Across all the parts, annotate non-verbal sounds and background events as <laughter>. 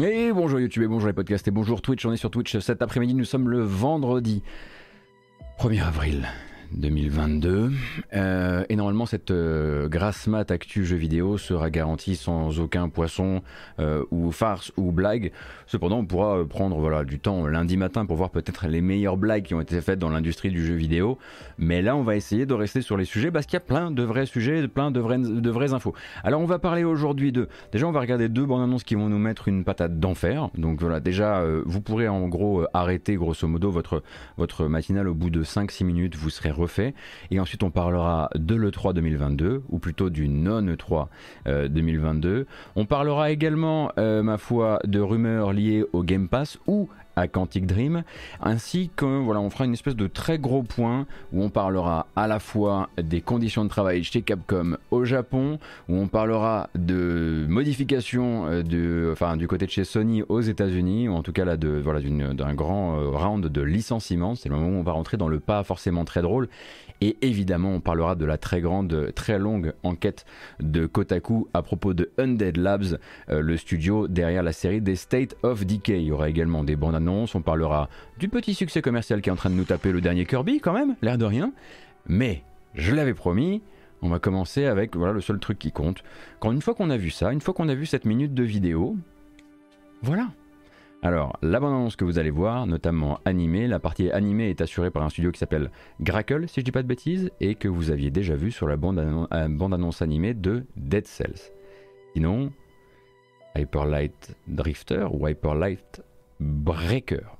Et bonjour YouTube et bonjour les podcasts et bonjour Twitch, on est sur Twitch cet après-midi, nous sommes le vendredi 1er avril 2022. Euh, et normalement, cette euh, grasse mat actu jeu vidéo sera garantie sans aucun poisson euh, ou farce ou blague. Cependant, on pourra prendre voilà, du temps lundi matin pour voir peut-être les meilleures blagues qui ont été faites dans l'industrie du jeu vidéo. Mais là, on va essayer de rester sur les sujets parce qu'il y a plein de vrais sujets, plein de, vrais, de vraies infos. Alors, on va parler aujourd'hui de. Déjà, on va regarder deux bandes annonces qui vont nous mettre une patate d'enfer. Donc voilà, déjà, vous pourrez en gros arrêter grosso modo votre, votre matinale au bout de 5-6 minutes. Vous serez refait. Et ensuite, on parlera de l'E3 2022, ou plutôt du non-E3 2022. On parlera également, euh, ma foi, de rumeurs liées au Game Pass ou Quantic Dream, ainsi que voilà, on fera une espèce de très gros point où on parlera à la fois des conditions de travail chez Capcom au Japon, où on parlera de modifications euh, du côté de chez Sony aux États-Unis, ou en tout cas là de voilà d'un grand euh, round de licenciement. C'est le moment où on va rentrer dans le pas forcément très drôle et évidemment, on parlera de la très grande, très longue enquête de Kotaku à propos de Undead Labs, euh, le studio derrière la série des State of Decay. Il y aura également des bandes annonces. On parlera du petit succès commercial qui est en train de nous taper le dernier Kirby, quand même, l'air de rien. Mais, je l'avais promis, on va commencer avec voilà le seul truc qui compte. Quand une fois qu'on a vu ça, une fois qu'on a vu cette minute de vidéo, voilà, alors, la bande-annonce que vous allez voir, notamment animée, la partie animée est assurée par un studio qui s'appelle Grackle, si je dis pas de bêtises, et que vous aviez déjà vu sur la euh, bande-annonce animée de Dead Cells. Sinon, Hyperlight Drifter ou Hyperlight Breaker.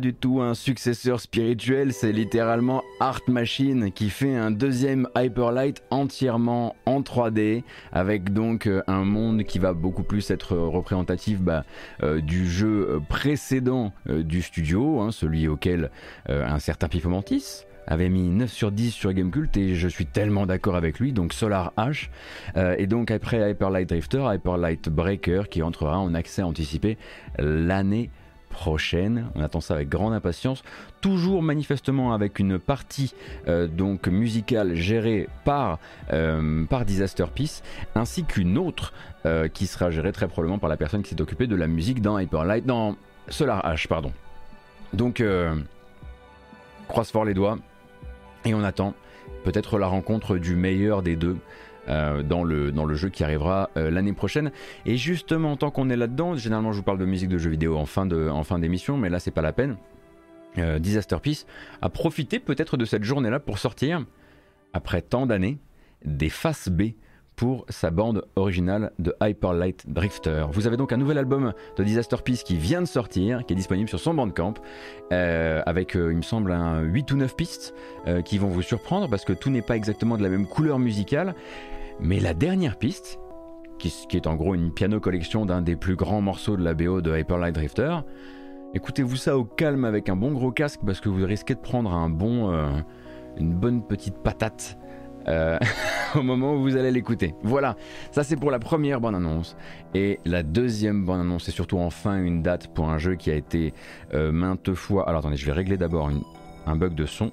Du tout un successeur spirituel, c'est littéralement Art Machine qui fait un deuxième Hyperlight entièrement en 3D, avec donc euh, un monde qui va beaucoup plus être représentatif bah, euh, du jeu précédent euh, du studio, hein, celui auquel un certain Pifomantis avait mis 9 sur 10 sur Gamecult et je suis tellement d'accord avec lui, donc Solar H, et donc après Hyperlight Drifter, Hyperlight Breaker qui entrera en accès anticipé l'année prochaine. On attend ça avec grande impatience. Toujours manifestement avec une partie euh, donc musicale gérée par, euh, par Disaster Peace, ainsi qu'une autre euh, qui sera gérée très probablement par la personne qui s'est occupée de la musique dans Hyperlight, dans Solar H, pardon. Donc, croise fort les doigts et on attend peut-être la rencontre du meilleur des deux. Euh, dans, le, dans le jeu qui arrivera euh, l'année prochaine. Et justement, tant qu'on est là-dedans, généralement je vous parle de musique de jeux vidéo en fin, de, en fin d'émission, mais là c'est pas la peine. Euh, Disaster Peace a profité peut-être de cette journée-là pour sortir, après tant d'années, des faces B pour sa bande originale de Hyperlight Drifter. Vous avez donc un nouvel album de Disaster Peace qui vient de sortir, qui est disponible sur son bandcamp, euh, avec, il me semble, un 8 ou 9 pistes qui vont vous surprendre parce que tout n'est pas exactement de la même couleur musicale. Mais la dernière piste, qui, est en gros une piano collection d'un des plus grands morceaux de la BO de Hyperlight Drifter, écoutez-vous ça au calme avec un bon gros casque parce que vous risquez de prendre un bon, euh, une bonne petite patate. Euh, <laughs> au moment où vous allez l'écouter. Voilà, ça c'est pour la première bande annonce. Et la deuxième bande annonce, c'est surtout enfin une date pour un jeu qui a été euh, maintes fois. Alors attendez, je vais régler d'abord un bug de son.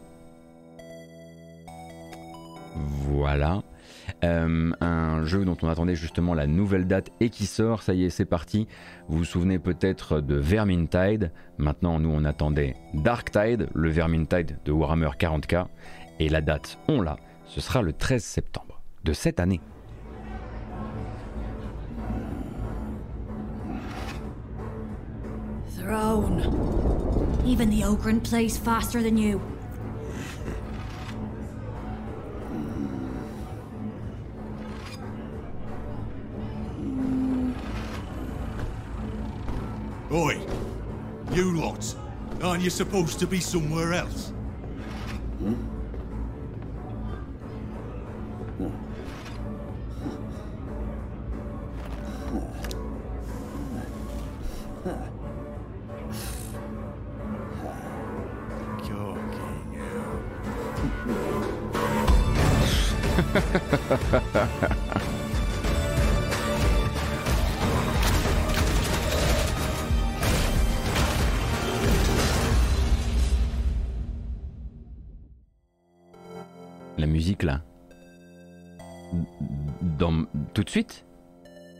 Voilà. Euh, un jeu dont on attendait justement la nouvelle date et qui sort, ça y est, c'est parti. Vous vous souvenez peut-être de Vermintide. Maintenant, nous, on attendait Darktide, le Vermintide de Warhammer 40k. Et la date, on l'a, ce sera le 13 septembre de cette année. Throne. Even the Ogren plays faster than you. Oi! You lot! Aren't you supposed to be somewhere else? La tout de suite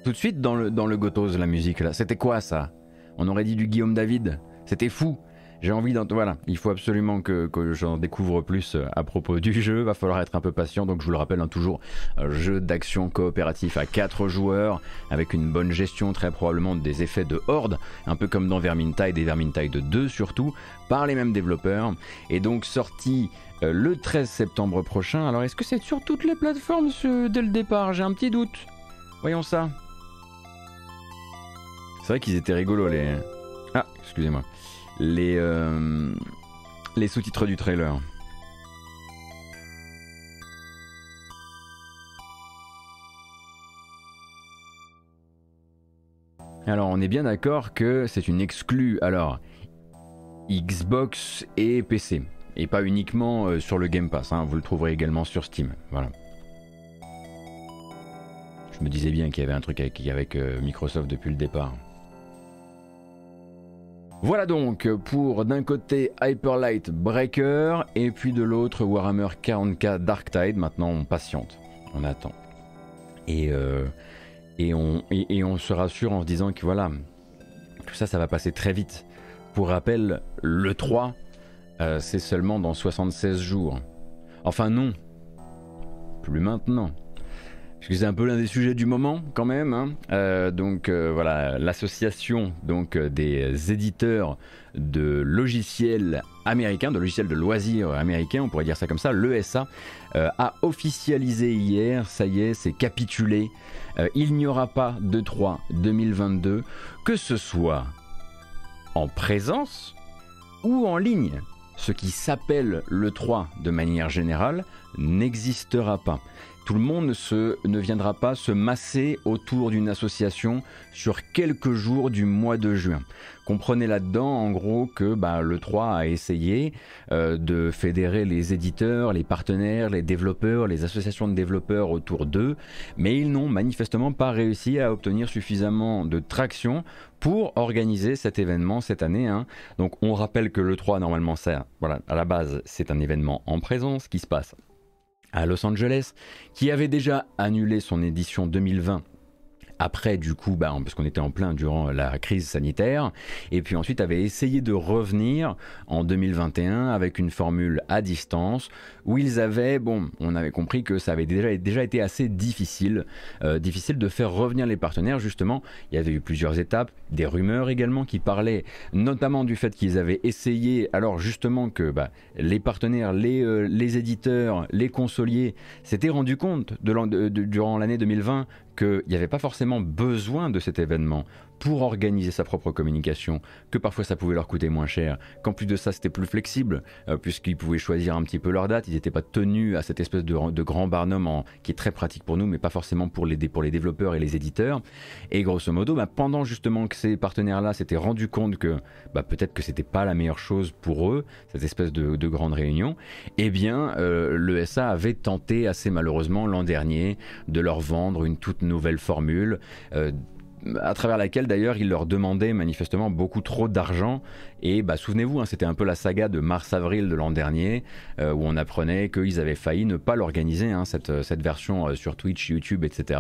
Tout de suite dans le, dans le la musique là. C'était quoi ça? On aurait dit du Guillaume David? C'était fou. J'ai envie d'en. Voilà, il faut absolument que, que j'en découvre plus euh, à propos du jeu. Va falloir être un peu patient. Donc je vous le rappelle, hein, toujours euh, jeu d'action coopératif à 4 joueurs avec une bonne gestion, très probablement des effets de horde, un peu comme dans Vermintide et Vermintide 2 surtout, par les mêmes développeurs. Et donc sorti euh, le 13 septembre prochain. Alors est-ce que c'est sur toutes les plateformes ce- dès le départ? J'ai un petit doute. Voyons ça. C'est vrai qu'ils étaient rigolos les. Ah, excusez-moi. Les, euh, les sous-titres du trailer. Alors on est bien d'accord que c'est une exclue. Alors Xbox et PC. Et pas uniquement euh, sur le Game Pass, hein, vous le trouverez également sur Steam. Voilà. Je me disais bien qu'il y avait un truc avec, euh, Microsoft depuis le départ. Voilà donc pour d'un côté Hyper Light Breaker et puis de l'autre Warhammer 40k Dark Tide. Maintenant on patiente, on attend. Et, euh, et, et on se rassure en se disant que voilà, tout ça ça va passer très vite. Pour rappel, le 3 euh, c'est seulement dans 76 jours. Enfin non, plus maintenant. Parce que c'est un peu l'un des sujets du moment quand même. hein. Euh, donc euh, voilà, l'association donc des éditeurs de logiciels américains, de logiciels de loisirs américains, on pourrait dire ça comme ça, l'ESA, a officialisé hier, ça y est, c'est capitulé. Il n'y aura pas de 3 2022, que ce soit en présence ou en ligne ce qui s'appelle le 3 de manière générale n'existera pas. Tout le monde ne viendra pas se masser autour d'une association sur quelques jours du mois de juin. Comprenez là-dedans en gros que bah, le 3 a essayé euh, de fédérer les éditeurs, les partenaires, les développeurs, les associations de développeurs autour d'eux, mais ils n'ont manifestement pas réussi à obtenir suffisamment de traction pour organiser cet événement cette année. hein. Donc on rappelle que le 3 normalement à la base c'est un événement en présence qui se passe à Los Angeles, qui avait déjà annulé son édition 2020 après du coup, bah, parce qu'on était en plein durant la crise sanitaire, et puis ensuite avait essayé de revenir en 2021 avec une formule à distance, où ils avaient, bon, on avait compris que ça avait déjà, été assez difficile, euh, difficile de faire revenir les partenaires, justement, il y avait eu plusieurs étapes, des rumeurs également qui parlaient notamment du fait qu'ils avaient essayé, alors justement que bah, les partenaires, les, euh, éditeurs, les consoliers s'étaient rendus compte durant l'année 2020 qu'il n'y avait pas forcément besoin de cet événement pour organiser sa propre communication, que parfois ça pouvait leur coûter moins cher, qu'en plus de ça c'était plus flexible, euh, puisqu'ils pouvaient choisir un petit peu leur date, ils n'étaient pas tenus à cette espèce de, grand barnum qui est très pratique pour nous, mais pas forcément pour les, pour les développeurs et les éditeurs. Et grosso modo, bah, pendant justement que ces partenaires-là s'étaient rendus compte que bah, peut-être que c'était pas la meilleure chose pour eux, cette espèce de, de grande réunion, eh bien euh, l'ESA avait tenté assez malheureusement l'an dernier de leur vendre une toute nouvelle formule. euh, à travers laquelle d'ailleurs il leur demandait manifestement beaucoup trop d'argent et bah, souvenez-vous hein, c'était un peu la saga de mars-avril de l'an dernier euh, où on apprenait qu'ils avaient failli ne pas l'organiser hein, cette, cette version euh, sur Twitch, YouTube, etc.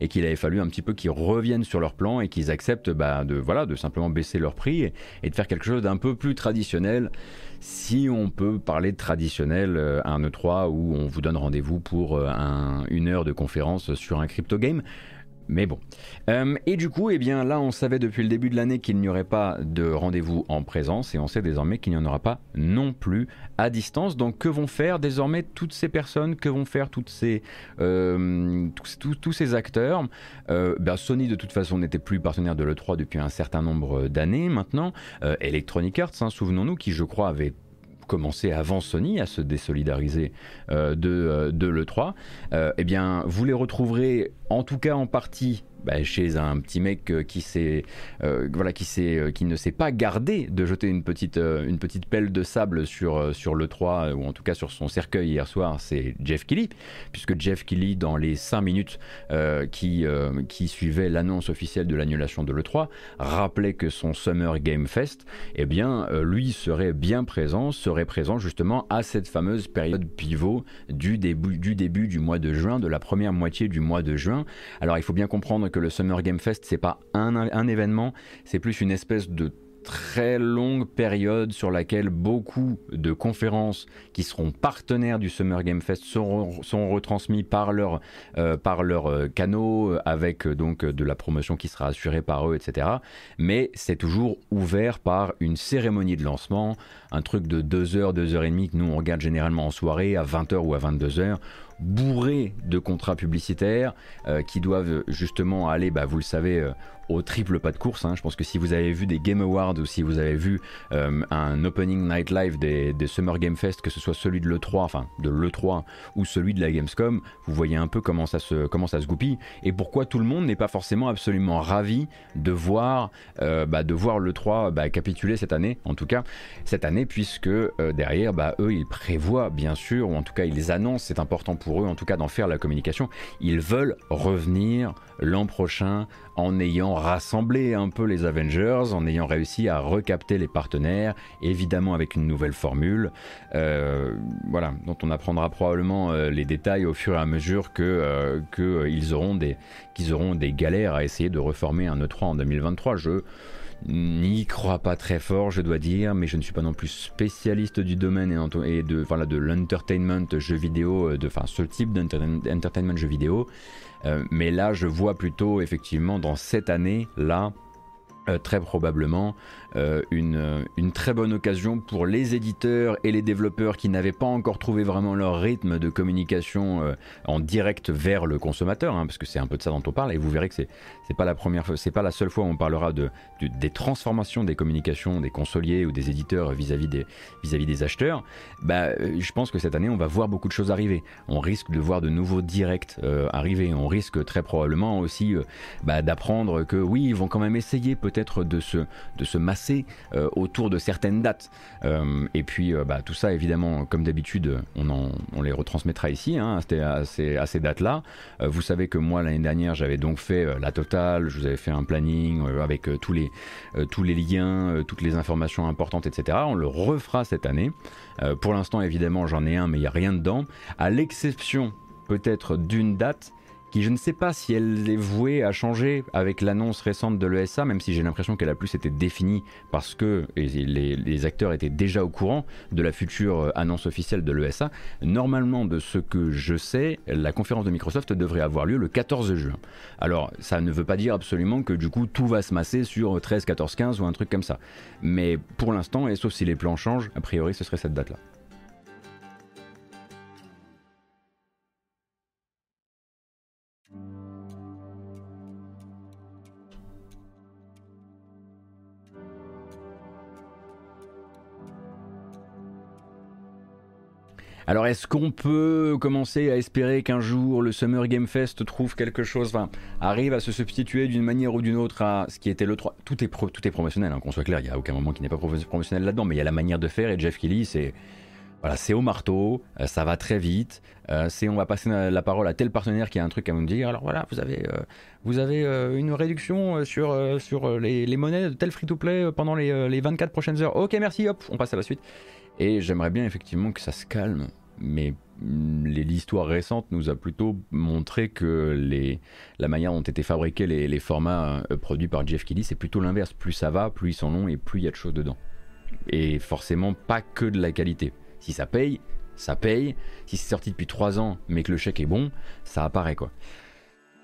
et qu'il avait fallu un petit peu qu'ils reviennent sur leur plan et qu'ils acceptent bah, de, voilà, de simplement baisser leur prix et, de faire quelque chose d'un peu plus traditionnel si on peut parler de traditionnel euh, un E3 où on vous donne rendez-vous pour euh, un- une heure de conférence sur un crypto game Mais bon. Euh, et du coup, eh bien là, on savait depuis le début de l'année qu'il n'y aurait pas de rendez-vous en présence et on sait désormais qu'il n'y en aura pas non plus à distance. Donc, que vont faire désormais toutes ces personnes? Que vont faire toutes ces, euh, tous, ces acteurs? Ben, Sony, de toute façon, n'était plus partenaire de l'E3 depuis un certain nombre d'années maintenant. Electronic Arts, hein, souvenons-nous, qui je crois avait commencé avant Sony à se désolidariser de, de l'E3, eh bien, vous les retrouverez en tout cas en partie bah, chez un petit mec euh, qui, euh, voilà, qui, euh, qui ne s'est pas gardé de jeter une petite, une petite pelle de sable sur, sur l'E3, ou en tout cas sur son cercueil hier soir, c'est Jeff Kelly, puisque Jeff Kelly, dans les 5 minutes qui, qui suivaient l'annonce officielle de l'annulation de l'E3, rappelait que son Summer Game Fest, eh bien, lui serait bien présent, serait présent justement à cette fameuse période pivot du début, du début du mois de juin, de la première moitié du mois de juin. Alors il faut bien comprendre que le Summer Game Fest, c'est pas un, événement, c'est plus une espèce de très longue période sur laquelle beaucoup de conférences qui seront partenaires du Summer Game Fest seront, sont retransmis par leurs euh, par leurs euh, canaux euh, avec donc de la promotion qui sera assurée par eux, etc. Mais c'est toujours ouvert par une cérémonie de lancement, un truc de 2 heures, 2 heures et demie que nous on regarde généralement en soirée à 20h ou à 22h bourré de contrats publicitaires qui doivent justement aller, bah, vous le savez, au triple pas de course. Hein. Je pense que si vous avez vu des Game Awards ou si vous avez vu euh, un opening night live des, Summer Game Fest, que ce soit celui de l'E3, enfin de l'E3 ou celui de la Gamescom, vous voyez un peu comment ça se, comment ça se goupille et pourquoi tout le monde n'est pas forcément absolument ravi de voir, euh, bah, voir l'E3 bah, capituler cette année, en tout cas cette année, puisque euh, derrière, bah, eux, ils prévoient bien sûr, ou en tout cas ils annoncent, c'est important pour eux en tout cas d'en faire la communication, ils veulent revenir l'an prochain en ayant rassemblé un peu les Avengers, en ayant réussi à recapter les partenaires, évidemment avec une nouvelle formule, euh, voilà, dont on apprendra probablement euh, les détails au fur et à mesure que, euh, que ils auront des qu'ils auront des galères à essayer de reformer un E3 en 2023. Je n'y crois pas très fort, je dois dire, mais je ne suis pas non plus spécialiste du domaine et, de, voilà, de l'entertainment jeu vidéo, enfin, ce type d'entertainment jeu vidéo. Euh, mais là, je vois plutôt effectivement dans cette année-là, euh, très probablement euh, une, une, très bonne occasion pour les éditeurs et les développeurs qui n'avaient pas encore trouvé vraiment leur rythme de communication euh, en direct vers le consommateur, hein, parce que c'est un peu de ça dont on parle, et vous verrez que c'est c'est pas la première c'est pas la seule fois où on parlera de, des transformations des communications des consoliers ou des éditeurs vis-à-vis des vis-à-vis des acheteurs. Bah, je pense que cette année on va voir beaucoup de choses arriver. On risque de voir de nouveaux directs arriver. On risque très probablement aussi bah, d'apprendre que oui, ils vont quand même essayer peut-être de se de se euh, autour de certaines dates. Euh, et puis euh, bah, tout ça, évidemment, comme d'habitude, on, on les retransmettra ici, hein, à, ces, à ces dates-là. vous savez que moi, l'année dernière, j'avais donc fait la totale, je vous avais fait un planning avec tous, les, tous les liens, toutes les informations importantes, etc. On le refera cette année. pour l'instant, évidemment, j'en ai un, mais il n'y a rien dedans. À l'exception peut-être d'une date qui je ne sais pas si elle est vouée à changer avec l'annonce récente de l'ESA, même si j'ai l'impression qu'elle a plus été définie parce que les, acteurs étaient déjà au courant de la future euh, annonce officielle de l'ESA. Normalement, de ce que je sais, la conférence de Microsoft devrait avoir lieu le 14 juin. Alors, ça ne veut pas dire absolument que du coup tout va se masser sur 13, 14, 15 ou un truc comme ça. Mais pour l'instant, et sauf si les plans changent, a priori ce serait cette date-là. Alors est-ce qu'on peut commencer à espérer qu'un jour le Summer Game Fest trouve quelque chose, arrive à se substituer d'une manière ou d'une autre à ce qui était le 3 Tout est, promotionnel, hein, qu'on soit clair, il n'y a aucun moment qui n'est pas promotionnel là-dedans, mais il y a la manière de faire et Jeff Kelly c'est... C'est au marteau, euh, ça va très vite. Euh, on va passer la, parole à tel partenaire qui a un truc à nous dire. Alors voilà, vous avez, euh, une réduction sur, sur les, monnaies de tel free-to-play pendant les, les 24 prochaines heures. Ok, merci, hop, on passe à la suite. Et j'aimerais bien effectivement que ça se calme, mais mm, l'histoire récente nous a plutôt montré que les, la manière dont étaient fabriqués les, formats euh, produits par Jeff Kelly, c'est plutôt l'inverse. Plus ça va, plus ils sont longs et plus il y a de choses dedans. Et forcément pas que de la qualité. Si ça paye, ça paye. Si c'est sorti depuis 3 ans mais que le chèque est bon, ça apparaît quoi.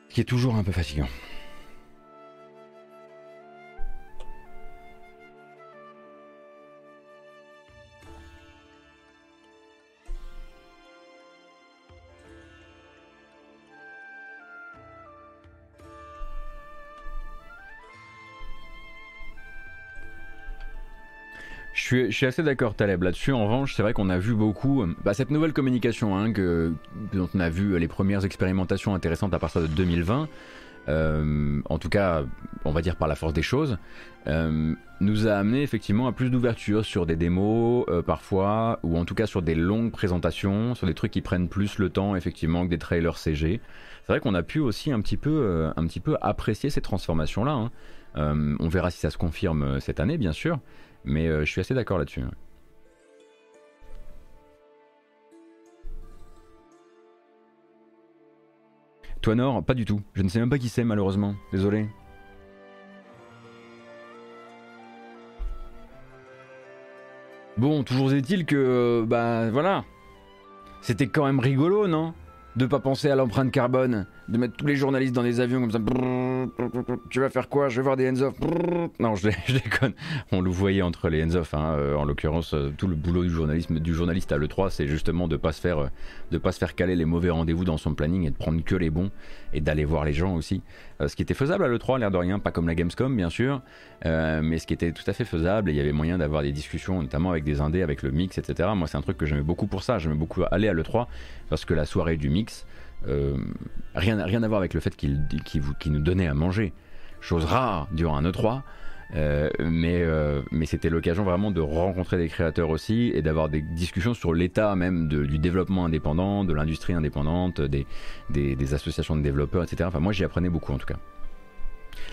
Ce qui est toujours un peu fatigant. Je suis, assez d'accord Taleb là-dessus. En revanche, c'est vrai qu'on a vu beaucoup euh, bah, cette nouvelle communication hein, que, dont on a vu les premières expérimentations intéressantes à partir de 2020. Euh, en tout cas, on va dire par la force des choses, euh, nous a amené effectivement à plus d'ouverture sur des démos parfois, ou en tout cas sur des longues présentations, sur des trucs qui prennent plus le temps effectivement que des trailers CG. C'est vrai qu'on a pu aussi un petit peu, un petit peu apprécier ces transformations-là. Hein. on verra si ça se confirme cette année, bien sûr. Mais euh, je suis assez d'accord là-dessus. Toi Nord, pas du tout. Je ne sais même pas qui c'est malheureusement. Désolé. Bon, toujours est-il que, bah voilà. C'était quand même rigolo, non? De pas penser à l'empreinte carbone, de mettre tous les journalistes dans des avions comme ça. Tu vas faire quoi? Je vais voir des hands-off. Non, <laughs> je, déconne. On le voyait entre les hands-off. Hein. Euh, en l'occurrence, euh, tout le boulot du, journalisme, du journaliste à l'E3, c'est justement de pas se faire, euh, pas se faire caler les mauvais rendez-vous dans son planning et de prendre que les bons et d'aller voir les gens aussi. ce qui était faisable à l'E3, l'air de rien, pas comme la Gamescom bien sûr, mais ce qui était tout à fait faisable. Il y avait moyen d'avoir des discussions, notamment avec des indés, avec le mix, etc. Moi, c'est un truc que j'aimais beaucoup pour ça. J'aimais beaucoup aller à l'E3 parce que la soirée du mix, euh, rien, rien à voir avec le fait qu'il nous donnait à manger. Chose rare durant un E3. Euh, mais, euh, mais c'était l'occasion vraiment de rencontrer des créateurs aussi et d'avoir des discussions sur l'état même du développement indépendant, de l'industrie indépendante, des, des, associations de développeurs, etc. Enfin, moi j'y apprenais beaucoup en tout cas.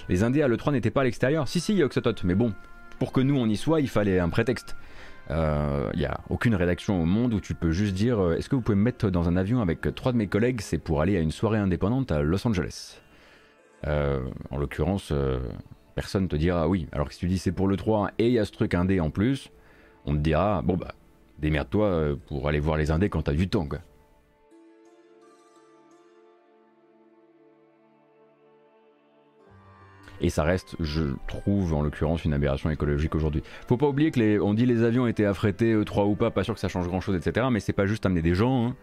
Les Indés à l'E3 n'étaient pas à l'extérieur. Si, si, Yoxotot, mais bon, pour que nous on y soit, il fallait un prétexte. Il euh, n'y a aucune rédaction au monde où tu peux juste dire euh, est-ce que vous pouvez me mettre dans un avion avec trois de mes collègues C'est pour aller à une soirée indépendante à Los Angeles. Euh, en l'occurrence, personne te dira oui. Alors que si tu dis c'est pour le 3 et il y a ce truc indé en plus, on te dira bon bah démerde-toi pour aller voir les indés quand t'as du temps quoi. Et ça reste, je trouve, en l'occurrence, une aberration écologique aujourd'hui. Faut pas oublier que les, on dit les avions étaient affrétés, E3 ou pas, pas sûr que ça change grand chose, etc. Mais c'est pas juste amener des gens, hein,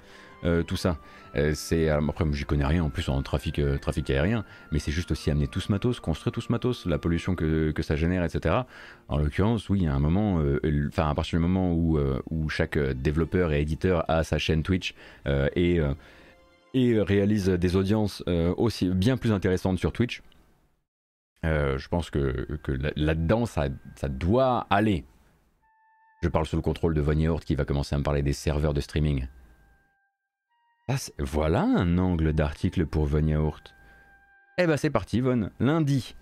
euh, tout ça. Euh, c'est après, j'y connais rien en plus en trafic, euh, trafic aérien, mais c'est juste aussi amener tout ce matos, construire tout ce matos, la pollution que, que ça génère, etc. En l'occurrence, oui, a un moment, enfin à partir du moment où, où chaque développeur et éditeur a sa chaîne Twitch et et réalise des audiences aussi bien plus intéressantes sur Twitch, euh, je pense que, là-dedans, ça, doit aller. Je parle sous le contrôle de Von qui va commencer à me parler des serveurs de streaming. Ah, voilà un angle d'article pour Von. Eh ben c'est parti Von, lundi.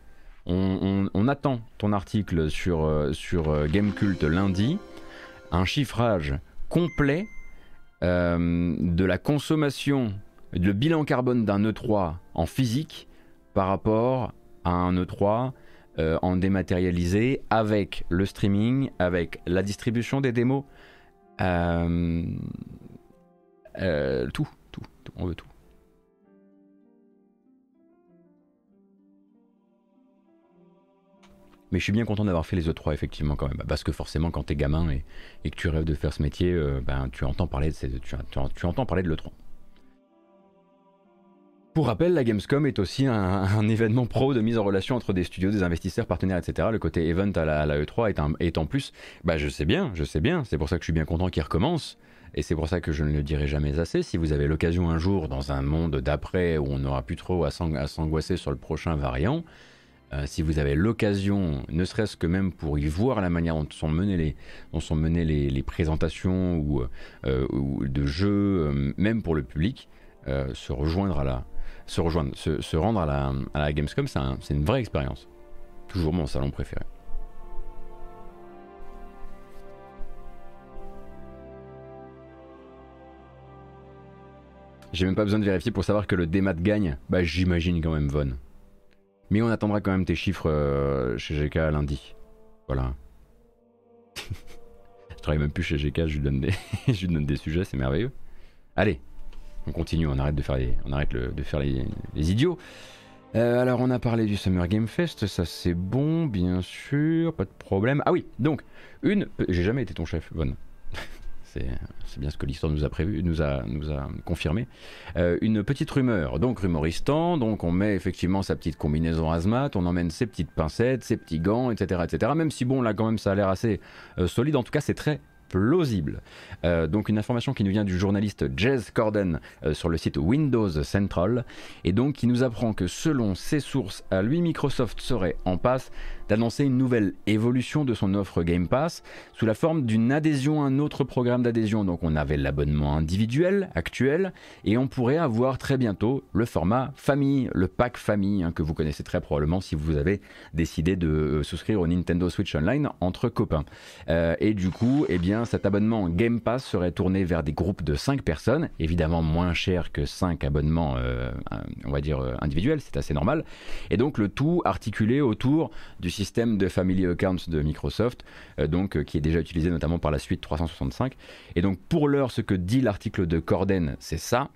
On, attend ton article sur, euh, euh, Gamecult lundi. Un chiffrage complet de la consommation, le bilan carbone d'un E3 en physique par rapport à un E3 euh, en dématérialisé avec le streaming, avec la distribution des démos. Euh, euh, tout, tout, on veut tout. Mais je suis bien content d'avoir fait les E3 effectivement quand même, parce que forcément quand t'es gamin et, que tu rêves de faire ce métier, ben, tu entends parler de, tu, tu entends parler de l'E3. Pour rappel, la Gamescom est aussi un, événement pro de mise en relation entre des studios, des investisseurs, partenaires, etc. Le côté event à la, E3 est, en plus, bah je sais bien, je sais bien, c'est pour ça que je suis bien content qu'il recommence. Et c'est pour ça que je ne le dirai jamais assez. Si vous avez l'occasion un jour, dans un monde d'après où on n'aura plus trop à s'angoisser sur le prochain variant, euh, si vous avez l'occasion, ne serait-ce que même pour y voir la manière dont sont menées les, présentations ou, euh, de jeux, euh, même pour le public, se rejoindre à la, se rejoindre, se, rendre à la, Gamescom, c'est une vraie expérience. Toujours mon salon préféré. J'ai même pas besoin de vérifier pour savoir que le démat gagne. Bah j'imagine quand même Von. Mais on attendra quand même tes chiffres euh, chez GK lundi. Voilà. <laughs> je travaille même plus chez GK, je <laughs> je lui donne des sujets, c'est merveilleux. Allez, on continue, on arrête de faire les, on arrête de faire les, idiots. Euh, alors on a parlé du Summer Game Fest, ça c'est bon, bien sûr, pas de problème. Ah oui, donc une, j'ai jamais été ton chef, Von. <laughs> c'est bien ce que l'histoire nous a prévu, nous a, nous a confirmé. Euh, une petite rumeur, donc rumoristan, donc on met effectivement sa petite combinaison hazmat, on emmène ses petites pincettes, ses petits gants, etc., etc. Même si bon là quand même ça a l'air assez euh, solide, en tout cas c'est très plausible. Euh, donc une information qui nous vient du journaliste Jez Corden euh, sur le site Windows Central et donc qui nous apprend que selon ses sources à lui Microsoft serait en passe d'annoncer une nouvelle évolution de son offre Game Pass sous la forme d'une adhésion à un autre programme d'adhésion. Donc on avait l'abonnement individuel actuel et on pourrait avoir très bientôt le format famille, le pack famille hein, que vous connaissez très probablement si vous avez décidé de euh, souscrire au Nintendo Switch Online entre copains. Euh, et du coup, eh bien, cet abonnement Game Pass serait tourné vers des groupes de 5 personnes, évidemment moins cher que 5 abonnements, euh, on va dire individuels, c'est assez normal. Et donc le tout articulé autour du système de Family Accounts de Microsoft, euh, euh, qui est déjà utilisé notamment par la suite 365. Et donc pour l'heure, ce que dit l'article de Corden, c'est ça.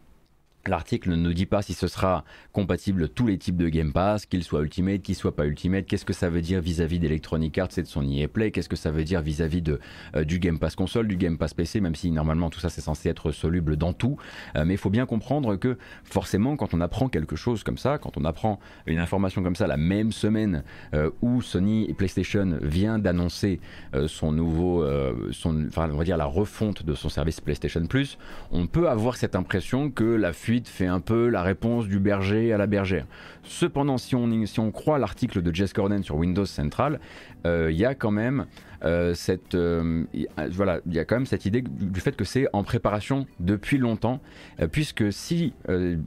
L'article ne dit pas si ce sera compatible tous les types de Game Pass, qu'il soit Ultimate, qu'il soit pas Ultimate. Qu'est-ce que ça veut dire vis-à-vis d'Electronic Arts et de son EA Play? Qu'est-ce que ça veut dire vis-à-vis de euh, du Game Pass console, du Game Pass PC Même si normalement tout ça c'est censé être soluble dans tout, euh, mais il faut bien comprendre que forcément quand on apprend quelque chose comme ça, quand on apprend une information comme ça la même semaine euh, où Sony et PlayStation vient d'annoncer son nouveau, enfin on va dire la refonte de son service PlayStation Plus, on peut avoir cette impression que la fait un peu la réponse du berger à la bergère. Cependant, si on, si on croit l'article de Jess Corden sur Windows Central, euh, il y a quand même euh, cette euh, voilà, il y a quand même cette idée du fait que c'est en préparation depuis longtemps, puisque si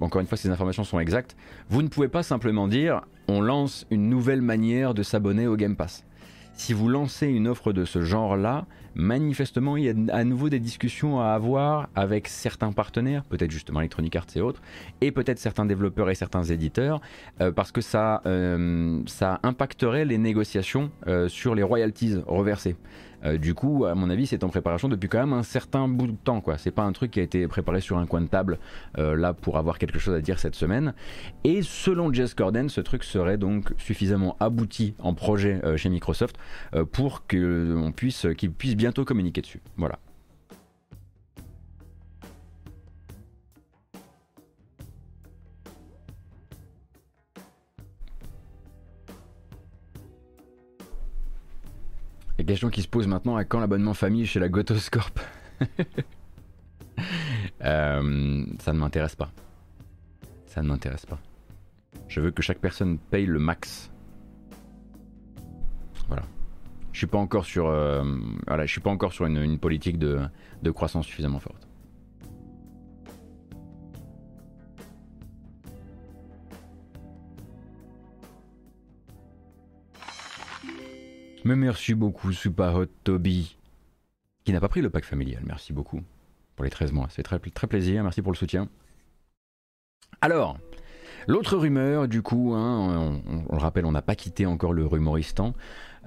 encore une fois ces informations sont exactes, vous ne pouvez pas simplement dire on lance une nouvelle manière de s'abonner au Game Pass. Si vous lancez une offre de ce genre-là, manifestement, il y a à nouveau des discussions à avoir avec certains partenaires, peut-être justement Electronic Arts et autres, et peut-être certains développeurs et certains éditeurs, euh, parce que ça, euh, ça impacterait les négociations euh, sur les royalties reversées. Euh, du coup, à mon avis, c'est en préparation depuis quand même un certain bout de temps. quoi. C'est pas un truc qui a été préparé sur un coin de table euh, là pour avoir quelque chose à dire cette semaine. Et selon Jess Corden, ce truc serait donc suffisamment abouti en projet euh, chez Microsoft pour qu'on puisse, qu'il puisse bientôt communiquer dessus. Voilà. La question qui se pose maintenant à quand l'abonnement famille chez la Gotoscorp <laughs> euh, Ça ne m'intéresse pas. Ça ne m'intéresse pas. Je veux que chaque personne paye le max. Voilà. Je suis pas encore sur, euh, voilà, je suis pas encore sur une, politique de croissance suffisamment forte. Mais merci beaucoup, Super Hot Toby, qui n'a pas pris le pack familial. Merci beaucoup pour les 13 mois. C'est très, très plaisir. Merci pour le soutien. Alors, l'autre rumeur, du coup, hein, on, le rappelle, on n'a pas quitté encore le rumoristan.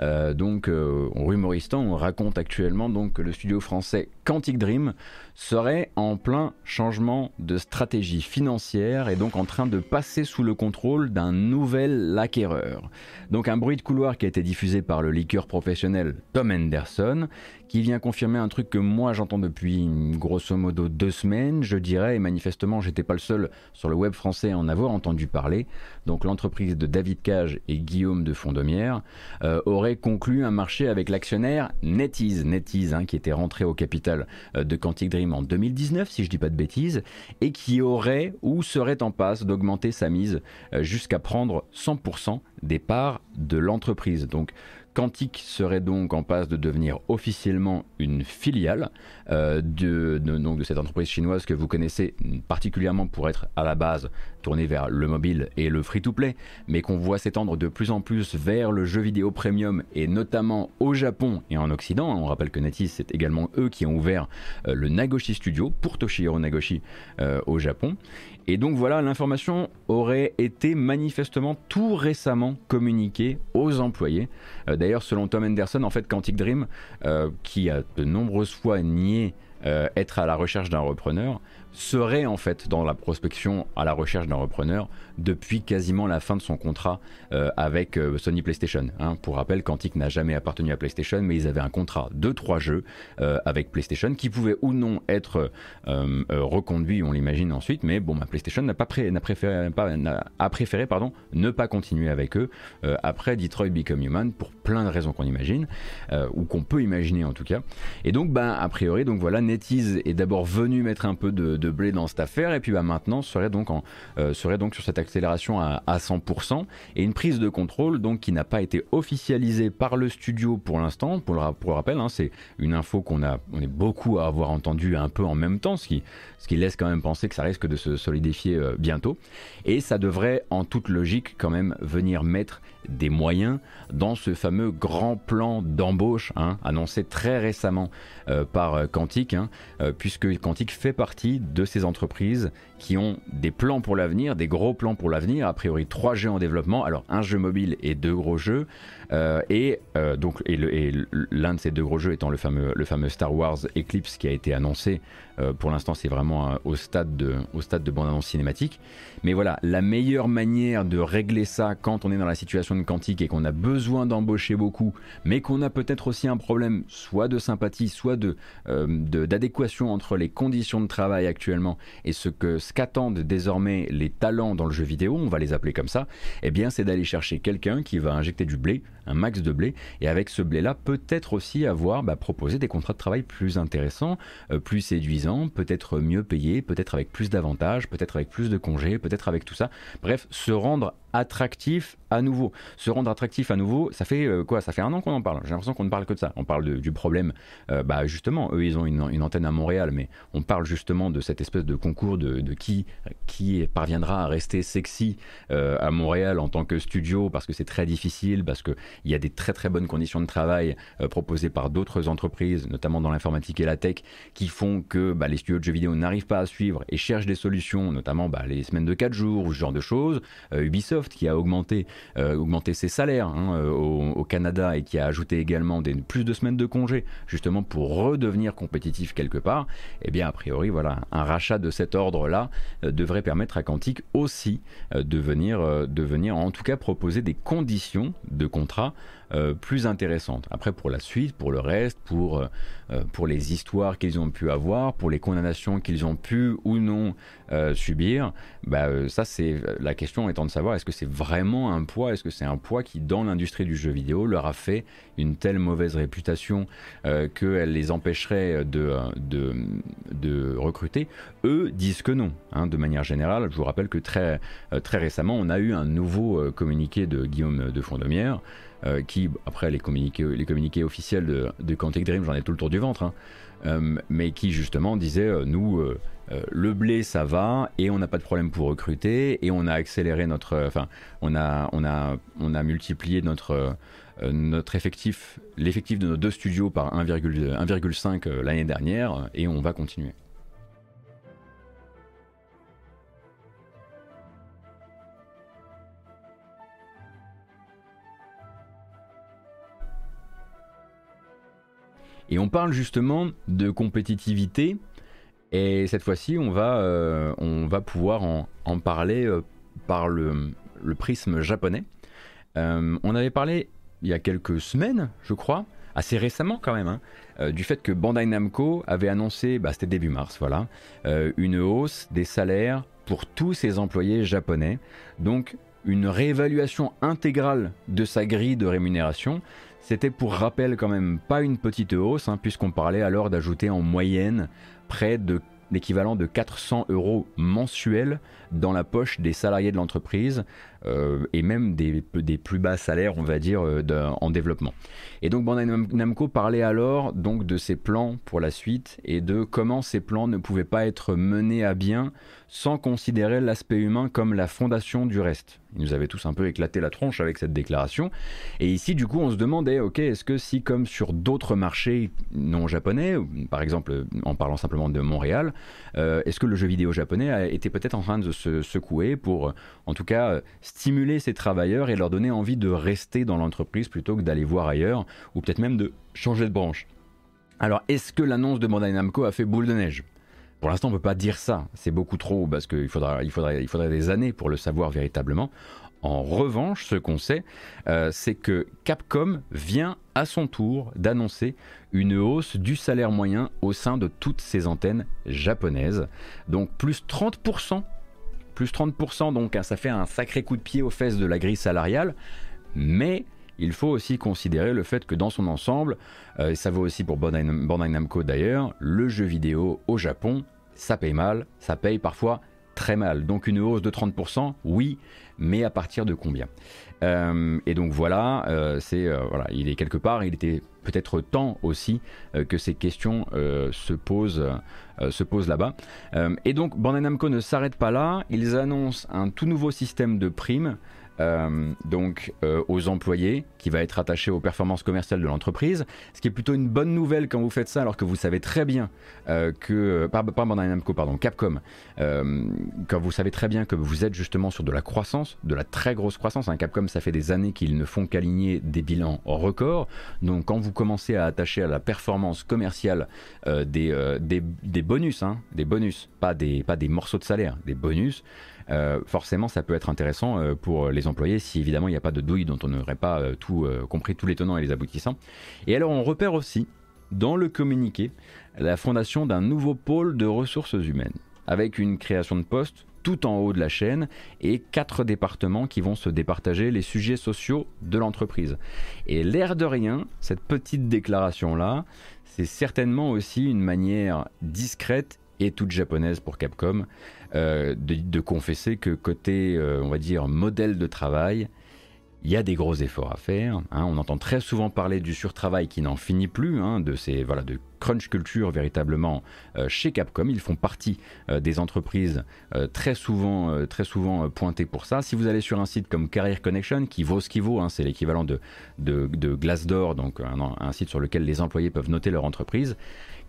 Euh, donc, euh, rumoristan, on raconte actuellement donc que le studio français Quantic Dream serait en plein changement de stratégie financière et donc en train de passer sous le contrôle d'un nouvel acquéreur. Donc un bruit de couloir qui a été diffusé par le leaker professionnel Tom Henderson qui vient confirmer un truc que moi j'entends depuis grosso modo deux semaines, je dirais, et manifestement j'étais pas le seul sur le web français à en avoir entendu parler. Donc l'entreprise de David Cage et Guillaume de Fondomière euh, aurait conclu un marché avec l'actionnaire NetEase, NetEase hein, qui était rentré au capital euh, de Quantic Dream en 2019, si je dis pas de bêtises, et qui aurait ou serait en passe d'augmenter sa mise euh, jusqu'à prendre 100% des parts de l'entreprise. Donc Quantic serait donc en passe de devenir officiellement une filiale euh, de, de cette entreprise chinoise que vous connaissez particulièrement pour être à la base tournée vers le mobile et le free-to-play, mais qu'on voit s'étendre de plus en plus vers le jeu vidéo premium et notamment au Japon et en Occident. On rappelle que NetEase, c'est également eux qui ont ouvert euh, le Nagoshi Studio pour Toshihiro Nagoshi euh, au Japon. Et donc voilà, l'information aurait été manifestement tout récemment communiquée aux employés. Euh, d'ailleurs, selon Tom Henderson, en fait, Quantic Dream, euh, qui a de nombreuses fois nié euh, être à la recherche d'un repreneur, serait en fait dans la prospection à la recherche d'un repreneur depuis quasiment la fin de son contrat euh, avec euh, Sony PlayStation. Hein. Pour rappel, Quantic n'a jamais appartenu à PlayStation, mais ils avaient un contrat de trois jeux euh, avec PlayStation qui pouvaient ou non être reconduits, on l'imagine ensuite, mais bon, ma PlayStation n'a préféré, a préféré ne pas continuer avec eux après Detroit Become Human pour plein de raisons qu'on imagine, ou qu'on peut imaginer en tout cas. Et donc, ben, a priori, donc voilà, NetEase est d'abord venu mettre un peu de, blé dans cette affaire, et puis bah, maintenant serait donc, en, serait donc sur cette accélération à, 100% et une prise de contrôle donc qui n'a pas été officialisée par le studio pour l'instant. Pour le, rappel, hein, c'est une info qu'on a, on est beaucoup à avoir entendu un peu en même temps, ce qui, ce qui laisse quand même penser que ça risque de se solidifier euh, bientôt. Et ça devrait en toute logique quand même venir mettre des moyens dans ce fameux grand plan d'embauche hein, annoncé très récemment euh, par euh, Quantic, hein, puisque Quantic fait partie de ces entreprises qui ont des plans pour l'avenir, des gros plans pour l'avenir, a priori trois jeux en développement, alors un jeu mobile et deux gros jeux, euh, et euh, donc l'un de ces deux gros jeux étant le fameux, Star Wars Eclipse qui a été annoncé. Euh, pour l'instant, c'est vraiment au stade de, au bande-annonce cinématique. Mais voilà, la meilleure manière de régler ça quand on est dans la situation de Quantique et qu'on a besoin d'embaucher beaucoup, mais qu'on a peut-être aussi un problème soit de sympathie, soit d'adéquation entre les conditions de travail actuellement et ce que ce qu'attendent désormais les talents dans le jeu vidéo, on va les appeler comme ça, eh bien c'est d'aller chercher quelqu'un qui va injecter du blé un max de blé, et avec ce blé-là, peut-être aussi avoir bah, proposé des contrats de travail plus intéressants, euh, plus séduisants, peut-être mieux payés, peut-être avec plus d'avantages, peut-être avec plus de congés, peut-être avec tout ça. Bref, se rendre attractif à nouveau. Se rendre attractif à nouveau, ça fait euh, quoi Ça fait un an qu'on en parle. J'ai l'impression qu'on ne parle que de ça. On parle du problème. Euh, bah justement, eux, ils ont une, antenne à Montréal, mais on parle justement de cette espèce de concours de, qui, qui parviendra à rester sexy euh, à Montréal en tant que studio, parce que c'est très difficile, parce qu'il y a des très très bonnes conditions de travail proposées par d'autres entreprises, notamment dans l'informatique et la tech, qui font que bah, les studios de jeux vidéo n'arrivent pas à suivre et cherchent des solutions, notamment bah, les semaines de 4 jours ou ce genre de choses. Ubisoft qui a augmenté, euh, ses salaires hein, euh, au, Canada et qui a ajouté également plus de semaines de congés justement pour redevenir compétitif quelque part, eh bien a priori voilà un rachat de cet ordre-là euh, devrait permettre à Quantic aussi de venir en tout cas proposer des conditions de contrat euh, plus intéressante. Après, pour la suite, pour le reste, pour, euh, euh, pour les histoires qu'ils ont pu avoir, pour les condamnations qu'ils ont pu ou non subir, bah, ça, c'est la question étant de savoir est-ce que c'est vraiment un poids, est-ce que c'est un poids qui, dans l'industrie du jeu vidéo, leur a fait une telle mauvaise réputation qu'elle les empêcherait de, de, de, recruter? Eux disent que non, hein, de manière générale. Je vous rappelle que très, très récemment, on a eu un nouveau communiqué de Guillaume de Fondomière. Euh, qui, après les communiqués, officiels de, de Quantic Dream, j'en ai tout le tour du ventre, hein, euh, mais qui justement disait, euh, nous, le blé ça va et on n'a pas de problème pour recruter et on a accéléré notre, enfin, on a, on a, on a multiplié notre notre effectif, l'effectif de nos deux studios par 1,5 l'année dernière et on va continuer. Et on parle justement de compétitivité. Et cette fois-ci, on, va, euh, on va pouvoir en, parler euh, par le, prisme japonais. Euh, on avait parlé il y a quelques semaines, je crois, assez récemment quand même, hein, du fait que Bandai Namco avait annoncé, bah, c'était début mars, voilà, une hausse des salaires pour tous ses employés japonais. Donc une réévaluation intégrale de sa grille de rémunération. C'était pour rappel quand même pas une petite hausse, hein, puisqu'on parlait alors d'ajouter en moyenne près de l'équivalent de 400 euros mensuels dans la poche des salariés de l'entreprise euh, et même des, plus bas salaires, on va dire, euh, en développement. Et donc Bandai Namco parlait alors donc de ses plans pour la suite et de comment ces plans ne pouvaient pas être menés à bien sans considérer l'aspect humain comme la fondation du reste. Ils nous avaient tous un peu éclaté la tronche avec cette déclaration. Et ici, du coup, on se demandait, ok, est-ce que si, comme sur d'autres marchés non japonais, par exemple en parlant simplement de Montréal, euh, est-ce que le jeu vidéo japonais était peut-être en train de se secouer pour, en tout cas, stimuler ces travailleurs et leur donner envie de rester dans l'entreprise plutôt que d'aller voir ailleurs, ou peut-être même de changer de branche? Alors, est-ce que l'annonce de Bandai Namco a fait boule de neige? Pour l'instant, on ne peut pas dire ça, c'est beaucoup trop parce qu'il faudra, il faudrait, des années pour le savoir véritablement. En revanche, ce qu'on sait, euh, c'est que Capcom vient à son tour d'annoncer une hausse du salaire moyen au sein de toutes ses antennes japonaises. Donc plus 30%. Plus 30%, donc hein, ça fait un sacré coup de pied aux fesses de la grille salariale. Mais il faut aussi considérer le fait que dans son ensemble, euh, et ça vaut aussi pour Bandai Namco d'ailleurs, le jeu vidéo au Japon, ça paye mal, ça paye parfois très mal. Donc une hausse de 30%, oui, mais à partir de combien? Euh, Et donc voilà, euh, c'est voilà, il est quelque part, il était peut-être temps aussi que ces questions se posent, se posent là-bas. et donc Bandai Namco ne s'arrête pas là, ils annoncent un tout nouveau système de primes euh, donc euh, aux employés, qui va être attaché aux performances commerciales de l'entreprise, ce qui est plutôt une bonne nouvelle quand vous faites ça, alors que vous savez très bien euh, que, pas, pas Bandai Namco, pardon, Capcom, quand vous savez très bien que vous êtes justement sur de la croissance, de la très grosse croissance, hein, Capcom ça fait des années qu'ils ne font qu'aligner des bilans records, donc quand vous commencez à attacher à la performance commerciale des, des, bonus, hein, des bonus, pas des, pas des morceaux de salaire, des bonus, euh, forcément ça peut être intéressant euh, pour les employés si évidemment il n'y a pas de douille dont on n'aurait pas euh, tout compris tous les tenants et les aboutissants. Et alors on repère aussi dans le communiqué la fondation d'un nouveau pôle de ressources humaines avec une création de postes tout en haut de la chaîne et quatre départements qui vont se départager les sujets sociaux de l'entreprise. Et l'air de rien, cette petite déclaration-là, c'est certainement aussi une manière discrète et toute japonaise pour Capcom euh, de, confesser que côté, euh, on va dire, modèle de travail, il y a des gros efforts à faire. Hein. On entend très souvent parler du surtravail qui n'en finit plus, hein, de ces voilà de crunch culture véritablement euh, chez Capcom. Ils font partie des entreprises très souvent très souvent pointées pour ça. Si vous allez sur un site comme Career Connection, qui vaut ce qui vaut, hein, c'est l'équivalent de, de, de Glassdoor, donc un, site sur lequel les employés peuvent noter leur entreprise.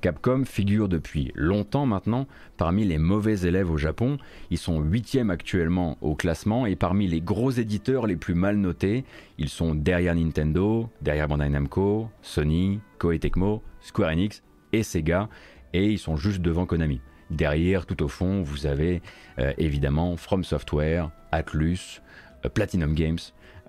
Capcom figure depuis longtemps maintenant parmi les mauvais élèves au Japon. Ils sont huitièmes actuellement au classement et parmi les gros éditeurs les plus mal notés, ils sont derrière Nintendo, derrière Bandai Namco, Sony, Koei Tecmo, Square Enix et Sega et ils sont juste devant Konami. Derrière, tout au fond, vous avez euh, évidemment From Software, Atlus, Platinum Games,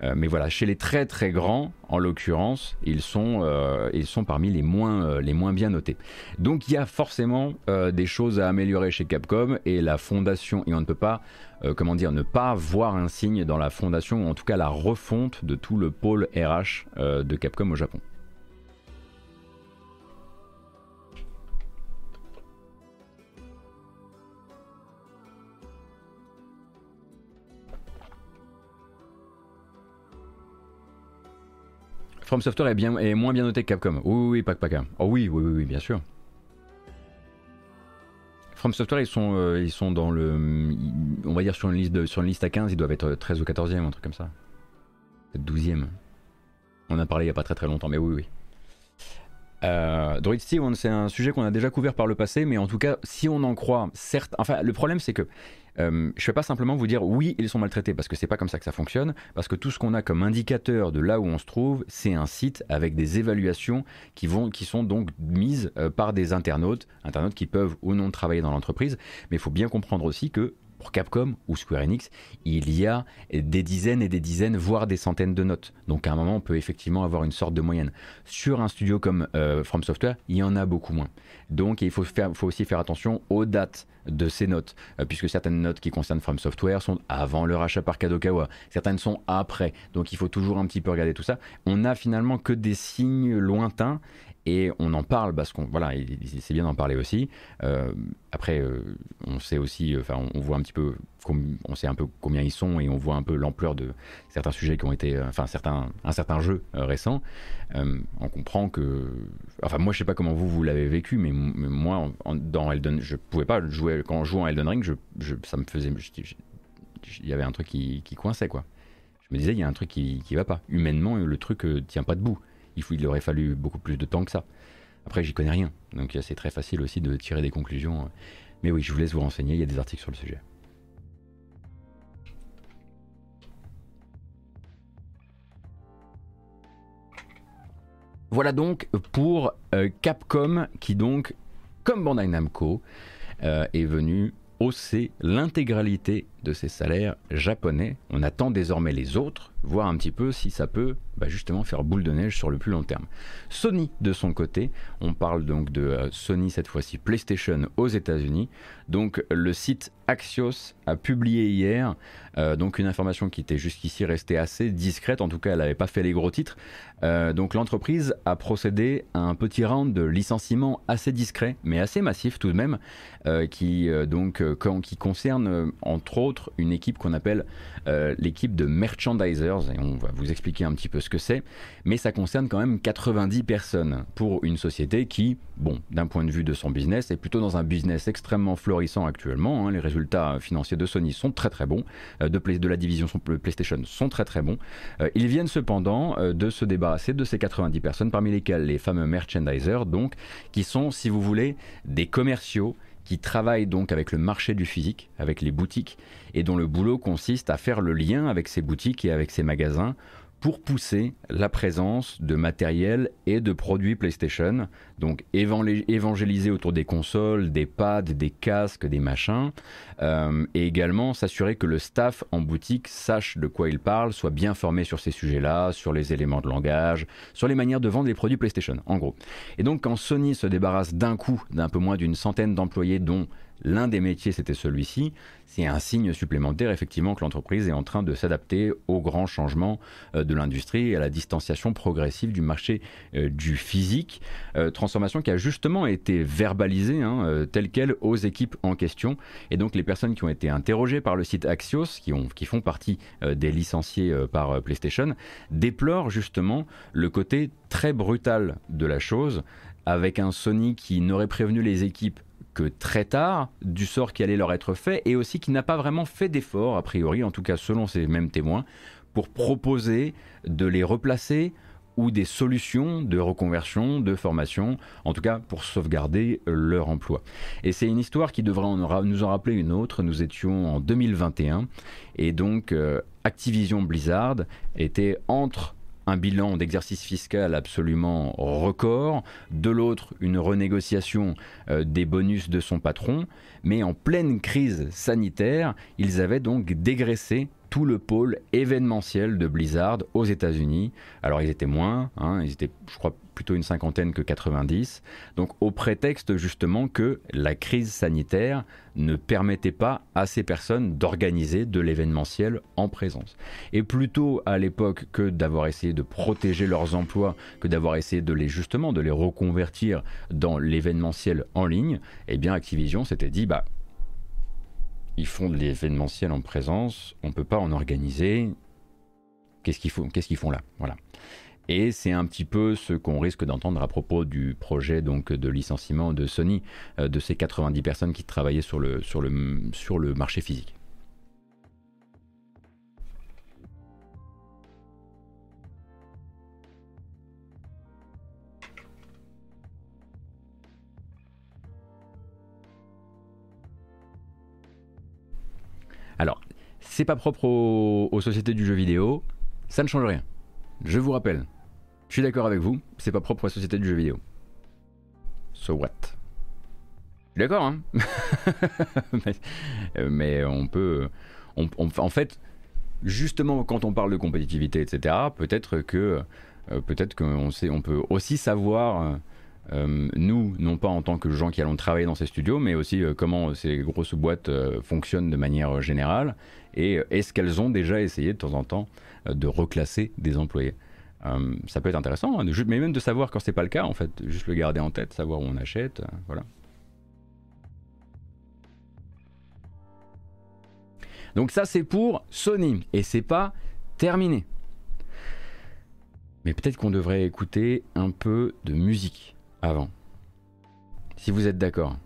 euh, mais voilà, chez les très très grands, en l'occurrence, ils sont, euh, parmi les moins, euh, les moins bien notés. Donc il y a forcément des choses à améliorer chez Capcom et la fondation, et on ne peut pas, comment dire, ne pas voir un signe dans la fondation, ou en tout cas la refonte de tout le pôle RH de Capcom au Japon. From Software est, bien, est moins bien noté que Capcom. Oui, oui, pas, pas Oh oui, oui, oui, bien sûr. From Software, ils sont, euh, ils sont dans le. On va dire sur une, liste de, sur une liste à 15, ils doivent être 13 ou 14e, un truc comme ça. Peut-être 12e. On a parlé il n'y a pas très très longtemps, mais oui, oui. Euh, Droid Steve, c'est un sujet qu'on a déjà couvert par le passé, mais en tout cas, si on en croit, certes. Enfin, le problème, c'est que euh, je ne vais pas simplement vous dire oui, ils sont maltraités, parce que c'est pas comme ça que ça fonctionne, parce que tout ce qu'on a comme indicateur de là où on se trouve, c'est un site avec des évaluations qui, sont donc mises euh, par des internautes, internautes qui peuvent ou non travailler dans l'entreprise, mais il faut bien comprendre aussi que pour Capcom ou Square Enix, il y a des dizaines et des dizaines, voire des centaines de notes. Donc à un moment, on peut effectivement avoir une sorte de moyenne. Sur un studio comme euh, From Software, il y en a beaucoup moins. Donc il faut, aussi faire attention aux dates de ces notes, euh, puisque certaines notes qui concernent From Software sont avant le rachat par Kadokawa, certaines sont après. Donc il faut toujours un petit peu regarder tout ça. On n'a finalement que des signes lointains et on en parle parce qu'on voilà c'est bien d'en parler aussi. Euh, après euh, on sait aussi enfin on, voit un petit peu on sait un peu combien ils sont et on voit un peu l'ampleur de certains sujets qui ont été euh, enfin certains un certain jeu récent. On comprend que enfin moi je sais pas comment vous vous l'avez vécu mais, moi dans Elden je pouvais pas jouer quand je jouais en Elden Ring je, ça me faisait il y avait un truc qui, coinçait quoi. Je me disais il y a un truc qui, qui va pas. Humainement le truc tient pas debout il, aurait fallu beaucoup plus de temps que ça. Après, j'y connais rien, donc c'est très facile aussi de tirer des conclusions. Mais oui, je vous laisse vous renseigner, il y a des articles sur le sujet. Voilà donc pour euh, Capcom qui donc, comme Bandai Namco, est venu hausser l'intégralité de ses salaires japonais. On attend désormais les autres, voir un petit peu si ça peut bah, justement faire boule de neige sur le plus long terme. Sony, de son côté, on parle donc de euh, Sony cette fois-ci PlayStation aux États-Unis. Donc le site Axios a publié hier euh, donc une information qui était jusqu'ici restée assez discrète, en tout cas elle n'avait pas fait les gros titres. Euh, donc l'entreprise a procédé à un petit round de licenciement assez discret, mais assez massif tout de même, qui donc qui concerne entre autres une équipe qu'on appelle l'équipe de merchandisers, et on va vous expliquer un petit peu ce que c'est, mais ça concerne quand même 90 personnes pour une société qui, bon, d'un point de vue de son business, est plutôt dans un business extrêmement florissant actuellement. Hein. Les résultats financiers de Sony sont très très bons, euh, de, la division PlayStation sont très très bons. Euh, ils viennent cependant euh, de se débarrasser de ces 90 personnes, parmi lesquelles les fameux merchandisers, donc, qui sont, si vous voulez, des commerciaux qui travaillent donc avec le marché du physique, avec les boutiques, et dont le boulot consiste à faire le lien avec ces boutiques et avec ces magasins pour pousser la présence de matériel et de produits PlayStation, donc évangéliser autour des consoles, des pads, des casques, des machins, euh, et également s'assurer que le staff en boutique sache de quoi il parle, soit bien formé sur ces sujets-là, sur les éléments de langage, sur les manières de vendre les produits PlayStation, en gros. Et donc quand Sony se débarrasse d'un coup d'un peu moins d'une centaine d'employés dont l'un des métiers c'était celui-ci, c'est un signe supplémentaire effectivement que l'entreprise est en train de s'adapter aux grands changements euh, de l'industrie et à la distanciation progressive du marché euh, du physique, euh, transformation qui a justement été verbalisée hein, telle quelle aux équipes en question. Et donc les personnes qui ont été interrogées par le site Axios, qui, ont, qui font partie des licenciés par PlayStation, déplorent justement le côté très brutal de la chose avec un Sony qui n'aurait prévenu les équipes très tard du sort qui allait leur être fait et aussi qui n'a pas vraiment fait d'effort, a priori, en tout cas selon ces mêmes témoins, pour proposer de les replacer ou des solutions de reconversion, de formation, en tout cas pour sauvegarder leur emploi. Et c'est une histoire qui devrait nous en rappeler une autre. Nous étions en 2021 et donc euh, Activision Blizzard était entre un bilan d'exercice fiscal absolument record, de l'autre une renégociation euh, des bonus de son patron, mais en pleine crise sanitaire, ils avaient donc dégraissé tout le pôle événementiel de Blizzard aux États-Unis. Alors ils étaient moins, hein, ils étaient je crois plutôt une cinquantaine que 90, donc au prétexte justement que la crise sanitaire ne permettait pas à ces personnes d'organiser de l'événementiel en présence. Et plutôt à l'époque que d'avoir essayé de protéger leurs emplois, que d'avoir essayé de les justement de les reconvertir dans l'événementiel en ligne, eh bien Activision s'était dit bah ils font de l'événementiel en présence, on ne peut pas en organiser. Qu'est-ce qu'ils font, font là? Voilà. Et c'est un petit peu ce qu'on risque d'entendre à propos du projet donc de licenciement de Sony, euh, de ces 90 personnes qui travaillaient sur le, sur le, sur le marché physique. Alors, c'est pas propre aux sociétés du jeu vidéo, ça ne change rien. Je vous rappelle, je suis d'accord avec vous, c'est pas propre à la société du jeu vidéo. So what? D'accord, hein <laughs> mais, on peut. en fait, justement, quand on parle de compétitivité, etc., peut-être que. Euh, peut-être qu'on on peut aussi savoir. Euh, nous, non pas en tant que gens qui allons travailler dans ces studios, mais aussi euh, comment ces grosses boîtes fonctionnent de manière générale et est-ce qu'elles ont déjà essayé de temps en temps de reclasser des employés? Euh, ça peut être intéressant, hein, mais même de savoir quand c'est pas le cas, en fait, juste le garder en tête, savoir où on achète, euh, voilà. Donc ça c'est pour Sony et c'est pas terminé. Mais peut-être qu'on devrait écouter un peu de musique avant. Si vous êtes d'accord.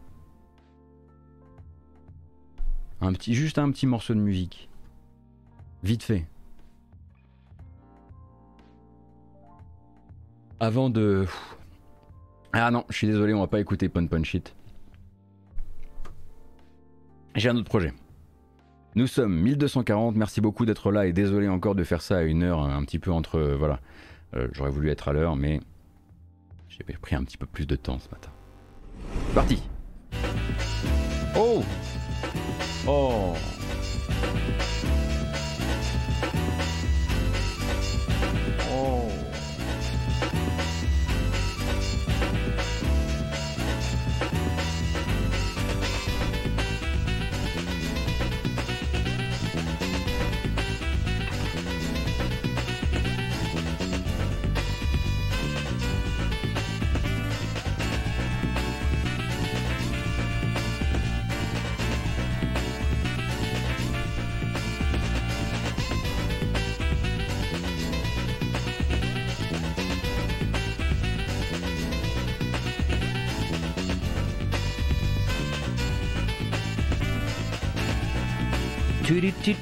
Un petit, juste un petit morceau de musique. Vite fait. Avant de... Ah non, je suis désolé, on va pas écouter Pon Pon Shit. J'ai un autre projet. Nous sommes 1240, merci beaucoup d'être là et désolé encore de faire ça à une heure un petit peu entre... voilà, euh, j'aurais voulu être à l'heure mais j'ai pris un petit peu plus de temps ce matin. Parti. Oh. Oh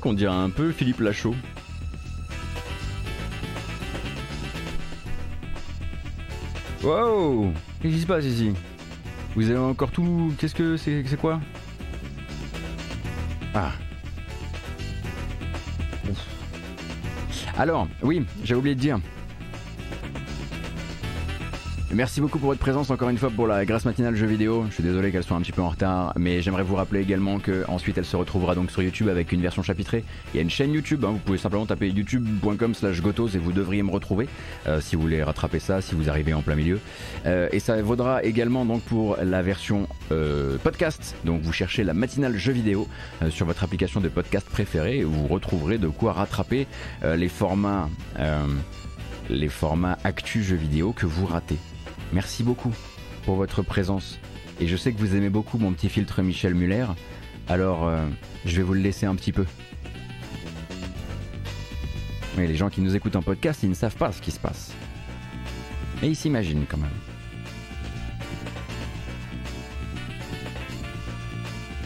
qu'on dirait un peu Philippe Lachaud. Wow Qu'est-ce qui se passe ici? Vous avez encore tout... Qu'est-ce que c'est C'est quoi? Ah. Alors, oui, j'ai oublié de dire. Merci beaucoup pour votre présence encore une fois pour la grâce matinale jeu vidéo. Je suis désolé qu'elle soit un petit peu en retard, mais j'aimerais vous rappeler également que ensuite elle se retrouvera donc sur YouTube avec une version chapitrée. Il y a une chaîne YouTube, hein, vous pouvez simplement taper youtube.com/slash gotos et vous devriez me retrouver euh, si vous voulez rattraper ça, si vous arrivez en plein milieu. Euh, et ça vaudra également donc pour la version euh, podcast. Donc vous cherchez la matinale jeu vidéo sur votre application de podcast préférée et vous retrouverez de quoi rattraper les formats les formats actu jeux vidéo que vous ratez. Merci beaucoup pour votre présence. Et je sais que vous aimez beaucoup mon petit filtre Michel Muller, alors euh, je vais vous le laisser un petit peu. Mais les gens qui nous écoutent en podcast, ils ne savent pas ce qui se passe. Mais ils s'imaginent quand même.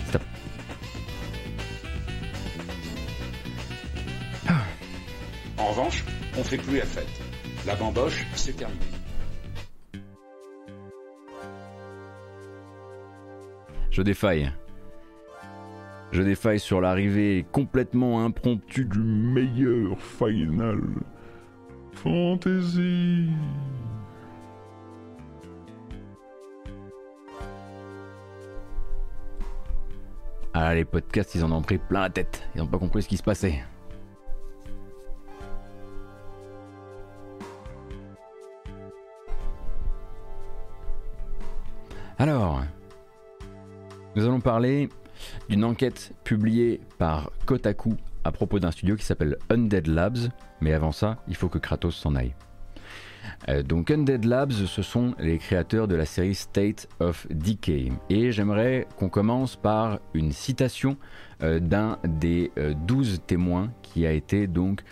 Stop. En revanche, on fait plus la fête. La bamboche, c'est terminé. Je défaille. Je défaille sur l'arrivée complètement impromptue du meilleur Final Fantasy. Ah, les podcasts, ils en ont pris plein la tête. Ils n'ont pas compris ce qui se passait. Alors, nous allons parler d'une enquête publiée par Kotaku à propos d'un studio qui s'appelle Undead Labs, mais avant ça, il faut que Kratos s'en aille. Euh, donc Undead Labs, ce sont les créateurs de la série State of Decay. Et j'aimerais qu'on commence par une citation euh, d'un des euh, douze témoins qui a été donc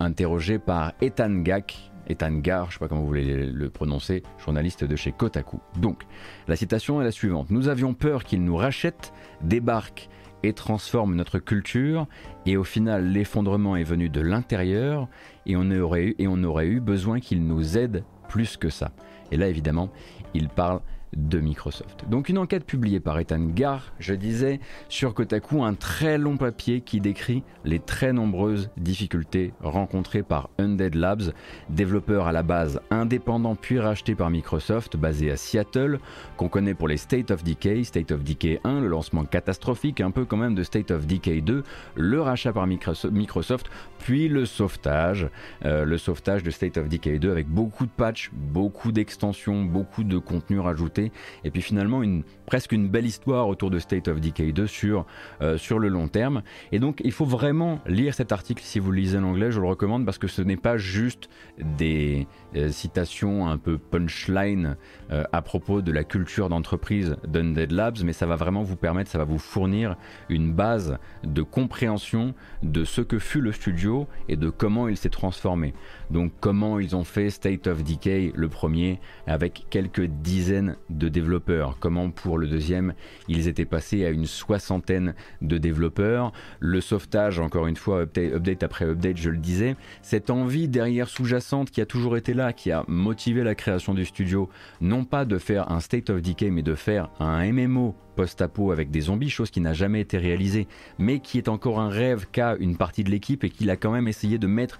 interrogé par Ethan Gak, Ethan Gar, je sais pas comment vous voulez le prononcer, journaliste de chez Kotaku. Donc, la citation est la suivante. Nous avions peur qu'il nous rachète, débarque et transforme notre culture, et au final l'effondrement est venu de l'intérieur, et on aurait eu besoin qu'il nous aide plus que ça. Et là évidemment, il parle de Microsoft. Donc une enquête publiée par Ethan Gar, je disais, sur Kotaku, un très long papier qui décrit les très nombreuses difficultés rencontrées par Undead Labs, développeur à la base indépendant puis racheté par Microsoft, basé à Seattle, qu'on connaît pour les State of Decay, State of Decay 1, le lancement catastrophique, un peu quand même de State of Decay 2, le rachat par Microsoft, puis le sauvetage, euh, le sauvetage de State of Decay 2 avec beaucoup de patchs, beaucoup d'extensions, beaucoup de contenu rajouté et puis finalement presque une belle histoire autour de State of Decay 2 sur, euh, sur le long terme. Et donc il faut vraiment lire cet article si vous lisez l'anglais, je le recommande parce que ce n'est pas juste des euh, citations un peu punchline euh, à propos de la culture d'entreprise d'Undead Labs, mais ça va vraiment vous permettre, ça va vous fournir une base de compréhension de ce que fut le studio et de comment il s'est transformé. Donc comment ils ont fait State of Decay le premier avec quelques dizaines de développeurs, comment pour le deuxième ils étaient passés à une soixantaine de développeurs, le sauvetage encore une fois update, après update je le disais, cette envie derrière sous-jacente qui a toujours été là, qui a motivé la création du studio, non pas de faire un State of Decay mais de faire un MMO post-apo avec des zombies, chose qui n'a jamais été réalisée, mais qui est encore un rêve qu'a une partie de l'équipe et qu'il a quand même essayé de mettre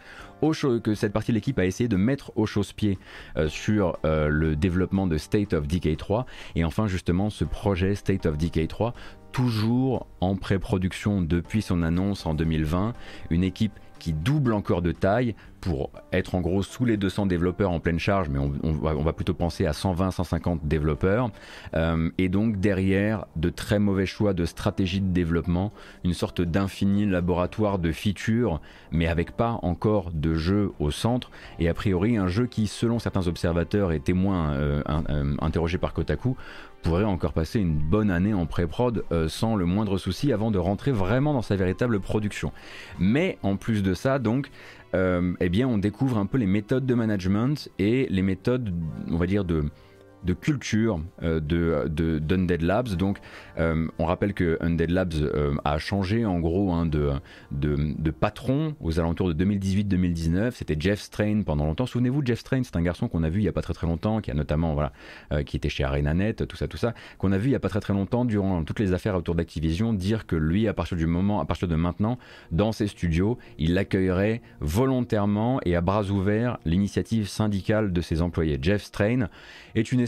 que cette partie de l'équipe a essayé de mettre au chausse-pied euh, sur euh, le développement de State of Decay 3 et enfin justement ce projet State of Decay 3 toujours en pré-production depuis son annonce en 2020, une équipe qui double encore de taille pour être en gros sous les 200 développeurs en pleine charge, mais on, va, plutôt penser à 120-150 développeurs. Euh, et donc derrière, de très mauvais choix de stratégie de développement, une sorte d'infini laboratoire de features, mais avec pas encore de jeu au centre. Et a priori, un jeu qui, selon certains observateurs et témoins euh, euh, interrogés par Kotaku, pourrait encore passer une bonne année en pré-prod euh, sans le moindre souci avant de rentrer vraiment dans sa véritable production. Mais en plus de ça, donc, euh, eh bien, on découvre un peu les méthodes de management et les méthodes, on va dire, de de culture euh, de, de d'Undead Labs. Donc, euh, on rappelle que Undead Labs euh, a changé en gros hein, de, de, patron aux alentours de 2018-2019. C'était Jeff Strain pendant longtemps. Souvenez-vous, Jeff Strain, c'est un garçon qu'on a vu il y a pas très très longtemps, qui a notamment voilà, qui était chez ArenaNet, tout ça, tout ça, qu'on a vu il y a pas très très longtemps durant toutes les affaires autour d'Activision dire que lui, à partir du moment, à partir de maintenant, dans ses studios, il accueillerait volontairement et à bras ouverts l'initiative syndicale de ses employés. Jeff Strain est une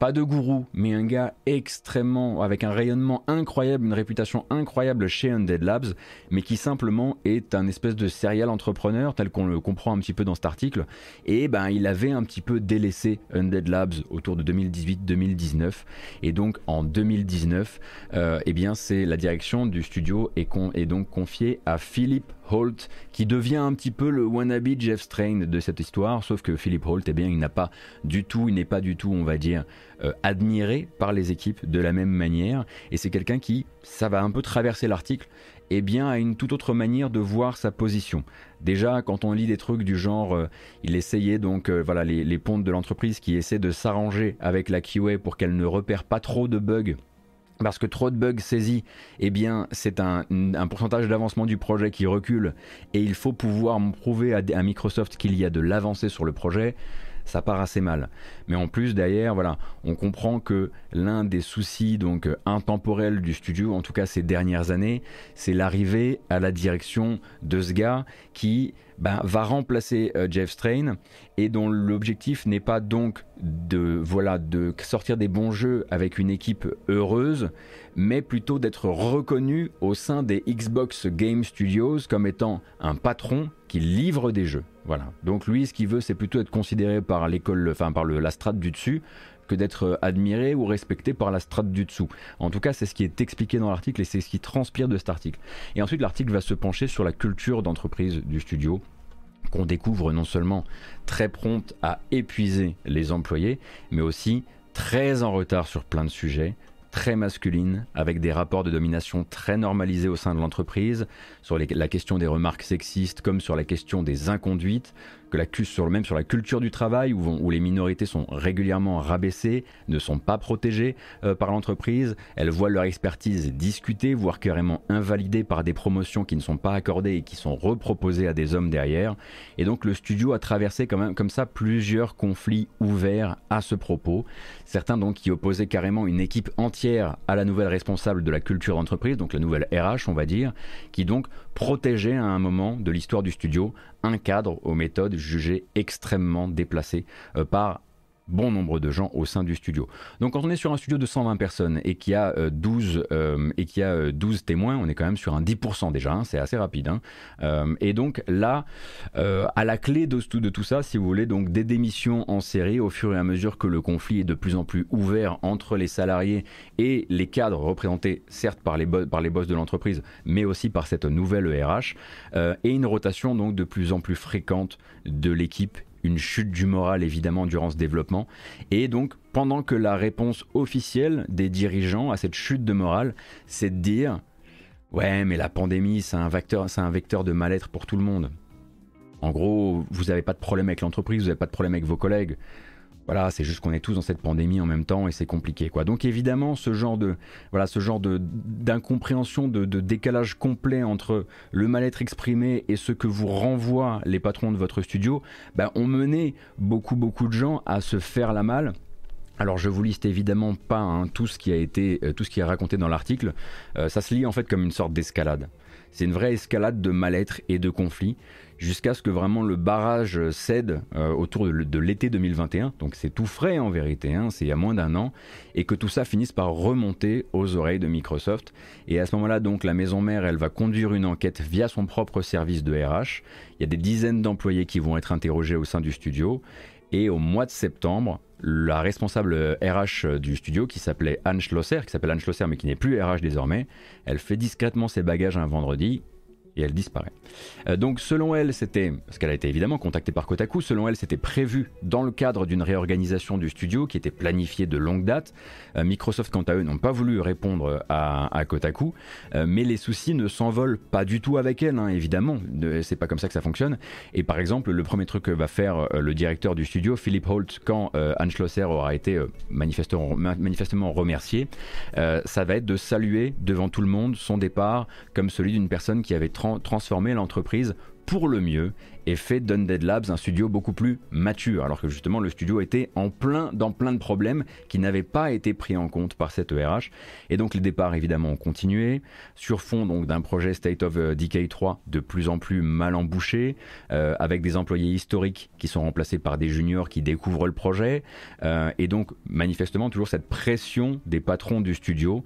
pas de gourou, mais un gars extrêmement, avec un rayonnement incroyable, une réputation incroyable chez Undead Labs, mais qui simplement est un espèce de serial entrepreneur, tel qu'on le comprend un petit peu dans cet article. Et ben, il avait un petit peu délaissé Undead Labs autour de 2018-2019. Et donc, en 2019, euh, eh bien, c'est la direction du studio est, est donc confiée à Philippe Holt, qui devient un petit peu le wannabe Jeff Strain de cette histoire, sauf que Philip Holt, eh bien, il n'a pas du tout, il n'est pas du tout, on va dire, euh, admiré par les équipes de la même manière, et c'est quelqu'un qui, ça va un peu traverser l'article, eh bien, a une toute autre manière de voir sa position. Déjà, quand on lit des trucs du genre, euh, il essayait donc, euh, voilà, les, pontes de l'entreprise qui essaient de s'arranger avec la QA pour qu'elle ne repère pas trop de bugs parce que trop de bugs saisis, eh bien, c'est un, pourcentage d'avancement du projet qui recule et il faut pouvoir prouver à, Microsoft qu'il y a de l'avancée sur le projet. Ça part assez mal. Mais en plus, derrière, voilà, on comprend que l'un des soucis donc intemporels du studio, en tout cas ces dernières années, c'est l'arrivée à la direction de ce gars qui ben, va remplacer euh, Jeff Strain et dont l'objectif n'est pas donc de, voilà, de sortir des bons jeux avec une équipe heureuse, mais plutôt d'être reconnu au sein des Xbox Game Studios comme étant un patron qui livre des jeux. Voilà. Donc lui, ce qu'il veut, c'est plutôt être considéré par l'école, enfin par le, la strate du dessus, que d'être admiré ou respecté par la strate du dessous. En tout cas, c'est ce qui est expliqué dans l'article et c'est ce qui transpire de cet article. Et ensuite, l'article va se pencher sur la culture d'entreprise du studio qu'on découvre non seulement très prompte à épuiser les employés, mais aussi très en retard sur plein de sujets, très masculine, avec des rapports de domination très normalisés au sein de l'entreprise, sur la question des remarques sexistes comme sur la question des inconduites, que la, sur, même sur la culture du travail, où, les minorités sont régulièrement rabaissées, ne sont pas protégées euh, par l'entreprise, elles voient leur expertise discutée, voire carrément invalidée par des promotions qui ne sont pas accordées et qui sont reproposées à des hommes derrière. Et donc le studio a traversé comme ça plusieurs conflits ouverts à ce propos. Certains donc qui opposaient carrément une équipe entière à la nouvelle responsable de la culture d'entreprise, donc la nouvelle RH on va dire, qui donc protégeait à un moment de l'histoire du studio un cadre aux méthodes jugées extrêmement déplacées euh, par bon nombre de gens au sein du studio. Donc quand on est sur un studio de 120 personnes et qui a 12 et qui a 12 témoins, on est quand même sur un 10% déjà, hein, c'est assez rapide. Hein. et donc là, à la clé de, de tout ça, si vous voulez, donc des démissions en série au fur et à mesure que le conflit est de plus en plus ouvert entre les salariés et les cadres représentés certes par les, par les boss de l'entreprise, mais aussi par cette nouvelle RH, euh, et une rotation donc de plus en plus fréquente de l'équipe une chute du moral évidemment durant ce développement. Et donc pendant que la réponse officielle des dirigeants à cette chute de morale, c'est de dire ouais mais la pandémie c'est un vecteur, c'est un vecteur de mal-être pour tout le monde. En gros, vous n'avez pas de problème avec l'entreprise, vous n'avez pas de problème avec vos collègues. Voilà, c'est juste qu'on est tous dans cette pandémie en même temps et c'est compliqué quoi. Donc évidemment, ce genre de voilà, ce genre de d'incompréhension, de, décalage complet entre le mal-être exprimé et ce que vous renvoient les patrons de votre studio, bah, ont mené beaucoup beaucoup de gens à se faire la malle. Alors je vous liste évidemment pas hein, tout ce qui a été euh, tout ce qui est raconté dans l'article. Euh, ça se lit en fait comme une sorte d'escalade. C'est une vraie escalade de mal-être et de conflit jusqu'à ce que vraiment le barrage cède euh, autour de, l'été 2021. Donc c'est tout frais en vérité, hein, c'est il y a moins d'un an, et que tout ça finisse par remonter aux oreilles de Microsoft. Et à ce moment-là, donc la maison mère, elle va conduire une enquête via son propre service de RH. Il y a des dizaines d'employés qui vont être interrogés au sein du studio. Et au mois de septembre, la responsable RH du studio, qui s'appelait Anne Schlosser, qui s'appelle Anne Schlosser mais qui n'est plus RH désormais, elle fait discrètement ses bagages un vendredi elle disparaît. Euh, donc selon elle, c'était, parce qu'elle a été évidemment contactée par Kotaku, selon elle, c'était prévu dans le cadre d'une réorganisation du studio qui était planifiée de longue date. Euh, Microsoft, quant à eux, n'ont pas voulu répondre à, Kotaku, euh, mais les soucis ne s'envolent pas du tout avec elle, hein, évidemment. C'est pas comme ça que ça fonctionne. Et par exemple, le premier truc que va faire le directeur du studio, Philip Holt, quand Anne Schlosser aura été manifestement, manifestement remercié, ça va être de saluer devant tout le monde son départ comme celui d'une personne qui avait transformer l'entreprise pour le mieux et fait d'Undead Labs un studio beaucoup plus mature, alors que justement le studio était en plein dans plein de problèmes qui n'avaient pas été pris en compte par cette ERH. Et donc les départs évidemment ont continué, sur fond donc d'un projet State of euh, Decay 3 de plus en plus mal embouché, euh, avec des employés historiques qui sont remplacés par des juniors qui découvrent le projet, euh, et donc manifestement toujours cette pression des patrons du studio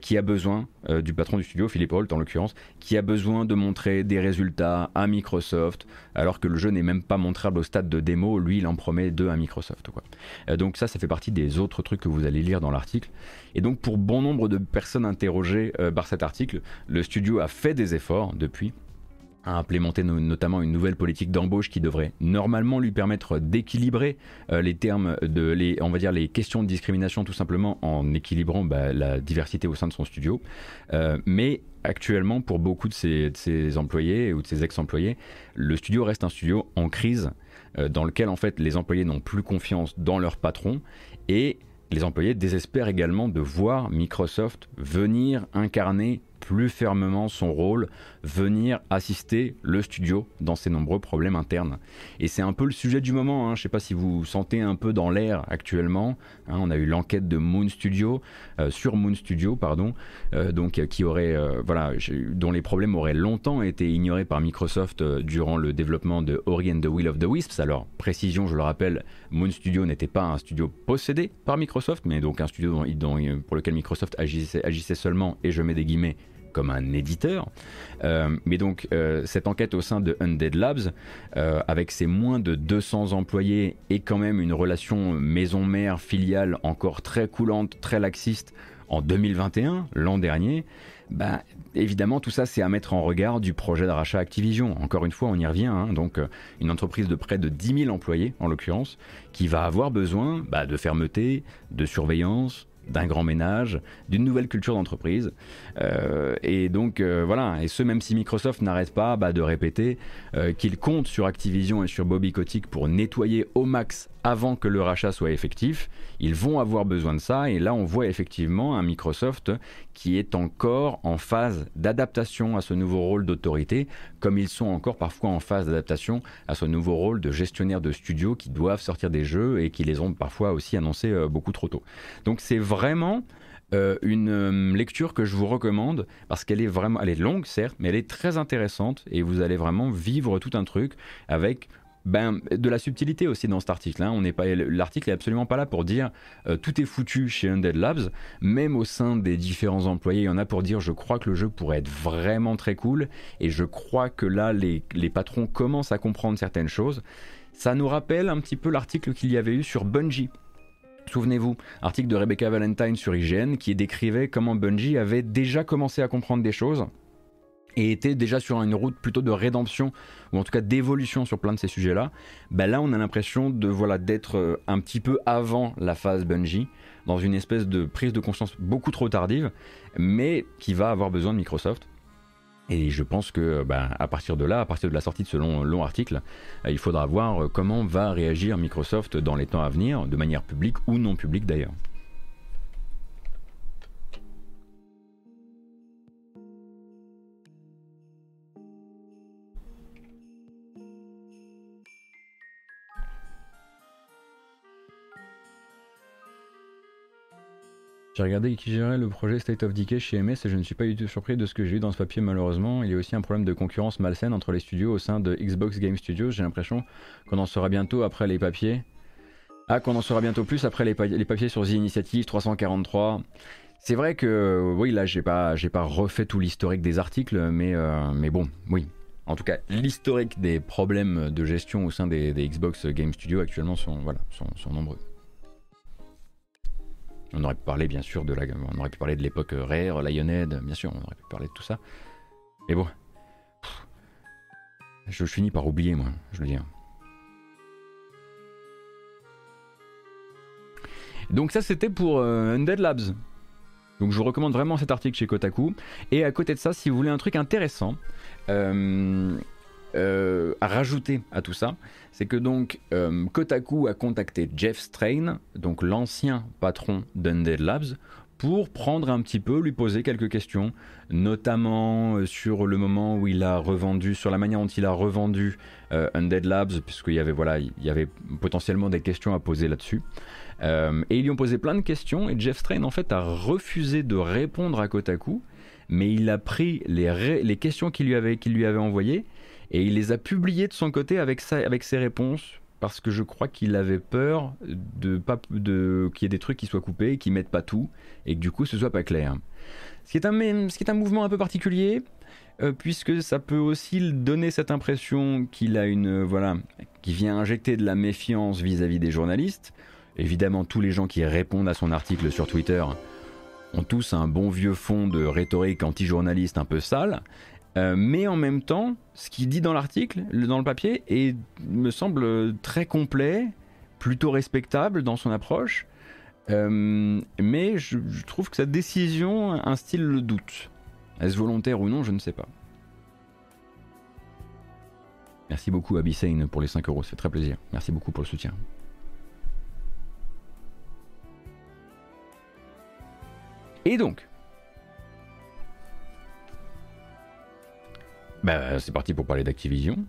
qui a besoin, du patron du studio, Philippe Holt en l'occurrence, qui a besoin de montrer des résultats à Microsoft, alors que le jeu n'est même pas montrable au stade de démo, lui il en promet deux à Microsoft. Euh, donc ça, ça fait partie des autres trucs que vous allez lire dans l'article. Et donc pour bon nombre de personnes interrogées euh, par cet article, le studio a fait des efforts depuis a implémenté notamment une nouvelle politique d'embauche qui devrait normalement lui permettre d'équilibrer euh, les termes de questions de discrimination tout simplement en équilibrant bah, la diversité au sein de son studio. Mais actuellement, pour beaucoup de ses, employés ou de ses ex-employés, le studio reste un studio en crise euh, dans lequel en fait les employés n'ont plus confiance dans leur patron et les employés désespèrent également de voir Microsoft venir incarner plus fermement son rôle, venir assister le studio dans ses nombreux problèmes internes. Et c'est un peu le sujet du moment, hein. je ne sais pas si vous sentez un peu dans l'air actuellement, hein. on a eu l'enquête de Moon Studio, euh, sur Moon Studio, pardon, euh, donc euh, qui aurait, voilà, dont les problèmes auraient longtemps été ignorés par Microsoft durant le développement de Ori and the Will of the Wisps. Alors, précision, je le rappelle, Moon Studio n'était pas un studio possédé par Microsoft, mais donc un studio pour lequel Microsoft agissait seulement, et je mets des guillemets, comme un éditeur. Euh, mais donc euh, cette enquête au sein de Undead Labs, euh, avec ses moins de 200 employés et quand même une relation maison-mère filiale encore très coulante, très laxiste en 2021, l'an dernier, bah, évidemment tout ça c'est à mettre en regard du projet de rachat Activision. Encore une fois, on y revient, hein. donc une entreprise de près de 10 000 employés en l'occurrence, qui va avoir besoin bah, de fermeté, de surveillance, d'un grand ménage, d'une nouvelle culture d'entreprise. Euh, et donc euh, voilà, et ce même si Microsoft n'arrête pas bah, de répéter euh, qu'il compte sur Activision et sur Bobby Kotick pour nettoyer au max avant que le rachat soit effectif, ils vont avoir besoin de ça. Et là, on voit effectivement un Microsoft qui est encore en phase d'adaptation à ce nouveau rôle d'autorité, comme ils sont encore parfois en phase d'adaptation à ce nouveau rôle de gestionnaire de studios qui doivent sortir des jeux et qui les ont parfois aussi annoncés beaucoup trop tôt. Donc c'est vraiment euh, une euh, lecture que je vous recommande parce qu'elle est vraiment, elle est longue certes, mais elle est très intéressante et vous allez vraiment vivre tout un truc avec ben, de la subtilité aussi dans cet article. Hein. On n'est pas, l'article est absolument pas là pour dire euh, tout est foutu chez Undead Labs. Même au sein des différents employés, il y en a pour dire je crois que le jeu pourrait être vraiment très cool et je crois que là les, les patrons commencent à comprendre certaines choses. Ça nous rappelle un petit peu l'article qu'il y avait eu sur Bungie. Souvenez-vous, article de Rebecca Valentine sur IGN qui décrivait comment Bungie avait déjà commencé à comprendre des choses et était déjà sur une route plutôt de rédemption ou en tout cas d'évolution sur plein de ces sujets-là, ben là on a l'impression de voilà d'être euh, un petit peu avant la phase Bungie, dans une espèce de prise de conscience beaucoup trop tardive, mais qui va avoir besoin de Microsoft. Et je pense que ben, à partir de là, à partir de la sortie de ce long, article, euh, il faudra voir euh, comment va réagir Microsoft dans les temps à venir, de manière publique ou non publique d'ailleurs. J'ai regardé qui gérait le projet State of Decay chez MS et je ne suis pas du tout surpris de ce que j'ai eu dans ce papier malheureusement. Il y a aussi un problème de concurrence malsaine entre les studios au sein de Xbox Game Studios. J'ai l'impression qu'on en saura bientôt après les papiers. Ah, qu'on en saura bientôt plus après les, papiers sur The Initiative 343. C'est vrai que, oui, là, j'ai pas, pas refait tout l'historique des articles, mais, euh, mais bon, oui. En tout cas, l'historique des problèmes de gestion au sein des, Xbox Game Studios actuellement sont, voilà, sont nombreux. On aurait pu parler bien sûr de la, on aurait pu parler de l'époque Rare, Lionhead, bien sûr, on aurait pu parler de tout ça. Mais bon, je finis par oublier moi, je veux dire. Donc ça c'était pour euh, Undead Labs. Donc je vous recommande vraiment cet article chez Kotaku. Et à côté de ça, si vous voulez un truc intéressant, euh, euh, à rajouter à tout ça, c'est que donc euh, Kotaku a contacté Jeff Strain, donc l'ancien patron d'Undead Labs, pour prendre un petit peu, lui poser quelques questions, notamment euh, sur le moment où il a revendu, sur la manière dont il a revendu Undead Labs, puisqu'il y avait voilà, il y avait potentiellement des questions à poser là-dessus. et ils lui ont posé plein de questions et Jeff Strain en fait a refusé de répondre à Kotaku, mais il a pris les, questions qu'il lui avait envoyées et il les a publiés de son côté avec, avec ses réponses parce que je crois qu'il avait peur de de qu'il y ait des trucs qui soient coupés, qui mettent pas tout et que du coup ce soit pas clair. Ce qui est un, ce qui est un mouvement un peu particulier euh, puisque ça peut aussi donner cette impression qu'il a une voilà qui vient injecter de la méfiance vis-à-vis des journalistes. Évidemment, tous les gens qui répondent à son article sur Twitter ont tous un bon vieux fond de rhétorique anti-journaliste un peu sale, euh, mais en même temps, ce qu'il dit dans l'article, dans le papier, est, me semble très complet, plutôt respectable dans son approche. Euh, mais je, trouve que sa décision instille le doute. Est-ce volontaire ou non, je ne sais pas. Merci beaucoup Abyssane pour les 5 euros, c'est très plaisir. Merci beaucoup pour le soutien. Et donc, Bah, c'est parti pour parler d'Activision,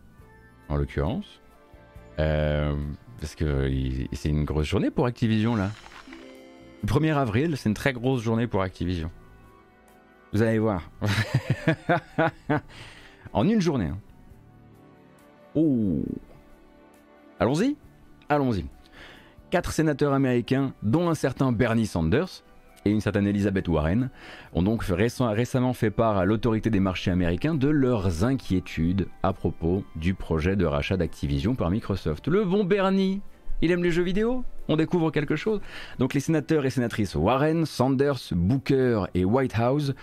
en l'occurrence. Euh, parce que c'est une grosse journée pour Activision là. 1er avril, c'est une très grosse journée pour Activision. Vous allez voir. <laughs> en une journée. Hein. Oh. Allons-y Allons-y. Quatre sénateurs américains, dont un certain Bernie Sanders, et une certaine Elizabeth Warren ont donc récemment fait part à l'autorité des marchés américains de leurs inquiétudes à propos du projet de rachat d'Activision par Microsoft. Le bon Bernie, il aime les jeux vidéo? On découvre quelque chose. Donc les sénateurs et sénatrices Warren, Sanders, Booker et Whitehouse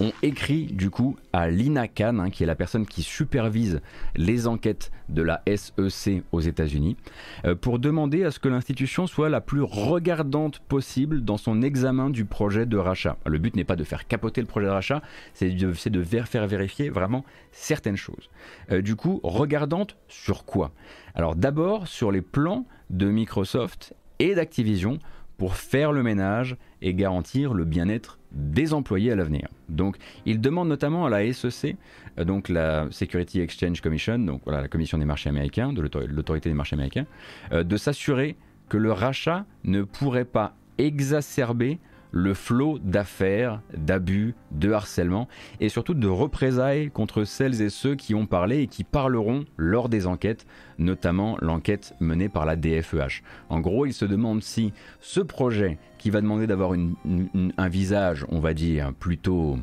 ont écrit du coup à Lina Khan, hein, qui est la personne qui supervise les enquêtes de la SEC aux États-Unis, euh, pour demander à ce que l'institution soit la plus regardante possible dans son examen du projet de rachat. Le but n'est pas de faire capoter le projet de rachat, c'est de, faire vérifier vraiment certaines choses. Euh, du coup, regardante sur quoi? Alors d'abord sur les plans de Microsoft et d'Activision pour faire le ménage et garantir le bien-être des employés à l'avenir. Donc, il demande notamment à la SEC, euh, donc la Security Exchange Commission, donc voilà la commission des marchés américains, de l'autorité des marchés américains, euh, de s'assurer que le rachat ne pourrait pas exacerber le flot d'affaires, d'abus, de harcèlement et surtout de représailles contre celles et ceux qui ont parlé et qui parleront lors des enquêtes, notamment l'enquête menée par la DFEH. En gros, il se demande si ce projet qui va demander d'avoir un visage, on va dire, plutôt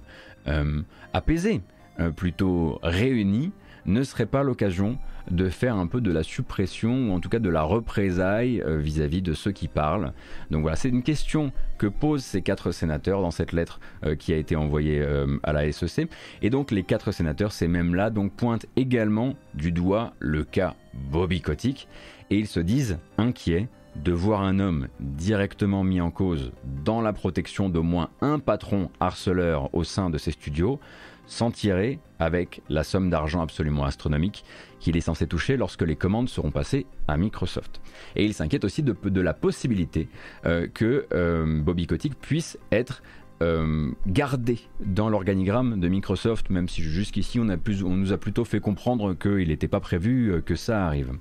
euh, apaisé, euh, plutôt réuni, ne serait pas l'occasion de faire un peu de la suppression ou en tout cas de la représaille euh, vis-à-vis de ceux qui parlent. Donc voilà, c'est une question que posent ces quatre sénateurs dans cette lettre euh, qui a été envoyée euh, à la SEC. Et donc les quatre sénateurs, ces mêmes-là, donc pointent également du doigt le cas Bobby Kotick et ils se disent inquiets de voir un homme directement mis en cause dans la protection d'au moins un patron harceleur au sein de ses studios s'en tirer avec la somme d'argent absolument astronomique qu'il est censé toucher lorsque les commandes seront passées à Microsoft. Et il s'inquiète aussi de, la possibilité euh, que euh, Bobby Kotick puisse être euh, gardé dans l'organigramme de Microsoft, même si jusqu'ici on, on, nous a plutôt fait comprendre qu'il n'était pas prévu que ça arrive.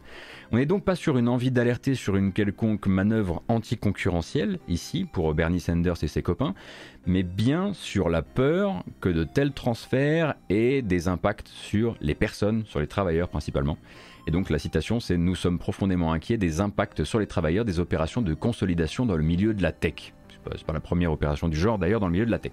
On n'est donc pas sur une envie d'alerter sur une quelconque manœuvre anticoncurrentielle, ici, pour Bernie Sanders et ses copains, mais bien sur la peur que de tels transferts aient des impacts sur les personnes, sur les travailleurs principalement. Et donc la citation, c'est Nous sommes profondément inquiets des impacts sur les travailleurs des opérations de consolidation dans le milieu de la tech. C'est pas, la première opération du genre d'ailleurs dans le milieu de la tech.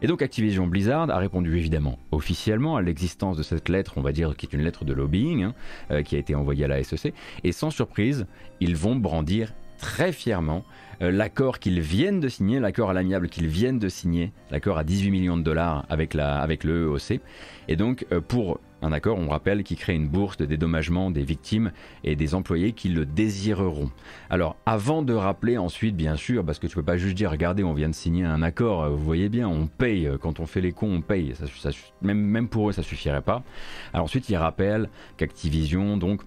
Et donc Activision Blizzard a répondu évidemment officiellement à l'existence de cette lettre, on va dire qui est une lettre de lobbying, hein, euh, qui a été envoyée à la SEC. Et sans surprise, ils vont brandir très fièrement l'accord qu'ils viennent de signer, l'accord à l'amiable qu'ils viennent de signer, l'accord à 18 millions de dollars avec, la, avec le EOC. Et donc euh, pour un accord, on rappelle, qui crée une bourse de dédommagement des victimes et des employés qui le désireront. Alors, avant de rappeler ensuite, bien sûr, parce que tu peux pas juste dire, regardez, on vient de signer un accord, euh, vous voyez bien, on paye, euh, quand on fait les cons, on paye. Ça, même, même pour eux, ça suffirait pas. Alors ensuite, il rappelle qu'Activision, donc,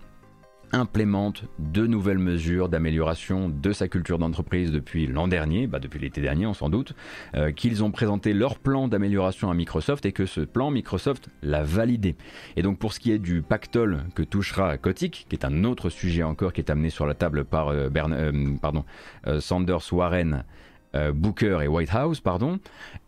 implémente de nouvelles mesures d'amélioration de sa culture d'entreprise depuis l'an dernier, bah depuis l'été dernier sans doute, euh, qu'ils ont présenté leur plan d'amélioration à Microsoft et que ce plan Microsoft l'a validé. Et donc pour ce qui est du pactole que touchera Kotick, qui est un autre sujet encore qui est amené sur la table par euh, euh, pardon, Sanders Warren euh, Booker et White House, pardon,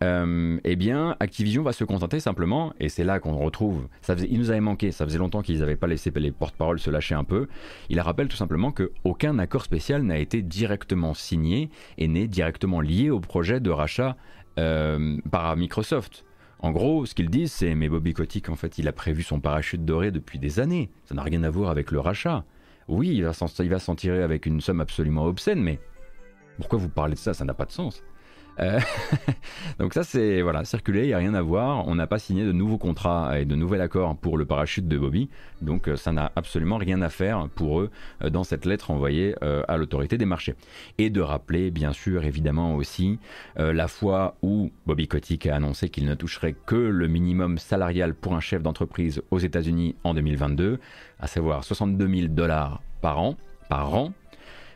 euh, eh bien, Activision va se contenter simplement, et c'est là qu'on retrouve, ça il nous avait manqué, ça faisait longtemps qu'ils n'avaient pas laissé les porte-paroles se lâcher un peu, il rappelle tout simplement qu'aucun accord spécial n'a été directement signé et n'est directement lié au projet de rachat euh, par Microsoft. En gros, ce qu'ils disent, c'est mais Bobby Kotick, en fait, il a prévu son parachute doré depuis des années. Ça n'a rien à voir avec le rachat. Oui, il va s'en tirer avec une somme absolument obscène, mais pourquoi vous parlez de ça? Ça n'a pas de sens. Euh, <laughs> donc ça c'est voilà circulé, il n'y a rien à voir, on n'a pas signé de nouveaux contrats et de nouvel accord pour le parachute de Bobby, donc euh, ça n'a absolument rien à faire pour eux euh, dans cette lettre envoyée à l'autorité des marchés. Et de rappeler bien sûr évidemment aussi la fois où Bobby Kotick a annoncé qu'il ne toucherait que le minimum salarial pour un chef d'entreprise aux États-Unis en 2022, à savoir 62 000 dollars par an, par an,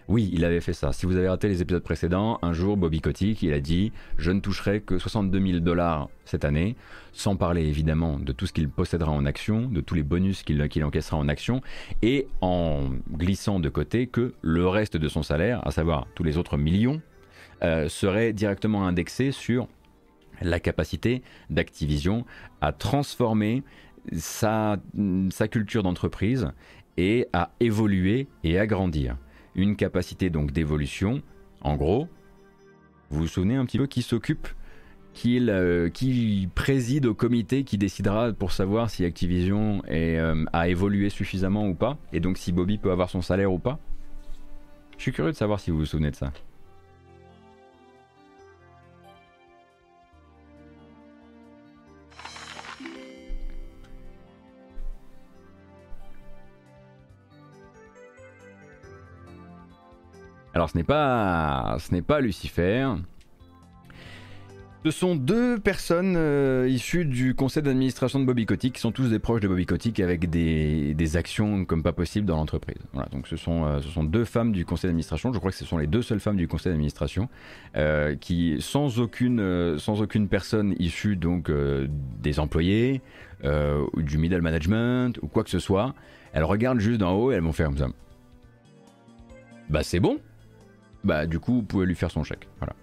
oui, il avait fait ça. Si vous avez raté les épisodes précédents, un jour, Bobby Kotick, il a dit Je ne toucherai que 62 000 dollars cette année, sans parler évidemment de tout ce qu'il possédera en action, de tous les bonus qu'il encaissera en action, et en glissant de côté que le reste de son salaire, à savoir tous les autres millions, euh, serait directement indexé sur la capacité d'Activision à transformer sa, sa culture d'entreprise et à évoluer et à grandir une capacité donc d'évolution. En gros, vous vous souvenez un petit peu qui s'occupe, qui, préside au comité qui décidera pour savoir si Activision euh, a évolué suffisamment ou pas, et donc si Bobby peut avoir son salaire ou pas. Je suis curieux de savoir si vous vous souvenez de ça. Alors ce n'est pas, ce n'est pas Lucifer. Ce sont deux personnes euh, issues du conseil d'administration de Bobby Kotick, qui sont tous des proches de Bobby Kotick avec des, actions comme pas possible dans l'entreprise. Voilà, donc ce sont, euh, ce sont deux femmes du conseil d'administration, je crois que ce sont les deux seules femmes du conseil d'administration, euh, qui sans aucune, sans aucune personne issue donc des employés, ou du middle management, ou quoi que ce soit, elles regardent juste d'en haut et elles vont faire comme ça. Bah c'est bon, bah du coup vous pouvez lui faire son chèque. Voilà.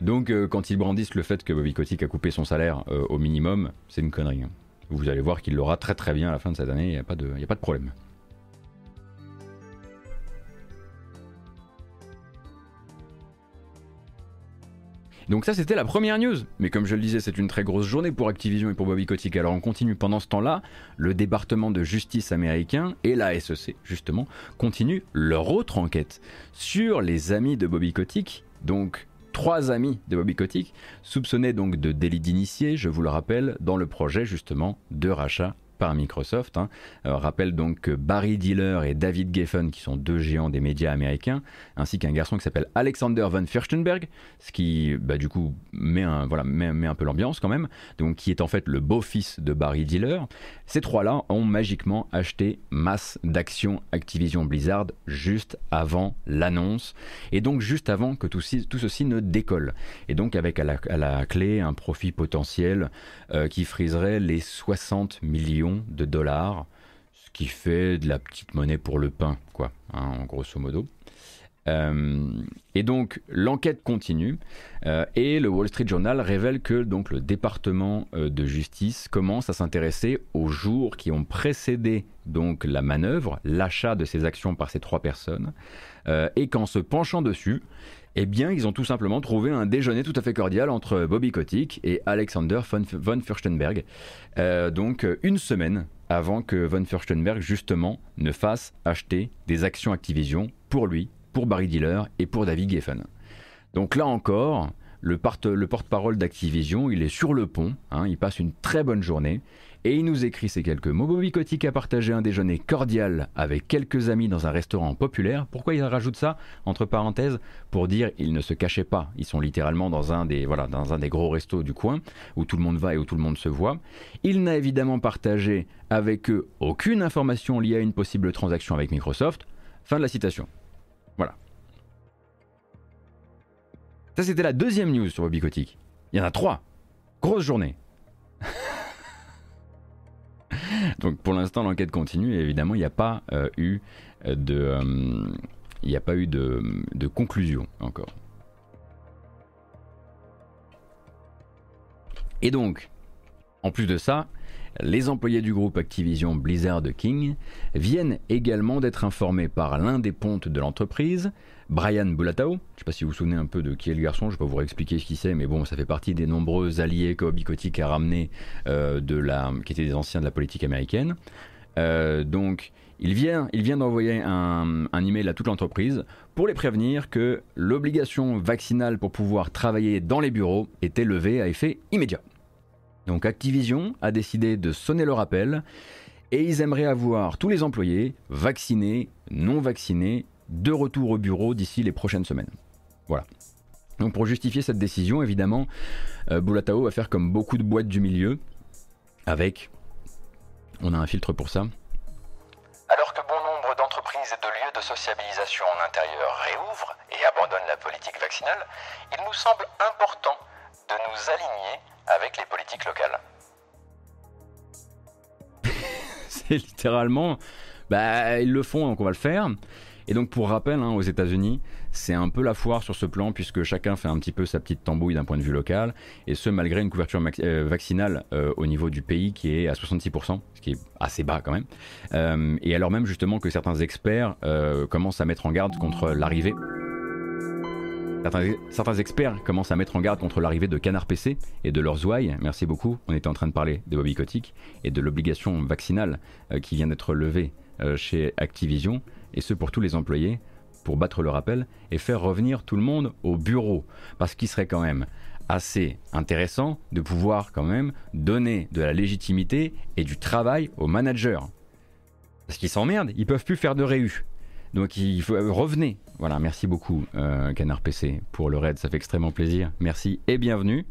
Donc euh, quand ils brandissent le fait que Bobby Kotick a coupé son salaire euh, au minimum, c'est une connerie. hein. Vous allez voir qu'il l'aura très très bien à la fin de cette année, il n'y a, a pas de problème. Donc ça c'était la première news, mais comme je le disais c'est une très grosse journée pour Activision et pour Bobby Kotick. Alors on continue pendant ce temps-là, le département de justice américain et la SEC justement continuent leur autre enquête sur les amis de Bobby Kotick, donc trois amis de Bobby Kotick, soupçonnés donc de délit d'initié, je vous le rappelle, dans le projet justement de rachat par Microsoft. hein. Euh, rappelle donc que Barry Diller et David Geffen, qui sont deux géants des médias américains, ainsi qu'un garçon qui s'appelle Alexander von Furstenberg, ce qui bah, du coup met un, voilà, met, met un peu l'ambiance quand même, donc qui est en fait le beau-fils de Barry Diller. Ces trois-là ont magiquement acheté masse d'actions Activision Blizzard juste avant l'annonce, et donc juste avant que tout, tout ceci ne décolle. Et donc avec à la, à la clé un profit potentiel euh, qui friserait les 60 millions de dollars, ce qui fait de la petite monnaie pour le pain, quoi, hein, en grosso modo. Euh, et donc l'enquête continue euh, et le Wall Street Journal révèle que donc le département euh, de justice commence à s'intéresser aux jours qui ont précédé donc la manœuvre, l'achat de ces actions par ces trois personnes, et qu'en se penchant dessus, eh bien, ils ont tout simplement trouvé un déjeuner tout à fait cordial entre Bobby Kotick et Alexander von, von Furstenberg. Euh, donc, euh, une semaine avant que von Furstenberg, justement, ne fasse acheter des actions Activision pour lui, pour Barry Diller et pour David Geffen. Donc là encore, le, porte-parole d'Activision, il est sur le pont, hein, il passe une très bonne journée, et il nous écrit ces quelques mots. Bobby Kotick a partagé un déjeuner cordial avec quelques amis dans un restaurant populaire. Pourquoi il rajoute ça entre parenthèses Pour dire ils ne se cachaient pas? Ils sont littéralement dans un des voilà dans un des gros restos du coin où tout le monde va et où tout le monde se voit. Il n'a évidemment partagé avec eux aucune information liée à une possible transaction avec Microsoft. Fin de la citation. Voilà. Ça c'était la deuxième news sur Bobby Kotick. Il y en a trois. Grosse journée. <laughs> <laughs> Donc pour l'instant l'enquête continue et évidemment il n'y a pas euh, eu euh, de euh, il n'y a pas eu de, de conclusion encore. Et donc, en plus de ça, les employés du groupe Activision Blizzard King viennent également d'être informés par l'un des pontes de l'entreprise, Brian Bulatao. Je ne sais pas si vous vous souvenez un peu de qui est le garçon, je ne vais pas vous réexpliquer ce qu'il c'est, mais bon, ça fait partie des nombreux alliés que a ramenés, de qui étaient des anciens de la politique américaine. Euh, donc, il vient, il vient d'envoyer un, un email à toute l'entreprise pour les prévenir que l'obligation vaccinale pour pouvoir travailler dans les bureaux était levée à effet immédiat. Donc Activision a décidé de sonner le rappel et ils aimeraient avoir tous les employés, vaccinés, non vaccinés, de retour au bureau d'ici les prochaines semaines. Voilà. Donc pour justifier cette décision, évidemment, euh, Bulatao va faire comme beaucoup de boîtes du milieu, avec... On a un filtre pour ça. Alors que bon nombre d'entreprises et de lieux de sociabilisation en intérieur réouvrent et abandonnent la politique vaccinale, il nous semble important de nous aligner avec les politiques locales. <laughs> c'est littéralement, bah, ils le font, donc on va le faire. Et donc pour rappel, hein, aux États-Unis, c'est un peu la foire sur ce plan puisque chacun fait un petit peu sa petite tambouille d'un point de vue local, et ce malgré une couverture euh, vaccinale euh, au niveau du pays qui est à 66%, ce qui est assez bas quand même. Euh, et alors même justement que certains experts commencent à mettre en garde contre l'arrivée Certains, experts commencent à mettre en garde contre l'arrivée de Canard PC et de leurs ouailles. Merci beaucoup. On était en train de parler de Bobby et de l'obligation vaccinale qui vient d'être levée chez Activision, et ce pour tous les employés, pour battre le rappel et faire revenir tout le monde au bureau. Parce qu'il serait quand même assez intéressant de pouvoir quand même donner de la légitimité et du travail aux managers. Parce qu'ils s'emmerdent, ils peuvent plus faire de réu. Donc il faut euh, revenez. Voilà, merci beaucoup euh, Canard PC pour le raid, ça fait extrêmement plaisir. Merci et bienvenue.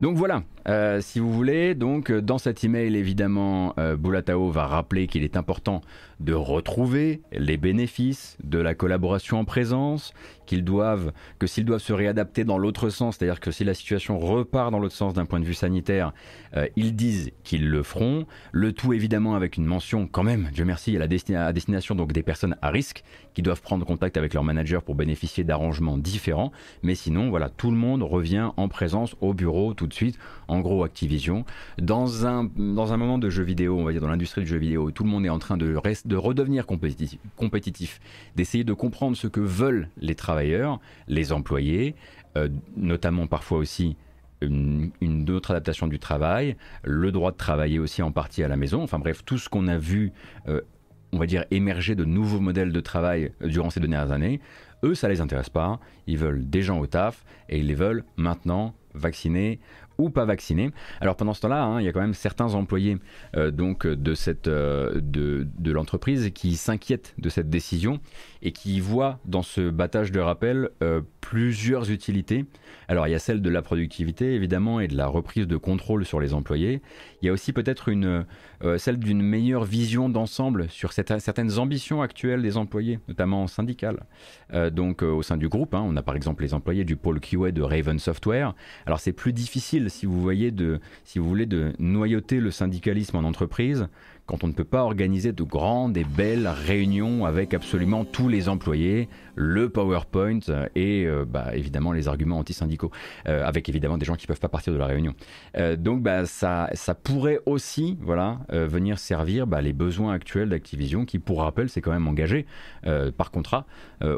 Donc voilà, euh, si vous voulez, donc dans cet email évidemment, euh, Boulatao va rappeler qu'il est important de retrouver les bénéfices de la collaboration en présence, qu'ils doivent, que s'ils doivent se réadapter dans l'autre sens, c'est-à-dire que si la situation repart dans l'autre sens d'un point de vue sanitaire, euh, ils disent qu'ils le feront. Le tout évidemment avec une mention quand même, Dieu merci, à la destination donc des personnes à risque qui doivent prendre contact avec leur manager pour bénéficier d'arrangements différents. Mais sinon, voilà, tout le monde revient en présence au bureau tout de suite. En gros, Activision. Dans un dans un moment de jeu vidéo, on va dire dans l'industrie du jeu vidéo, tout le monde est en train de de redevenir compétitif, compétitif d'essayer de comprendre ce que veulent les travailleurs, les employés, euh, notamment parfois aussi une, autre adaptation du travail, le droit de travailler aussi en partie à la maison, enfin bref, tout ce qu'on a vu, euh, on va dire, émerger de nouveaux modèles de travail euh, durant ces dernières années, eux, ça les intéresse pas, ils veulent des gens au taf et ils les veulent maintenant vaccinés ou pas vaccinés. Alors pendant ce temps-là, hein, il y a quand même certains employés euh, euh, de l'entreprise qui s'inquiètent de cette décision et qui voient dans ce battage de rappel euh, plusieurs utilités. Alors il y a celle de la productivité évidemment et de la reprise de contrôle sur les employés. Il y a aussi peut-être une celle d'une meilleure vision d'ensemble sur certaines ambitions actuelles des employés, notamment syndicales. donc au sein du groupe, hein, on a par exemple les employés du pôle QA de Raven Software. Alors c'est plus difficile si vous si vous voulez, de noyauter le syndicalisme en entreprise quand on ne peut pas organiser de grandes et belles réunions avec absolument tous les employés, le PowerPoint et euh, bah, évidemment les arguments anti-syndicaux, euh, avec évidemment des gens qui ne peuvent pas partir de la réunion. Euh, donc bah, ça, ça pourrait aussi voilà, venir servir bah, les besoins actuels d'Activision, qui pour rappel s'est quand même engagé par contrat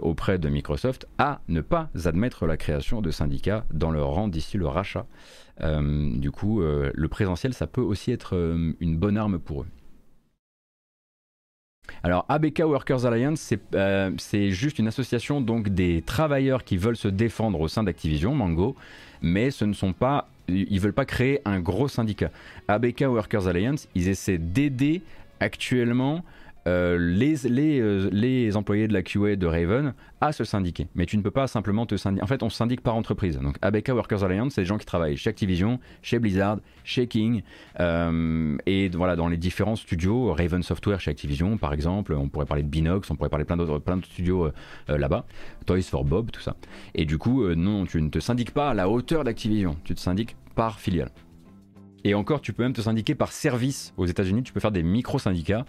auprès de Microsoft à ne pas admettre la création de syndicats dans leur rang d'ici le rachat. Euh, du coup, euh, le présentiel, ça peut aussi être euh, une bonne arme pour eux. Alors ABK Workers Alliance, c'est juste une association donc des travailleurs qui veulent se défendre au sein d'Activision, Mango, mais ce ne veulent pas créer un gros syndicat. ABK Workers Alliance, ils essaient d'aider actuellement euh, euh, les, employés de la QA de Raven à se syndiquer. Mais tu ne peux pas simplement te syndiquer. En fait, on se syndique par entreprise. Donc ABK Workers Alliance, c'est des gens qui travaillent chez Activision, chez Blizzard, chez King, euh, et voilà, dans les différents studios, Raven Software chez Activision, par exemple, on pourrait parler de Binox, on pourrait parler plein d'autres plein de studios là-bas, Toys for Bob, tout ça. Et du coup, non, tu ne te syndiques pas à la hauteur d'Activision, tu te syndiques par filiale. Et encore, tu peux même te syndiquer par service aux États-Unis. Tu peux faire des micro-syndicats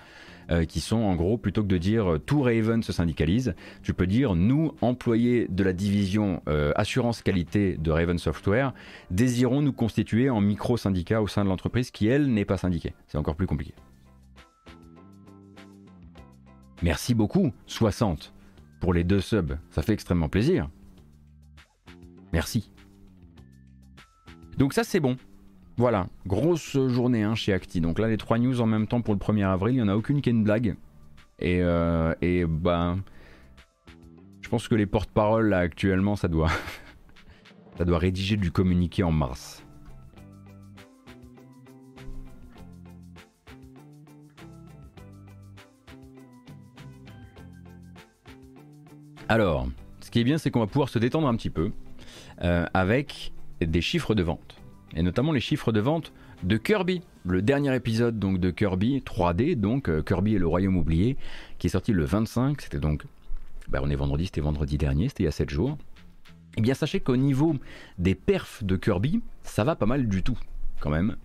euh, qui sont en gros, plutôt que de dire euh, tout Raven se syndicalise, tu peux dire nous, employés de la division euh, assurance qualité de Raven Software, désirons nous constituer en micro-syndicat au sein de l'entreprise qui, elle, n'est pas syndiquée. C'est encore plus compliqué. Merci beaucoup, 60, pour les deux subs. Ça fait extrêmement plaisir. Merci. Donc ça c'est bon. Voilà, grosse journée hein, chez Acti. Donc là, les trois news en même temps pour le 1er avril, il n'y en a aucune qui est une blague. Et, bah, je pense que les porte-paroles là actuellement, ça doit, <laughs> ça doit rédiger du communiqué en mars. Alors, ce qui est bien, c'est qu'on va pouvoir se détendre un petit peu euh, avec des chiffres de vente et notamment les chiffres de vente de Kirby, le dernier épisode donc de Kirby 3D, donc euh, Kirby et le Royaume oublié, qui est sorti le 25, c'était donc, bah, on est vendredi, c'était vendredi dernier, c'était il y a 7 jours. Eh bien sachez qu'au niveau des perfs de Kirby, ça va pas mal du tout quand même,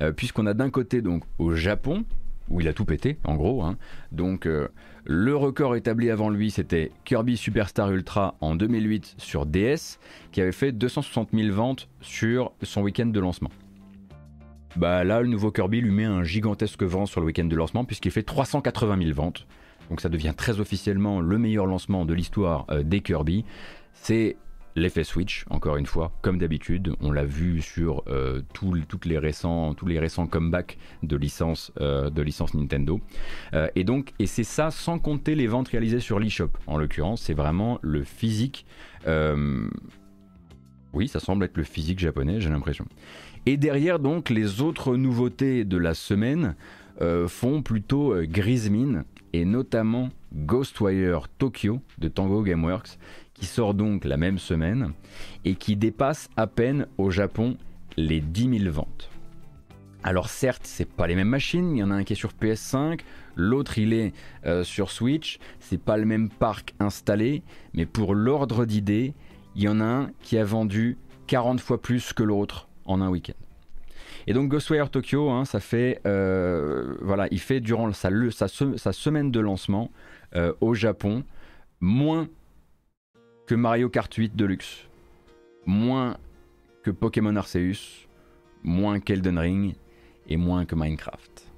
euh, puisqu'on a d'un côté donc au Japon, où il a tout pété en gros, hein. donc euh, le record établi avant lui, c'était Kirby Superstar Ultra en 2008 sur DS, qui avait fait 260 000 ventes sur son week-end de lancement. Bah là, le nouveau Kirby lui met un gigantesque vent sur le week-end de lancement, puisqu'il fait 380 000 ventes. Donc ça devient très officiellement le meilleur lancement de l'histoire euh, des Kirby. C'est L'effet Switch, encore une fois, comme d'habitude, on l'a vu sur euh, toutes les récents, tous les récents comebacks de licences euh, de licence Nintendo. Euh, et donc, et c'est ça sans compter les ventes réalisées sur l'eShop. En l'occurrence, c'est vraiment le physique. oui, ça semble être le physique japonais, j'ai l'impression. Et derrière, donc, les autres nouveautés de la semaine font plutôt grise mine, et notamment Ghostwire Tokyo de Tango Gameworks qui sort donc la même semaine et qui dépasse à peine au Japon les 10 000 ventes. Alors certes, c'est pas les mêmes machines, il y en a un qui est sur PS5, l'autre il est euh, sur Switch, c'est pas le même parc installé, mais pour l'ordre d'idée, il y en a un qui a vendu 40 fois plus que l'autre en un week-end. Et donc Ghostwire Tokyo, hein, ça fait, euh, voilà, il fait durant sa, semaine de lancement euh, au Japon moins que Mario Kart 8 Deluxe, moins que Pokémon Arceus, moins qu'Elden Ring et moins que Minecraft.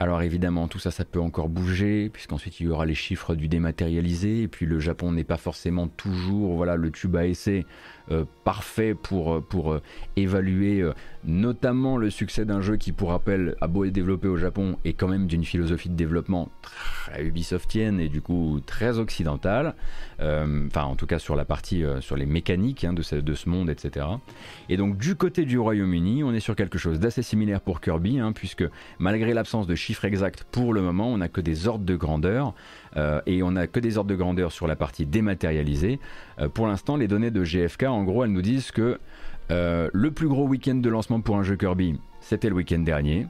Alors évidemment, tout ça, ça peut encore bouger, puisqu'ensuite il y aura les chiffres du dématérialisé, et puis le Japon n'est pas forcément toujours voilà, le tube à essai euh, parfait pour, euh, euh, évaluer notamment le succès d'un jeu qui, pour rappel, a beau être développé au Japon, est quand même d'une philosophie de développement très Ubisoftienne et du coup très occidentale, enfin en tout cas sur la partie, sur les mécaniques hein, de, ce, de, ce, monde, etc. Et donc du côté du Royaume-Uni, on est sur quelque chose d'assez similaire pour Kirby, hein, puisque malgré l'absence de chiffres exacts pour le moment, on n'a que des ordres de grandeur. Euh, et on n'a que des ordres de grandeur sur la partie dématérialisée. Euh, pour l'instant, les données de GFK, en gros, elles nous disent que euh, le plus gros week-end de lancement pour un jeu Kirby, c'était le week-end dernier.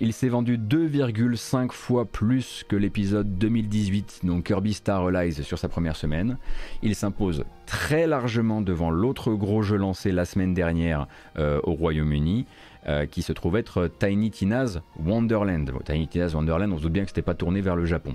il s'est vendu 2,5 fois plus que l'épisode 2018, donc Kirby Star Allies sur sa première semaine. Il s'impose très largement devant l'autre gros jeu lancé la semaine dernière au Royaume-Uni. Euh, qui se trouve être Tiny Tina's Wonderland. Tiny Tina's Wonderland, on se doute bien que c'était pas tourné vers le Japon.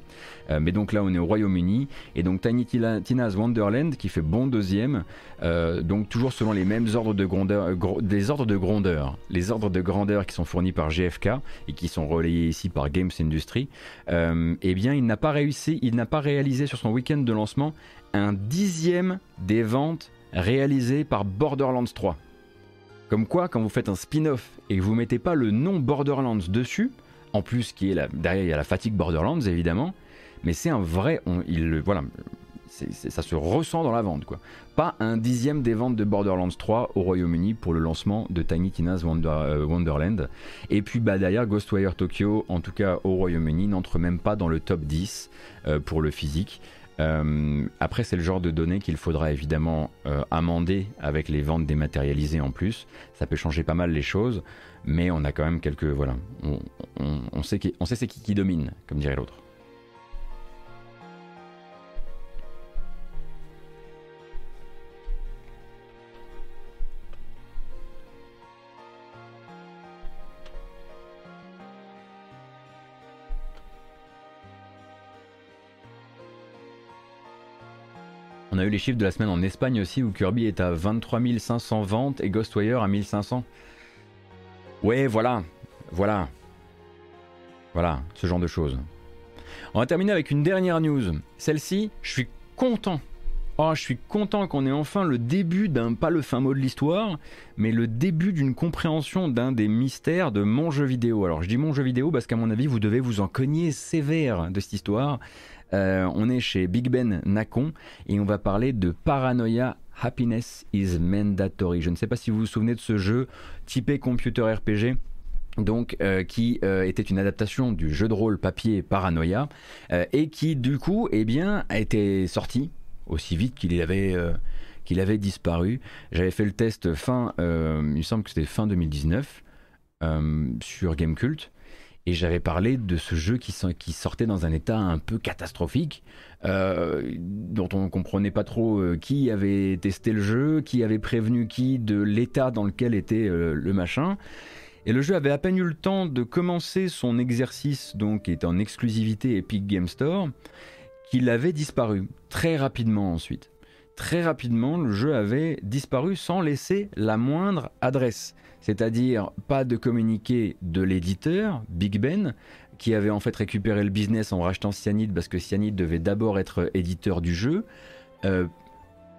Euh, mais donc là, on est au Royaume-Uni, et donc Tiny Tina's Wonderland qui fait bon deuxième, euh, donc toujours selon les mêmes ordres de grandeur, des ordres de grandeur, les ordres de grandeur qui sont fournis par GFK et qui sont relayés ici par Games Industry. eh bien, il n'a pas réussi, il n'a pas réalisé sur son week-end de lancement un dixième des ventes réalisées par Borderlands 3. Comme quoi, quand vous faites un spin-off et que vous mettez pas le nom Borderlands dessus, en plus qui est derrière il y a la fatigue Borderlands évidemment, mais c'est un vrai, il, voilà, ça se ressent dans la vente quoi. Pas un dixième des ventes de Borderlands 3 au Royaume-Uni pour le lancement de Tiny Tina's euh, Wonderland. Et puis bah, derrière Ghostwire Tokyo, en tout cas au Royaume-Uni, n'entre même pas dans le top 10 euh, pour le physique. Euh, après, c'est le genre de données qu'il faudra évidemment euh, amender avec les ventes dématérialisées en plus. Ça peut changer pas mal les choses, mais on a quand même quelques. Voilà. On, sait, qui, sait c'est qui qui domine, comme dirait l'autre. A eu les chiffres de la semaine en Espagne aussi où Kirby est à 23 500 ventes et Ghostwire à 1500. Ouais, voilà, voilà. Voilà, ce genre de choses. On va terminer avec une dernière news. Celle-ci, je suis content. Oh, je suis content qu'on ait enfin le début d'un, pas le fin mot de l'histoire, mais le début d'une compréhension d'un des mystères de mon jeu vidéo. Alors je dis mon jeu vidéo parce qu'à mon avis, vous devez vous en cogner sévère de cette histoire. Euh, on est chez Big Ben Nakon et on va parler de Paranoia Happiness is Mandatory. Je ne sais pas si vous vous souvenez de ce jeu typé computer RPG donc euh, qui euh, était une adaptation du jeu de rôle papier Paranoia et qui du coup eh bien a été sorti aussi vite qu'il avait avait disparu. J'avais fait le test fin, il me semble que c'était fin 2019 sur Gamecult et j'avais parlé de ce jeu qui, sortait dans un état un peu catastrophique, euh, dont on ne comprenait pas trop euh, qui avait testé le jeu, qui avait prévenu qui de l'état dans lequel était euh, le machin. Et le jeu avait à peine eu le temps de commencer son exercice, donc qui était en exclusivité Epic Game Store, qu'il avait disparu très rapidement ensuite. Très rapidement, le jeu avait disparu sans laisser la moindre adresse c'est-à-dire pas de communiqué de l'éditeur, Big Ben, qui avait en fait récupéré le business en rachetant Cyanide parce que Cyanide devait d'abord être éditeur du jeu. Euh,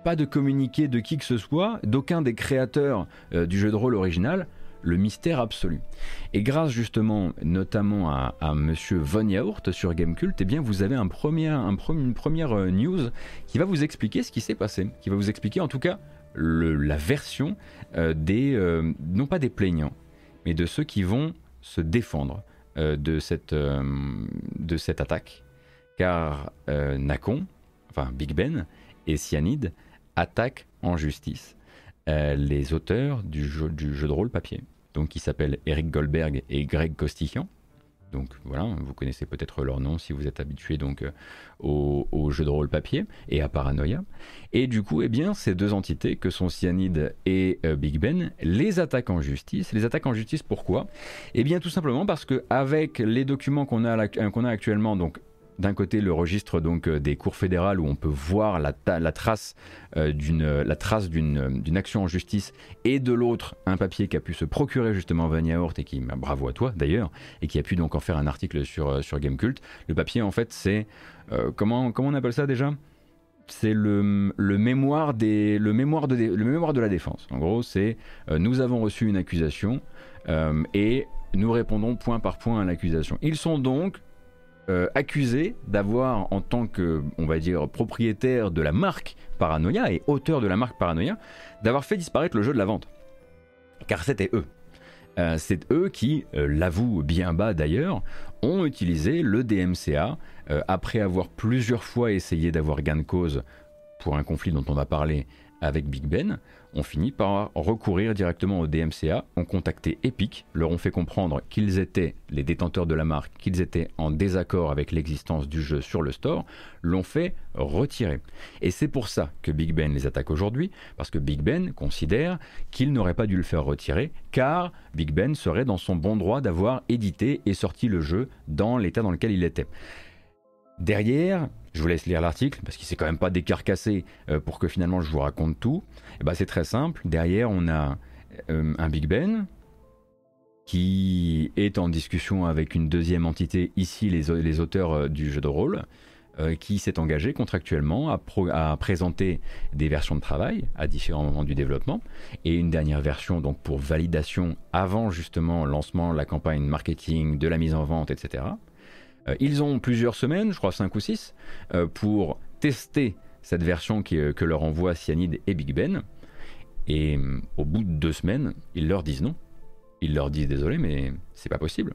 pas de communiqué de qui que ce soit, d'aucun des créateurs euh, du jeu de rôle original, le mystère absolu. Et grâce justement notamment à, Monsieur Von Yaourt sur Gamecult, eh bien vous avez un une première euh, news qui va vous expliquer ce qui s'est passé, qui va vous expliquer en tout cas la version euh, des, euh, non pas des plaignants, mais de ceux qui vont se défendre de, cette, de cette attaque. Car Nakon, enfin Big Ben et Cyanide attaquent en justice. Les auteurs du jeu, du jeu de rôle papier, donc qui s'appellent Eric Goldberg et Greg Costichian. Donc voilà, vous connaissez peut-être leur nom si vous êtes habitué donc euh, au, jeu de rôle papier et à Paranoia. Et du coup, eh bien, ces deux entités que sont Cyanide et euh, Big Ben les attaquent en justice. Les attaquent en justice pourquoi? Eh bien, tout simplement parce que avec les documents qu'on a, a actuellement, donc d'un côté le registre donc euh, des cours fédérales où on peut voir la, trace euh, d'une la trace d'une action en justice et de l'autre un papier qui a pu se procurer justement Vania Hort et qui bah, bravo à toi d'ailleurs et qui a pu donc en faire un article sur euh, sur Gamecult. Le papier en fait c'est comment comment on appelle ça déjà? C'est le, mémoire des le mémoire de le mémoire de la défense. En gros, c'est nous avons reçu une accusation et nous répondons point par point à l'accusation. Ils sont donc euh, accusé d'avoir, en tant que, on va dire, propriétaire de la marque Paranoia et auteur de la marque Paranoia, d'avoir fait disparaître le jeu de la vente. Car c'était eux. Euh, c'est eux qui, euh, l'avouent bien bas d'ailleurs, ont utilisé le DMCA après avoir plusieurs fois essayé d'avoir gain de cause pour un conflit dont on va parler avec Big Ben, ont fini par recourir directement au DMCA, ont contacté Epic, leur ont fait comprendre qu'ils étaient les détenteurs de la marque, qu'ils étaient en désaccord avec l'existence du jeu sur le store, l'ont fait retirer. Et c'est pour ça que Big Ben les attaque aujourd'hui, parce que Big Ben considère qu'il n'aurait pas dû le faire retirer, car Big Ben serait dans son bon droit d'avoir édité et sorti le jeu dans l'état dans lequel il était. Derrière, je vous laisse lire l'article parce qu'il s'est quand même pas décarcassé euh, pour que finalement je vous raconte tout. Et eh ben, c'est très simple. Derrière, on a euh, un Big Ben qui est en discussion avec une deuxième entité, ici les, auteurs euh, du jeu de rôle, qui s'est engagé contractuellement à, à, présenter des versions de travail à différents moments du développement et une dernière version donc pour validation avant justement lancement, la campagne marketing, de la mise en vente, etc. Euh, ils ont plusieurs semaines, je crois 5 ou 6, euh, pour tester cette version euh, que leur envoie Cyanide et Big Ben. Et au bout de deux semaines, ils leur disent non. Ils leur disent désolé, mais c'est pas possible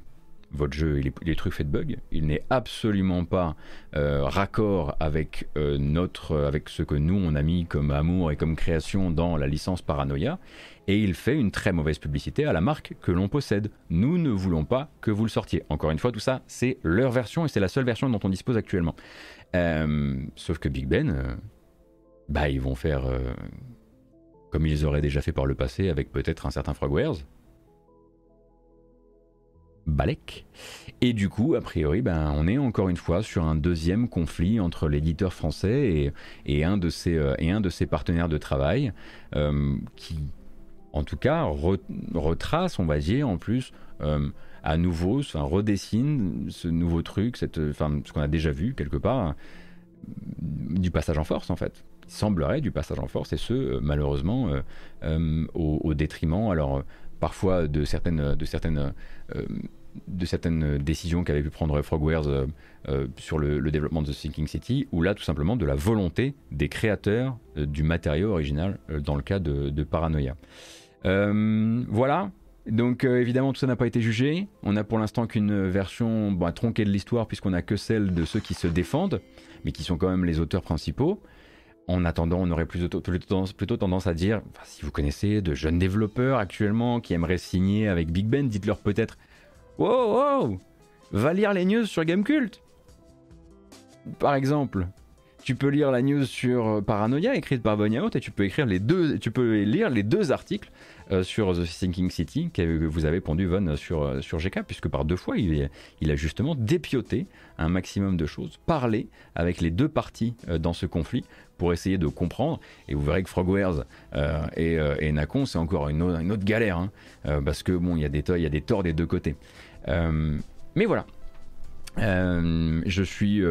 votre jeu il est, truffé de bugs, il n'est absolument pas raccord avec, notre, avec ce que nous on a mis comme amour et comme création dans la licence Paranoia, et il fait une très mauvaise publicité à la marque que l'on possède. Nous ne voulons pas que vous le sortiez. Encore une fois, tout ça, c'est leur version et c'est la seule version dont on dispose actuellement. Euh, sauf que Big Ben, bah ils vont faire comme ils auraient déjà fait par le passé avec peut-être un certain Frogwares Balek. Et du coup, a priori, ben, on est encore une fois sur un deuxième conflit entre l'éditeur français et, un de ses, euh, et un de ses partenaires de travail euh, qui, en tout cas, retrace, on va dire, en plus, euh, à nouveau, enfin, redessine ce nouveau truc, cette, enfin, ce qu'on a déjà vu quelque part, du passage en force en fait. Il semblerait du passage en force et ce, malheureusement, au, détriment, alors parfois de certaines, de certaines euh, de certaines décisions qu'avait pu prendre Frogwares euh, euh, sur le, développement de Thinking City, ou là tout simplement de la volonté des créateurs du matériau original dans le cas de, Paranoia. Voilà, donc évidemment tout ça n'a pas été jugé. On a pour l'instant qu'une version bon, tronquée de l'histoire puisqu'on a que celle de ceux qui se défendent, mais qui sont quand même les auteurs principaux. En attendant, on aurait plutôt, plutôt, tendance à dire, si vous connaissez de jeunes développeurs actuellement qui aimeraient signer avec Big Ben, dites-leur peut-être Wow, wow Va lire les news sur Gamecult Par exemple, tu peux lire la news sur euh, Paranoia écrite par Out et tu peux écrire les deux, tu peux lire les deux articles euh, sur The Thinking City que vous avez pondu Von sur, euh, sur GK, puisque par deux fois il, il a justement dépioté un maximum de choses, parlé avec les deux parties dans ce conflit pour essayer de comprendre. Et vous verrez que Frogwares et, et Nacon, c'est encore une, autre galère, hein, parce que bon, il y, il y a des torts des deux côtés. mais voilà. je suis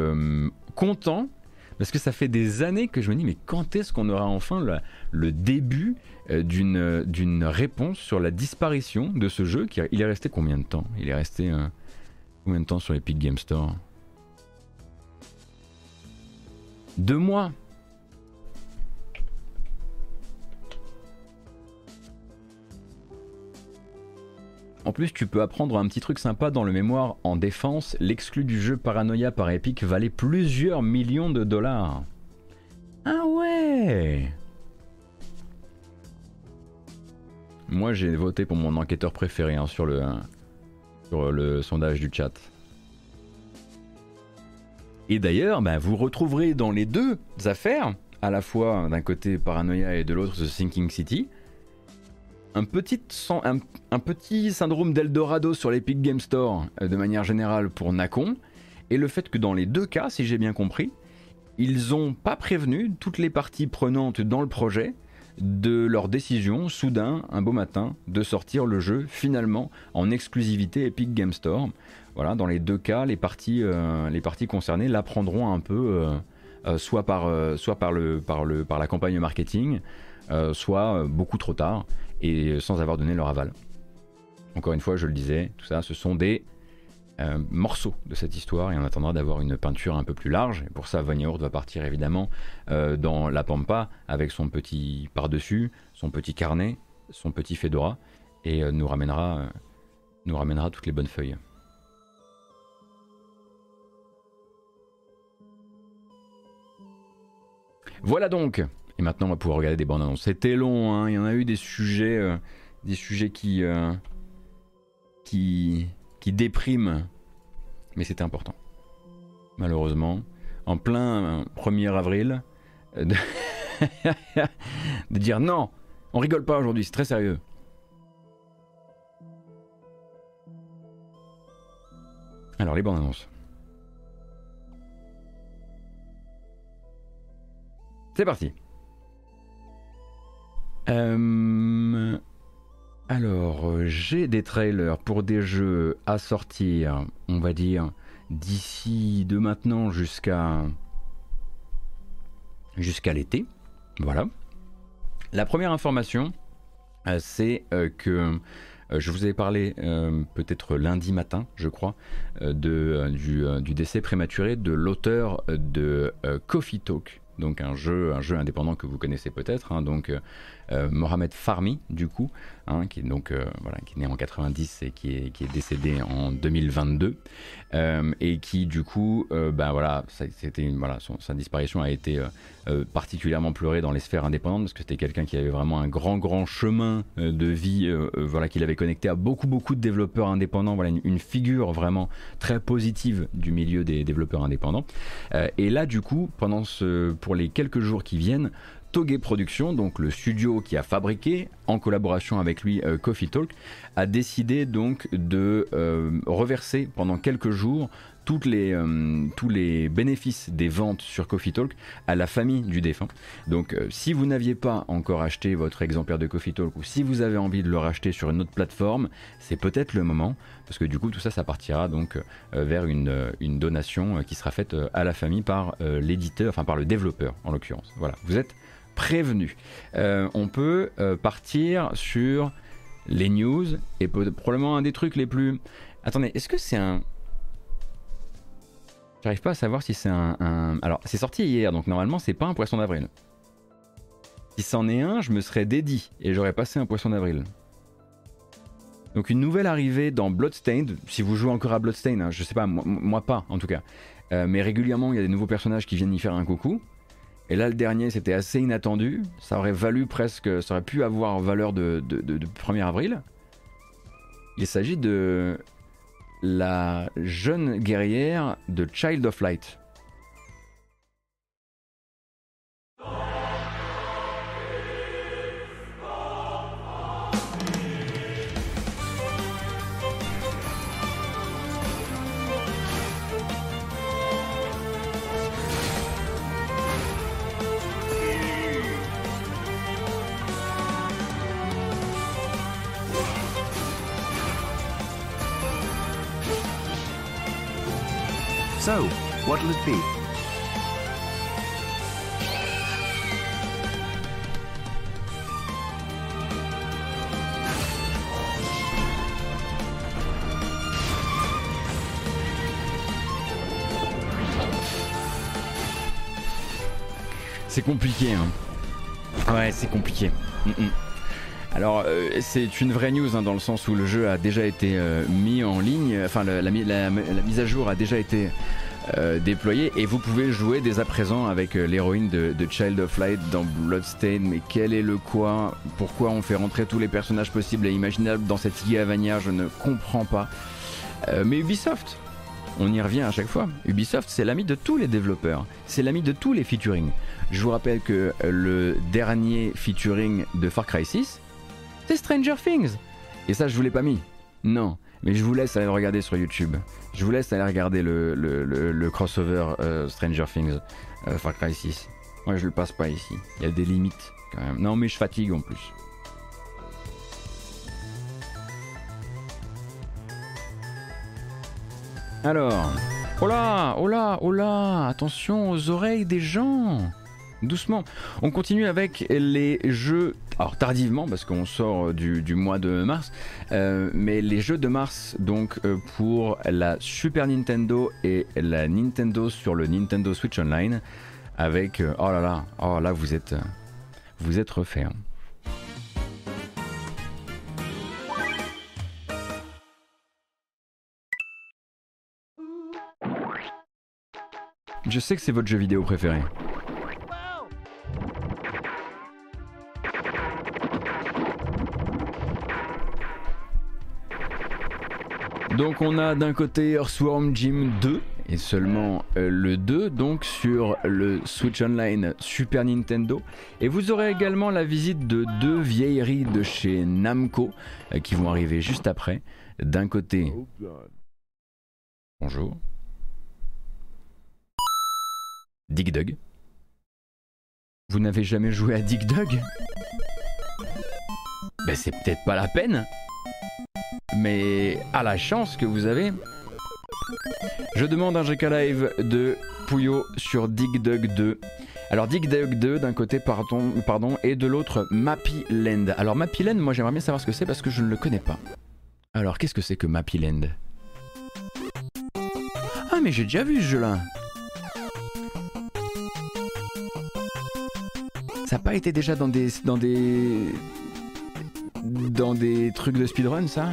content parce que ça fait des années que je me dis, mais quand est-ce qu'on aura enfin le, début euh, d'une réponse sur la disparition de ce jeu Il est resté combien de temps? Il est resté euh, combien de temps sur l'Epic Game Store? Deux mois En plus, tu peux apprendre un petit truc sympa dans le mémoire en défense. L'exclu du jeu Paranoia par Epic valait plusieurs millions de dollars. Ah ouais Moi, j'ai voté pour mon enquêteur préféré hein, sur, le, sondage du chat. Et d'ailleurs, bah, vous retrouverez dans les deux affaires, à la fois d'un côté Paranoia et de l'autre The Sinking City, un petit, syndrome d'Eldorado sur l'Epic Game Store euh, de manière générale pour Nacon, et le fait que dans les deux cas, si j'ai bien compris, ils n'ont pas prévenu toutes les parties prenantes dans le projet de leur décision, soudain, un beau matin, de sortir le jeu finalement en exclusivité Epic Game Store. Voilà, dans les deux cas, les parties, euh, concernées l'apprendront un peu, euh, soit, par, par la campagne marketing, soit beaucoup trop tard et sans avoir donné leur aval. Encore une fois, je le disais, tout ça, ce sont des euh, morceaux de cette histoire et on attendra d'avoir une peinture un peu plus large. Et pour ça, Van va partir évidemment euh, dans la pampa avec son petit par-dessus, son petit carnet, son petit fedora et euh, nous, ramènera, nous ramènera toutes les bonnes feuilles. Voilà donc et maintenant, on va pouvoir regarder des bandes annonces. C'était long, hein. il y en a eu des sujets, euh, des sujets qui, euh, qui, qui dépriment, mais c'était important. Malheureusement, en plein 1er avril, euh, de, <laughs> de dire non, on rigole pas aujourd'hui, c'est très sérieux. Alors, les bandes annonces. C'est parti. Euh, alors, j'ai des trailers pour des jeux à sortir, on va dire, d'ici de maintenant jusqu'à jusqu'à l'été. Voilà. La première information, euh, c'est euh, que je vous avais parlé peut-être lundi matin, je crois, du, décès prématuré de l'auteur de Coffee Talk, donc un jeu, un jeu indépendant que vous connaissez peut-être, hein, donc euh, Mohamed Farmi, du coup, hein, qui, est donc, euh, voilà, qui né en 90 et qui est, qui est décédé en 2022, euh, et qui, du coup, ben voilà, c'était une, voilà sa disparition a été particulièrement pleurée dans les sphères indépendantes, parce que c'était quelqu'un qui avait vraiment un grand, grand chemin de vie, voilà, qu'il avait connecté à beaucoup, beaucoup de développeurs indépendants, voilà, une, figure vraiment très positive du milieu des développeurs indépendants. et là, du coup, pendant ce, pour les quelques jours qui viennent, Toge Productions, donc le studio qui a fabriqué, en collaboration avec lui, euh, Coffee Talk, a décidé donc de euh, reverser pendant quelques jours toutes les, euh, tous les bénéfices des ventes sur Coffee Talk à la famille du défunt. Donc si vous n'aviez pas encore acheté votre exemplaire de Coffee Talk ou si vous avez envie de le racheter sur une autre plateforme, c'est peut-être le moment parce que du coup tout ça ça partira donc vers une, une donation qui sera faite à la famille par l'éditeur, enfin par le développeur en l'occurrence. Voilà, vous êtes prévenu. Euh, on peut euh, partir sur les news et probablement un des trucs les plus. Attendez, est-ce que c'est un. J'arrive pas à savoir si c'est un, Alors, c'est sorti hier, donc normalement, c'est pas un poisson d'avril. Si c'en est un, je me serais dédié et j'aurais passé un poisson d'avril. Donc, une nouvelle arrivée dans Bloodstained. Si vous jouez encore à Bloodstained, hein, je sais pas, moi, pas en tout cas. Euh, mais régulièrement, il y a des nouveaux personnages qui viennent y faire un coucou. Et là, le dernier, c'était assez inattendu. Ça aurait valu presque, ça aurait pu avoir valeur de, 1er avril. Il s'agit de la jeune guerrière de Child of Light. So, what'll it be? C'est compliqué, hein. Ouais, c'est compliqué. Mm, mm. Alors, euh, c'est une vraie news hein, dans le sens où le jeu a déjà été euh, mis en ligne, enfin, la, mise à jour a déjà été euh, déployés et vous pouvez jouer dès à présent avec euh, l'héroïne de, Child of Light dans Bloodstained. Mais quel est le quoi? Pourquoi on fait rentrer tous les personnages possibles et imaginables dans cette Vanilla Je ne comprends pas. Mais Ubisoft, on y revient à chaque fois. Ubisoft, c'est l'ami de tous les développeurs, c'est l'ami de tous les featuring. Je vous rappelle que le dernier featuring de Far Cry 6, c'est Stranger Things. Et ça, je vous l'ai pas mis. Non, mais je vous laisse aller regarder sur YouTube. Je vous laisse aller regarder le, crossover euh, Stranger Things euh, Far Cry 6. Moi, je le passe pas ici. Il y a des limites quand même. Non, mais je fatigue en plus. Alors, oh là, oh là, oh là, attention aux oreilles des gens. Doucement. On continue avec les jeux, alors tardivement parce qu'on sort du, mois de mars, euh, mais les jeux de mars donc euh, pour la Super Nintendo et la Nintendo sur le Nintendo Switch Online avec, euh, oh là là, oh là vous êtes, vous refait. Hein. Je sais que c'est votre jeu vidéo préféré. Donc on a d'un côté Earthworm Jim 2 et seulement euh, le 2 donc sur le Switch Online Super Nintendo et vous aurez également la visite de deux vieilleries de chez Namco euh, qui vont arriver juste après. D'un côté Bonjour. Dig Dug. Vous n'avez jamais joué à Dig Dug? Ben c'est peut-être pas la peine. Mais à la chance que vous avez. Je demande un GK Live de Puyo sur Dig Dug 2. Alors Dig Dug 2 d'un côté pardon, et de l'autre Mappy Land. Alors Mappy Land, moi j'aimerais bien savoir ce que c'est parce que je ne le connais pas. Alors qu'est-ce que c'est que Mappy Land? Ah mais j'ai déjà vu ce jeu là. Ça n'a pas été déjà dans des dans des dans des trucs de speedrun ça?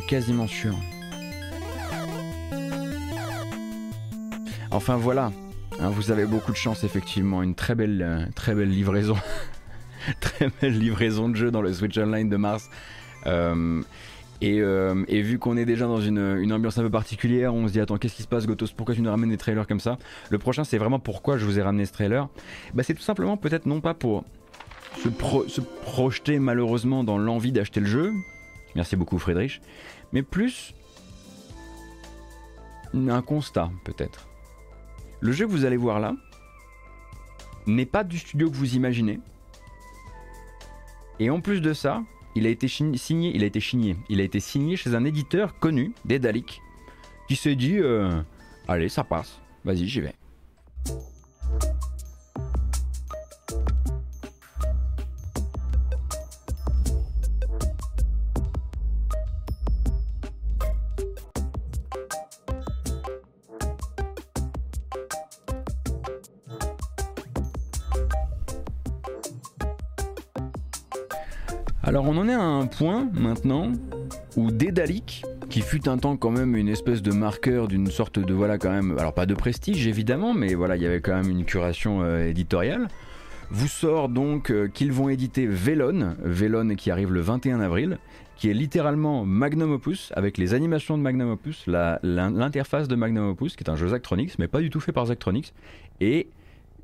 Quasiment sûr. Enfin voilà, hein, vous avez beaucoup de chance effectivement, une très belle, euh, très belle livraison, <laughs> très belle livraison de jeu dans le Switch Online de mars. Euh, euh, et, vu qu'on est déjà dans une, ambiance un peu particulière, on se dit attends qu'est-ce qui se passe Gotos? Pourquoi tu nous ramènes des trailers comme ça? Le prochain c'est vraiment pourquoi je vous ai ramené ce trailer? Bah c'est tout simplement peut-être non pas pour se, projeter malheureusement dans l'envie d'acheter le jeu. Merci beaucoup Friedrich. Mais plus un constat peut-être. Le jeu que vous allez voir là n'est pas du studio que vous imaginez. Et en plus de ça, il a été signé, il a été signé, chez un éditeur connu, Dédalic, qui s'est dit euh, allez ça passe, vas-y j'y vais. On en est à un point maintenant où Dédalic, qui fut un temps quand même une espèce de marqueur d'une sorte de voilà quand même, alors pas de prestige évidemment, mais voilà il y avait quand même une curation euh, éditoriale, vous sort donc euh, qu'ils vont éditer Velon, Velon qui arrive le 21 avril, qui est littéralement Magnum Opus avec les animations de Magnum Opus, l'interface de Magnum Opus qui est un jeu Zachtronics mais pas du tout fait par Zachtronics et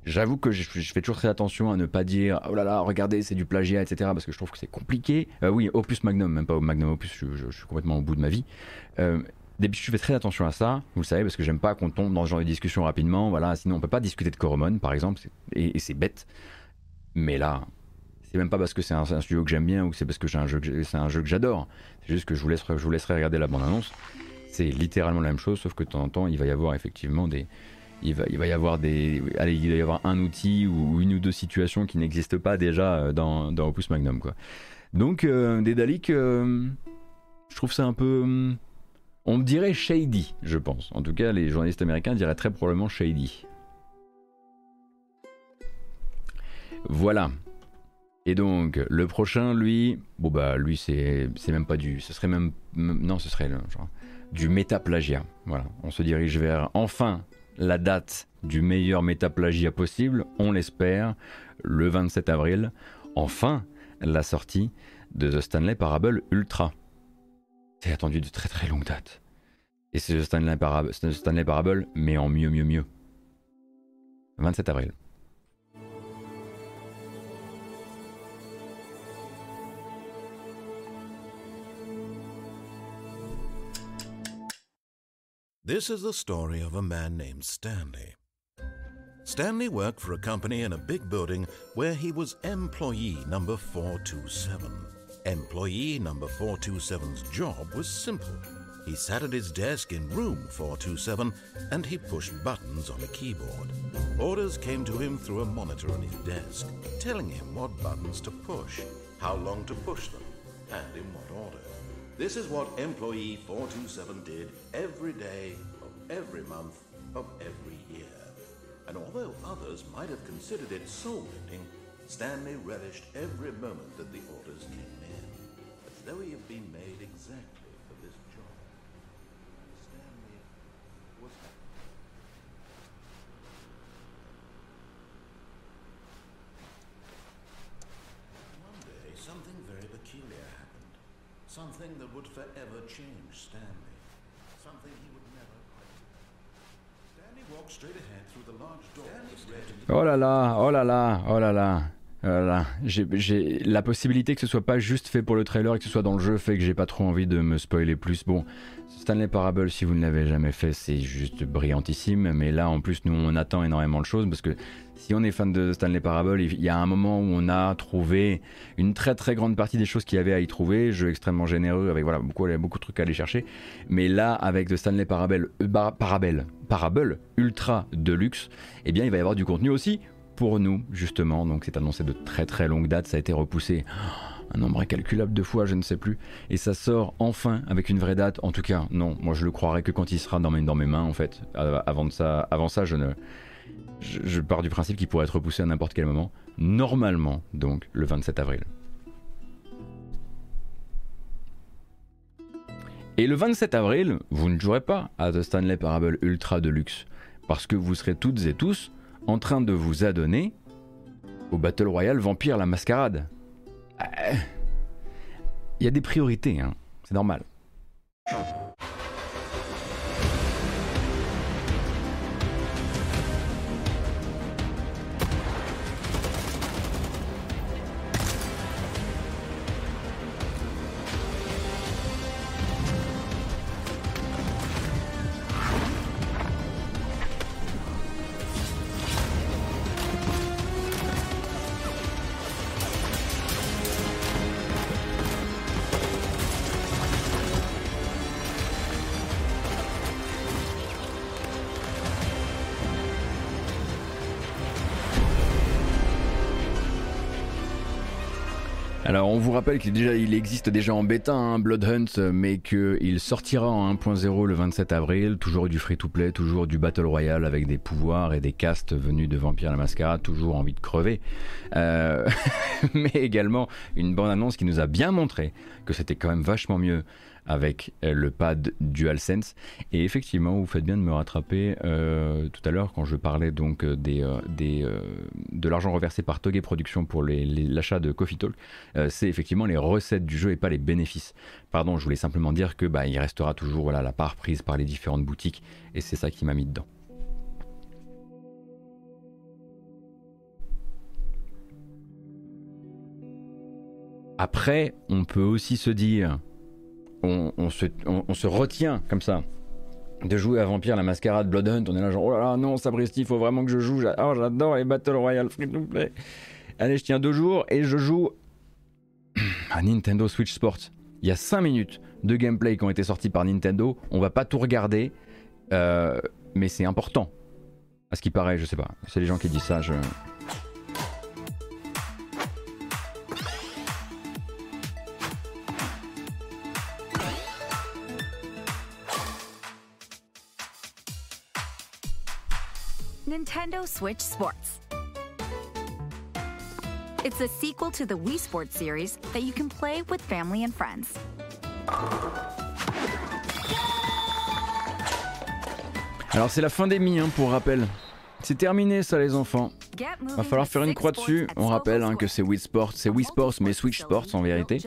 J'avoue que je, fais toujours très attention à ne pas dire oh là là, regardez, c'est du plagiat, etc. Parce que je trouve que c'est compliqué. Euh, oui, Opus Magnum, même pas Magnum Opus, je, suis complètement au bout de ma vie. Euh, je fais très attention à ça, vous le savez, parce que j'aime pas qu'on tombe dans ce genre de discussion rapidement. Voilà, sinon on peut pas discuter de Coromon, par exemple, et, c'est bête. Mais là, c'est même pas parce que c'est un, studio que j'aime bien ou c'est parce que c'est un jeu que j'adore. C'est juste que je vous laisserai, regarder la bande annonce. C'est littéralement la même chose, sauf que de temps en temps, il va y avoir effectivement des il va, il va y avoir des, il va y avoir un outil ou une ou deux situations qui n'existent pas déjà euh, dans, dans, Opus Magnum, quoi. Donc, euh, euh, je trouve ça un peu, on dirait shady, je pense. En tout cas, les journalistes américains diraient très probablement shady. Voilà. Et donc, le prochain, lui, bon bah, lui, c'est même pas du. Ce serait même. Non, ce serait genre, du métaplagiat. Voilà, on se dirige vers enfin la date du meilleur métaplagiat possible, on l'espère, le 27 avril. Enfin, la sortie de The Stanley Parable Ultra. C'est attendu de très très longue date. Et c'est The Stanley Parable, Stanley Parable, mais en mieux, mieux, mieux. 27 avril. This is the story of a man named Stanley. Stanley worked for a company in a big building where he was employee number 427. Employee number 427's job was simple. He sat at his desk in room 427 and he pushed buttons on a keyboard. Orders came to him through a monitor on his desk, telling him what buttons to push, how long to push them, and in what order. This is what employee 427 did every day of every month of every year. And although others might have considered it soul-bending, Stanley relished every moment that the orders came in, as though he had been made exactly for this job. Stanley was One day, something. Something that would forever change Stanley. Something he would never. Stanley walked straight ahead through the large door Oh là là, oh là là, oh là là. Voilà. J'ai, la possibilité que ce soit pas juste fait pour le trailer et que ce soit dans le jeu fait que j'ai pas trop envie de me spoiler plus. Bon, Stanley Parable, si vous ne l'avez jamais fait, c'est juste brillantissime. Mais là, en plus, nous, on attend énormément de choses parce que si on est fan de Stanley Parable, il y a un moment où on a trouvé une très très grande partie des choses qu'il y avait à y trouver. Jeu extrêmement généreux avec voilà beaucoup, beaucoup de trucs à aller chercher. Mais là, avec The Stanley Parable, euh, Parable, Parable Ultra Deluxe, eh bien, il va y avoir du contenu aussi pour nous, justement. Donc, c'est annoncé de très très longue date. Ça a été repoussé un nombre incalculable de fois, je ne sais plus. Et ça sort enfin avec une vraie date. En tout cas, non, moi je le croirai que quand il sera dans mes, dans mes mains, en fait. Avant, de ça, avant ça, je ne. Je, je pars du principe qu'il pourrait être repoussé à n'importe quel moment. Normalement, donc, le 27 avril. Et le 27 avril, vous ne jouerez pas à The Stanley Parable Ultra Deluxe. Parce que vous serez toutes et tous en train de vous adonner au Battle Royale Vampire la Mascarade. Euh, Il y a des priorités, hein. c'est normal. Vous rappelle qu'il existe déjà en bêta un Blood Hunt, mais qu'il sortira en 1.0 le 27 avril, toujours du free-to-play, toujours du Battle Royale avec des pouvoirs et des castes venus de Vampire la Mascarade, toujours envie de crever. Euh, <laughs> mais également une bonne annonce qui nous a bien montré que c'était quand même vachement mieux avec euh, le pad DualSense. Et effectivement, vous faites bien de me rattraper euh, tout à l'heure quand je parlais donc euh, de l'argent reversé par Toge Productions pour l'achat de Coffee Talk. C'est effectivement les recettes du jeu et pas les bénéfices. Pardon, je voulais simplement dire que bah, il restera toujours voilà, la part prise par les différentes boutiques et c'est ça qui m'a mis dedans. Après, on peut aussi se dire, on, se, on- se retient comme ça de jouer à Vampire la Mascarade Blood Hunt. On est là genre, oh là là, non, Sabristi, il faut vraiment que je joue. Oh, j'adore les Battle Royale free to play. Allez, je tiens deux jours et je joue <clears throat> à Nintendo Switch Sports. Il y a 5 minutes de gameplay qui ont été sortis par Nintendo. On va pas tout regarder, euh, mais c'est important. À ce qui paraît, je sais pas. C'est les gens qui disent ça. Je... Nintendo Switch Sports. It's a sequel to the Wii Sports series that you can play with family and friends. Alors c'est la fin des mi hein, pour rappel. C'est terminé ça les enfants. Va falloir faire une croix dessus. On rappelle hein, que c'est Wii Sports, c'est Wii Sports mais Switch Sports en vérité.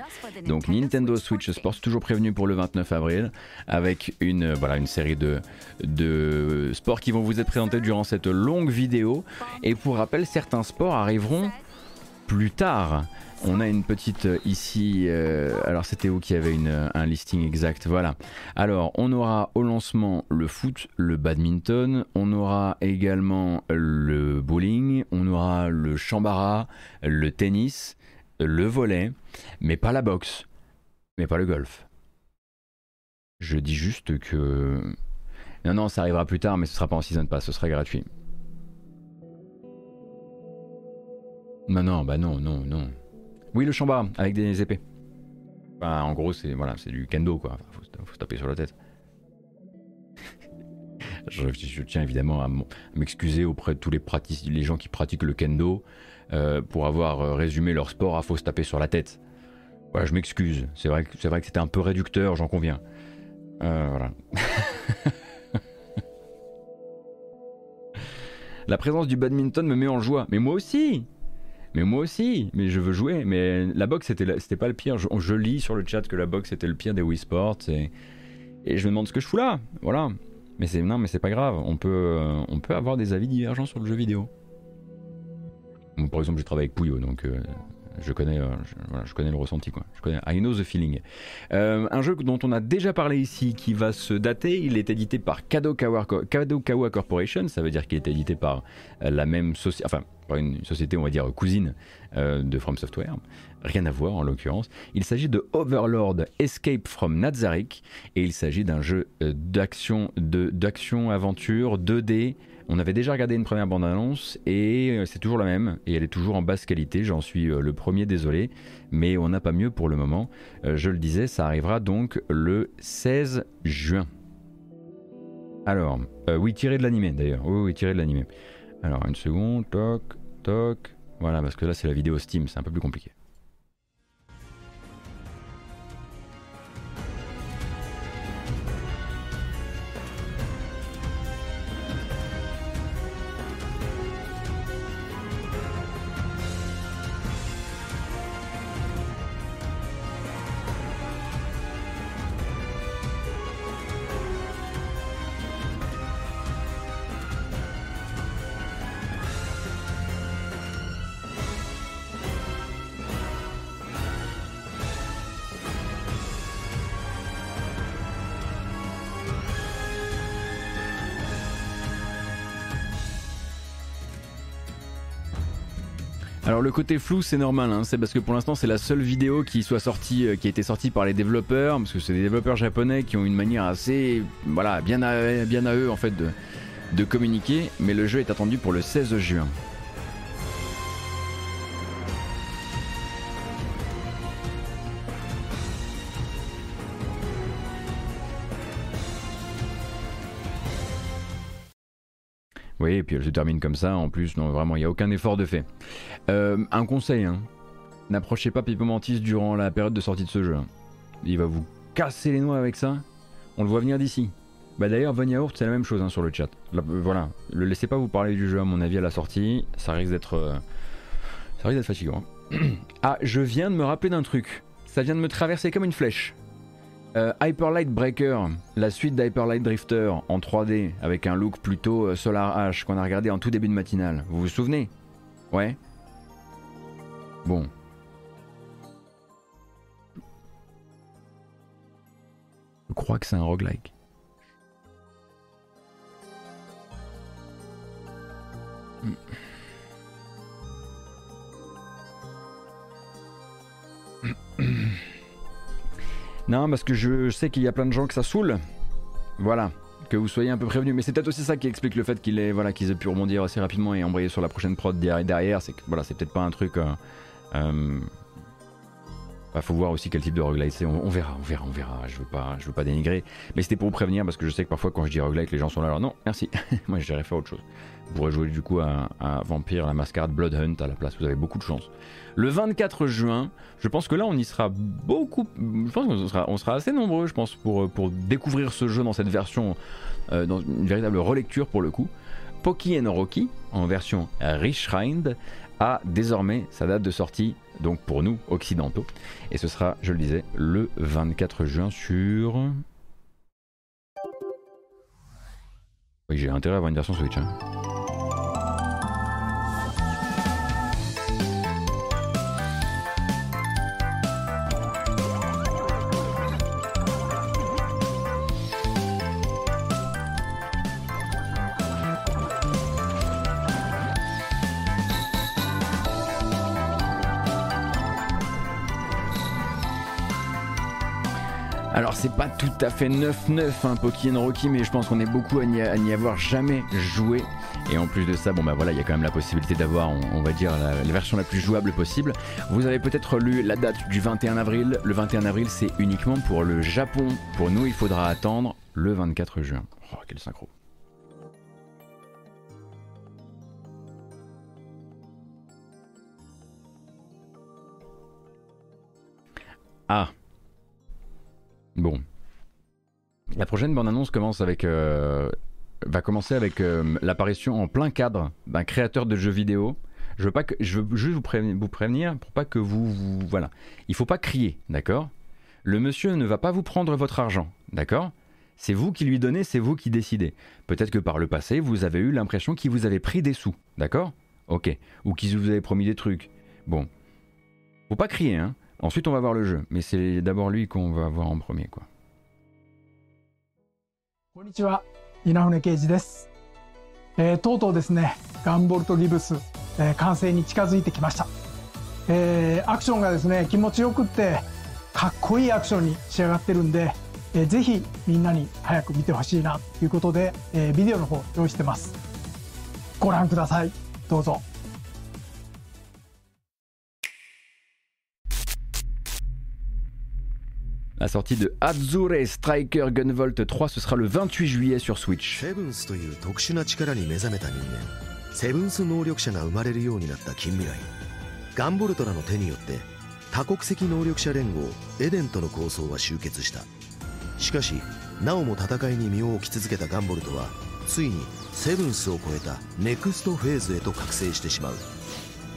Donc Nintendo Switch Sports toujours prévenu pour le 29 avril avec une voilà une série de de sports qui vont vous être présentés durant cette longue vidéo. Et pour rappel, certains sports arriveront plus tard. On a une petite euh, ici. Euh, alors c'était où qui avait une, un listing exact Voilà. Alors on aura au lancement le foot, le badminton, on aura également le bowling, on aura le chambara, le tennis, le volet, mais pas la boxe, mais pas le golf. Je dis juste que non non ça arrivera plus tard, mais ce sera pas en season pass, ce sera gratuit. Non non bah non non non. Oui, le chambara avec des épées. Enfin, en gros, c'est voilà, c'est du kendo quoi. faut, faut se taper sur la tête. <laughs> je, je, tiens évidemment à m'excuser auprès de tous les, les gens qui pratiquent le kendo euh, pour avoir euh, résumé leur sport à faut se taper sur la tête. Voilà, je m'excuse. C'est vrai, c'est vrai que c'était un peu réducteur, j'en conviens. Euh, voilà. <laughs> la présence du badminton me met en joie, mais moi aussi. Mais moi aussi, mais je veux jouer. Mais la boxe, c'était, pas le pire. Je, lis sur le chat que la boxe était le pire des Wii Sports. Et, je me demande ce que je fous là. Voilà. Mais c'est, non, mais c'est pas grave. On peut, euh, on peut avoir des avis divergents sur le jeu vidéo. par exemple, je travaille avec Puyo, donc euh, je connais, euh, je, connais le ressenti quoi. Je connais, I know the feeling. Euh, un jeu dont on a déjà parlé ici, qui va se dater. Il est édité par Kadokawa, Kadokawa Corporation. Ça veut dire qu'il est édité par euh, la même société, enfin par une société on va dire cousine de From Software. Rien à voir en l'occurrence. Il s'agit de Overlord Escape from Nazarick et il s'agit d'un jeu d'action, d'action aventure 2D on avait déjà regardé une première bande-annonce et euh, c'est toujours la même et elle est toujours en basse qualité, j'en suis euh, le premier désolé, mais on n'a pas mieux pour le moment. Euh, je le disais, ça arrivera donc le 16 juin. Alors, oui, tiré de l'animé d'ailleurs, oui, oui, tiré de l'animé. Alors, une seconde, toc, toc, voilà, parce que là c'est la vidéo Steam, c'est un peu plus compliqué. Le côté flou, c'est normal. Hein. C'est parce que pour l'instant, c'est la seule vidéo euh, qui a été sortie par les développeurs, parce que c'est des développeurs japonais qui ont une manière assez, bien à, eux en fait de communiquer. Mais le jeu est attendu pour le 16 juin. Et puis elle se termine comme ça. En plus, non, vraiment, il n'y a aucun effort de fait. Euh, un conseil, hein. n'approchez pas Pipo Mantis durant la période de sortie de ce jeu. Hein. Il va vous casser les noix avec ça. On le voit venir d'ici. Bah d'ailleurs, Von Yaourt, c'est la même chose hein, sur le chat. Euh, voilà, le laissez pas vous parler du jeu à mon avis à la sortie. Ça risque d'être, euh, ça risque d'être fatigant. <clears throat> ah, je viens de me rappeler d'un truc. Ça vient de me traverser comme une flèche. Euh, Hyperlight Breaker, la suite d'Hyperlight Drifter en 3D avec un look plutôt euh, Solar H qu'on a regardé en tout début de matinale. Vous vous souvenez? Ouais? Bon. Je crois que c'est un roguelike. <clears throat> Non, parce que je, sais qu'il y a plein de gens que ça saoule. Voilà, que vous soyez un peu prévenus. Mais c'est peut-être aussi ça qui explique le fait qu'il est, voilà, qu'ils aient pu rebondir assez rapidement et embrayer sur la prochaine prod derrière. C'est que voilà, c'est peut-être pas un truc. Euh, euh, bah, faut voir aussi quel type de roguelite c'est. On, verra, on verra, on verra. Je veux pas, je veux pas dénigrer. Mais c'était pour vous prévenir parce que je sais que parfois quand je dis roguelite, les gens sont là. Alors non, merci. <laughs> Moi, j'irais faire autre chose. Vous pourrez jouer du coup à, Vampire, la mascarade Blood Hunt à la place. Vous avez beaucoup de chance. Le 24 juin, je pense que là, on y sera beaucoup. Je pense qu'on sera, assez nombreux, je pense, pour, pour découvrir ce jeu dans cette version, euh, dans une véritable relecture pour le coup. Poki and Rocky en version Richrind a désormais sa date de sortie, donc pour nous occidentaux, et ce sera, je le disais, le 24 juin sur. Oui, j'ai intérêt à avoir une version Switch. Hein. Alors c'est pas tout à fait 9-9 hein, Pokémon Rocky mais je pense qu'on est beaucoup à n'y avoir jamais joué et en plus de ça bon bah voilà il y a quand même la possibilité d'avoir on, va dire la, version la plus jouable possible. Vous avez peut-être lu la date du 21 avril, le 21 avril c'est uniquement pour le Japon. Pour nous il faudra attendre le 24 juin. Oh quel synchro. Ah Bon. La prochaine bande-annonce commence avec, euh, va commencer avec euh, l'apparition en plein cadre d'un créateur de jeux vidéo. Je veux, pas que, je veux juste vous prévenir, pour pas que vous, vous Voilà. Il faut pas crier, d'accord? Le monsieur ne va pas vous prendre votre argent, d'accord? C'est vous qui lui donnez, c'est vous qui décidez. Peut-être que par le passé, vous avez eu l'impression qu'il vous avait pris des sous, d'accord? Ok. Ou qu'il vous avait promis des trucs. Bon. Faut pas crier, hein Ensuite, on va voir le jeu, mais c'est d'abord lui qu'on va voir en premier, quoi. こんにちは、稲船圭司です。えー、とうとうですね、ガンボルトギブス、えー、完成に近づいてきました。えー、アクションがですね、気持ちよくって、かっこいいアクションに仕上がってるんで、えー、ぜひみんなに早く見てほしいなということで、えー、ビデオの方用意してます。ご覧ください。どうぞ。La sortie de Azure Striker Gunvolt 3, ce sera le 28 juillet sur Switch. セブンスという特殊な力に目覚めた人間セブンス能力者が生まれるようになった近未来ガンボルトラの手によって多国籍能力者連合エデンとの構想は終結したしかしなおも戦いに身を置き続けたガンボルトはついにセブンスを超えたネクストフェーズへと覚醒してしまう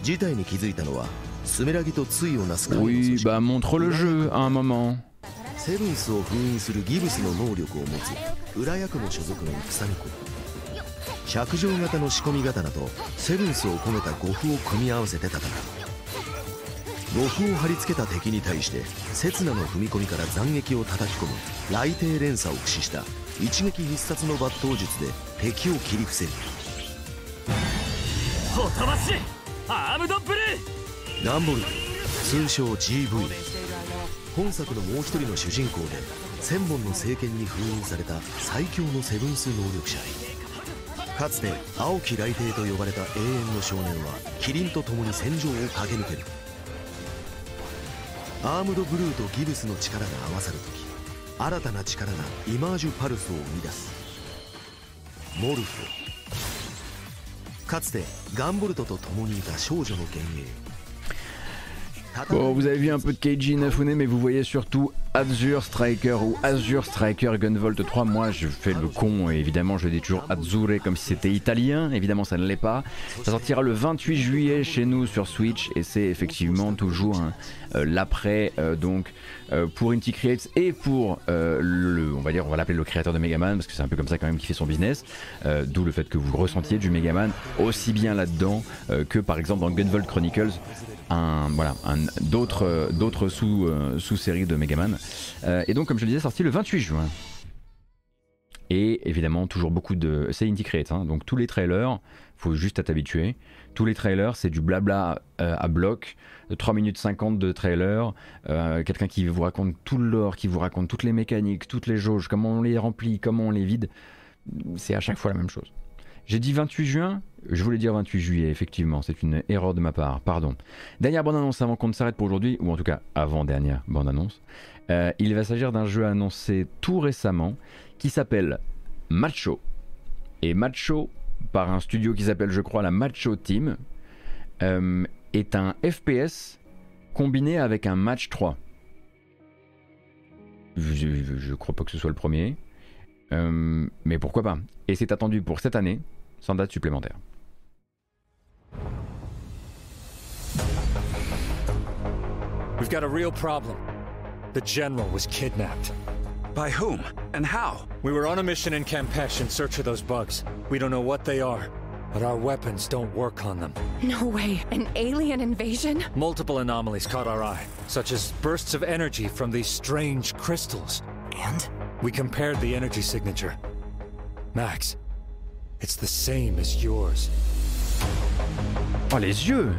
事態に気づいたのはスメラギと対をなす Oui, bah montre le jeu à un moment. セブンスを封印するギブスの能力を持つ裏役の所属の戦子尺状型の仕込み刀とセブンスを込めた護符を組み合わせて戦う。護符を貼り付けた敵に対して刹那の踏み込みから斬撃を叩き込む雷帝連鎖を駆使した一撃必殺の抜刀術で敵を切り伏せる。ほしアームドブル。ーガンボル通称 GV 本作のもう一人の主人公で1000本の聖剣に封印された最強のセブンス能力者。かつて青き雷帝と呼ばれた永遠の少年はキリンと共に戦場を駆け抜ける。アームドブルーとギブスの力が合わさる時新たな力がイマージュパルスを生み出す。モルフォ。かつてガンボルトと共にいた少女の幻影。Bon, vous avez vu un peu de Keiji Inafune, mais vous voyez surtout Azure Striker ou Azure Striker Gunvolt 3. Moi, je fais le con, et évidemment, je dis toujours Azure comme si c'était italien. Évidemment, ça ne l'est pas. Ça sortira le 28 juillet chez nous sur Switch, et c'est effectivement toujours euh, l'après, euh, donc euh, pour Inti Creates et pour le, on va dire, on va l'appeler le créateur de Megaman, parce que c'est un peu comme ça quand même qui fait son business. D'où le fait que vous ressentiez du Megaman aussi bien là-dedans que par exemple dans Gunvolt Chronicles un, voilà, d'autres, d'autres sous, euh, sous-séries de Megaman. Euh, et donc, comme je le disais, sorti le 28 juin. Et évidemment, toujours beaucoup de. C'est Indie Create, hein, donc tous les trailers, faut juste t'habituer. Tous les trailers, c'est du blabla euh, à bloc, 3 minutes 50 de trailer, quelqu'un qui vous raconte tout le lore, qui vous raconte toutes les mécaniques, toutes les jauges, comment on les remplit, comment on les vide. C'est à chaque fois la même chose. J'ai dit 28 juin Je voulais dire 28 juillet, effectivement, c'est une erreur de ma part, pardon. Dernière bande-annonce avant qu'on ne s'arrête pour aujourd'hui, ou en tout cas avant-dernière bande-annonce. Euh, il va s'agir d'un jeu annoncé tout récemment qui s'appelle Macho. Et Macho, par un studio qui s'appelle, je crois, la Macho Team, euh, est un FPS combiné avec un match 3. Je, je, crois pas que ce soit le premier. Euh, mais pourquoi pas Et c'est attendu pour cette année, sans date supplémentaire. We've got a real problem. The general was kidnapped. By whom? And how? We were on a mission in Campeche in search of those bugs. We don't know what they are, but our weapons don't work on them. No way. An alien invasion? Multiple anomalies caught our eye, such as bursts of energy from these strange crystals. And? We compared the energy signature. Max, it's the same as yours. Oh, les yeux!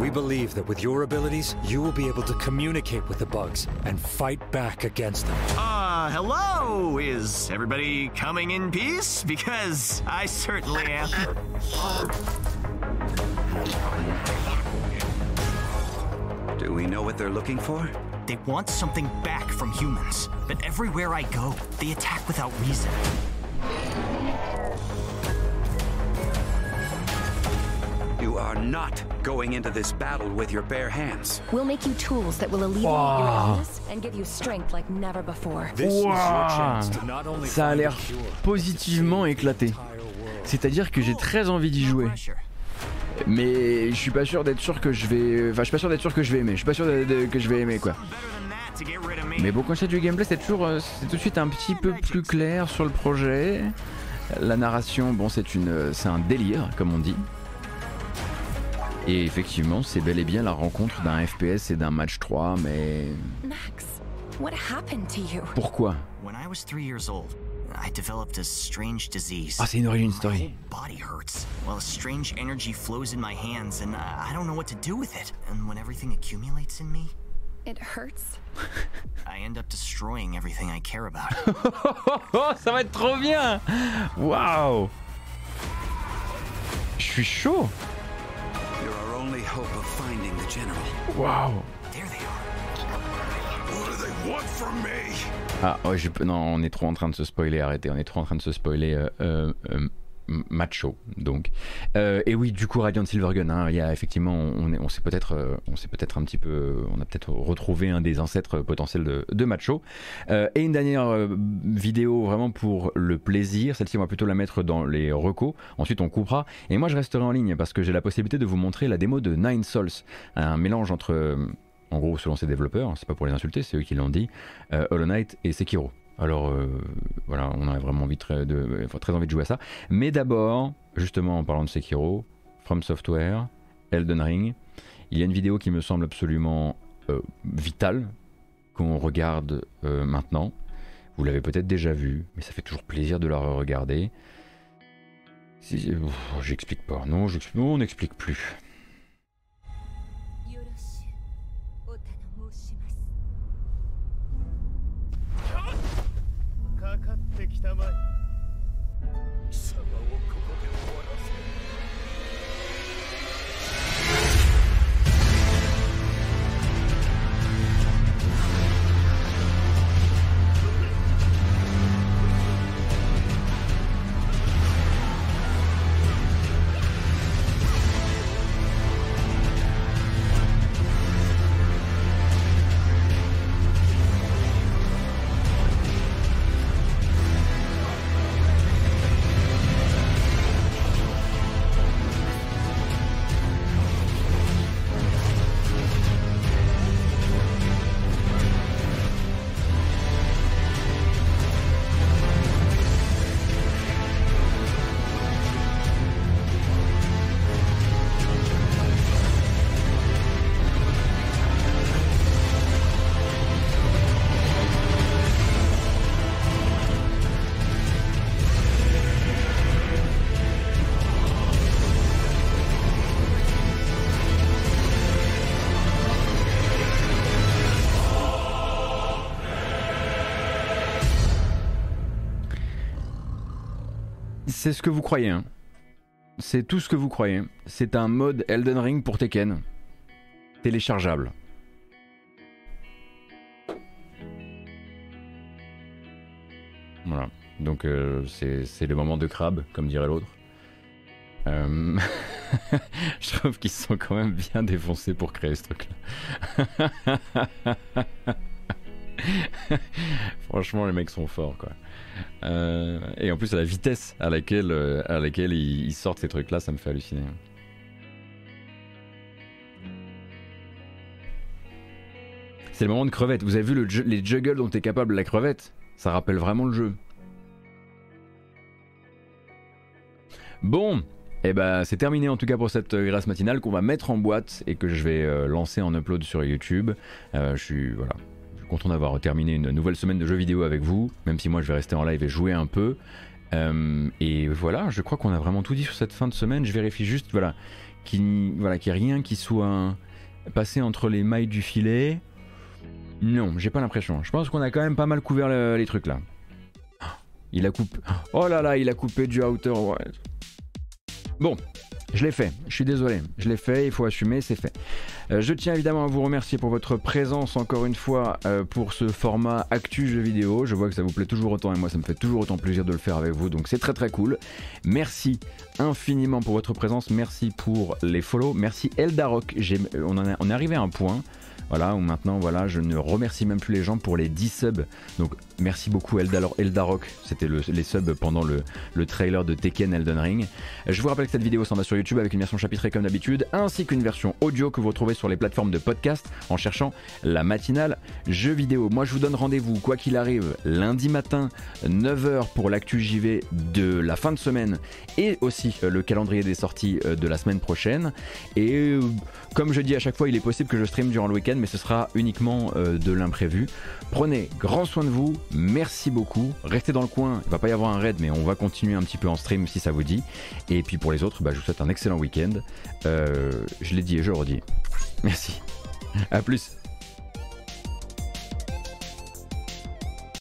We believe that with your abilities, you will be able to communicate with the bugs and fight back against them. Uh, hello? Is everybody coming in peace? <laughs> Because I certainly am. Do we know what they're looking for? They want something back from humans. But everywhere I go, they attack without reason. You are not going into this battle with your bare hands. We'll make you tools that will alleviate Wow. your illness and give you strength like never before. Ça a l'air positivement éclaté. C'est-à-dire que j'ai très envie d'y jouer. Mais je suis pas sûr d'être sûr que je vais. Enfin, je suis pas sûr d'être sûr que je vais aimer. Je suis pas sûr de- de- que je vais aimer quoi. Mais bon, quand c'est du gameplay, c'est toujours. euh, C'est tout de suite un petit peu plus clair sur le projet. La narration, bon, c'est une, c'est un délire, comme on dit. Et effectivement, c'est bel et bien la rencontre d'un FPS et d'un match 3, mais Max, what happened to you? pourquoi? When I was three years old, I developed a strange disease. Ah, c'est une origin My story. whole body hurts. Well, a strange energy flows in my hands, and I I don't know what to do with it. And when everything accumulates in me, It hurts? <laughs> I end up destroying everything I care about. Oh, <laughs> ça va être trop bien Waouh Je suis chaud You're our only hope of finding the general. Waouh There they are. What do they want from me? Ah ouais, je peux... non, on est trop en train de se spoiler, arrêtez, on est trop en train de se spoiler euh, euh, euh, macho, donc. Euh, et oui, du coup, Radiant Silvergun, hein, il y a effectivement, on, on s'est peut-être euh, on s'est peut-être un petit peu, on a peut-être retrouvé un des ancêtres potentiels de, macho. Euh, et une dernière euh, vidéo vraiment pour le plaisir, celle-ci on va plutôt la mettre dans les recos, ensuite on coupera, et moi je resterai en ligne parce que j'ai la possibilité de vous montrer la démo de Nine Souls, un mélange entre... euh, en gros, selon ses développeurs, c'est pas pour les insulter, c'est eux qui l'ont dit, euh, Hollow Knight et Sekiro. Alors euh, voilà, on a vraiment envie de, très- envie de jouer à ça. Mais d'abord, justement en parlant de Sekiro, From Software, Elden Ring, il y a une vidéo qui me semble absolument euh, vitale qu'on regarde euh, maintenant. Vous l'avez peut-être déjà vue, mais ça fait toujours plaisir de la regarder. Si, euh, j'explique pas. Non, non, on n'explique plus. ってきたまえ。C'est ce que vous croyez. Hein. C'est tout ce que vous croyez. C'est un mode Elden Ring pour Tekken. Téléchargeable. Voilà. Donc euh, c'est le moment de crabe, comme dirait l'autre. Euh, <laughs> je trouve qu'ils sont quand même bien défoncés pour créer ce truc-là. <laughs> Franchement, les mecs sont forts, quoi. Euh, et en plus, à la vitesse à laquelle, à laquelle ils, sortent ces trucs-là, ça me fait halluciner. C'est le moment de crevette. Vous avez vu le, les juggles dont est capable la crevette? Ça rappelle vraiment le jeu. Bon, eh ben c'est terminé en tout cas pour cette euh, grâce matinale qu'on va mettre en boîte et que je vais euh, lancer en upload sur YouTube. Euh, je suis voilà, content d'avoir terminé une nouvelle semaine de jeux vidéo avec vous, même si moi je vais rester en live et jouer un peu. et voilà, je crois qu'on a vraiment tout dit sur cette fin de semaine. Je vérifie juste voilà qu'il voilà, n'y ait rien qui soit passé entre les mailles du filet. Non, j'ai pas l'impression. Je pense qu'on a quand même pas mal couvert les trucs là. Il a coupé. Oh là là, il a coupé du Outer Wilds. Bon, je l'ai fait, je suis désolé, je l'ai fait, il faut assumer, c'est fait. Euh, je tiens évidemment à vous remercier pour votre présence encore une fois euh, pour ce format Actu jeux vidéo. Je vois que ça vous plaît toujours autant et moi ça me fait toujours autant plaisir de le faire avec vous, donc c'est très très cool. Merci infiniment pour votre présence, merci pour les follow, merci Eldarok. On, on est arrivé à un point voilà, où maintenant, voilà, je ne remercie même plus les gens pour les 10 subs. Merci beaucoup Eldarok, c'était les subs pendant le, le, trailer de Tekken Elden Ring. Je vous rappelle que cette vidéo s'en va sur YouTube avec une version chapitrée comme d'habitude, ainsi qu'une version audio que vous retrouvez sur les plateformes de podcast en cherchant la matinale jeux vidéo. Moi, je vous donne rendez-vous, quoi qu'il arrive, lundi matin, 9h pour l'actu JV de la fin de semaine et aussi euh, le calendrier des sorties euh, de la semaine prochaine. Et euh, comme je dis à chaque fois, il est possible que je stream durant le week-end mais ce sera uniquement de l'imprévu. Prenez grand soin de vous, merci beaucoup. Restez dans le coin, il va pas y avoir un raid, mais on va continuer un petit peu en stream si ça vous dit. Et puis pour les autres, bah, je vous souhaite un excellent week-end. Euh, je l'ai dit et je le redis. Merci. A plus.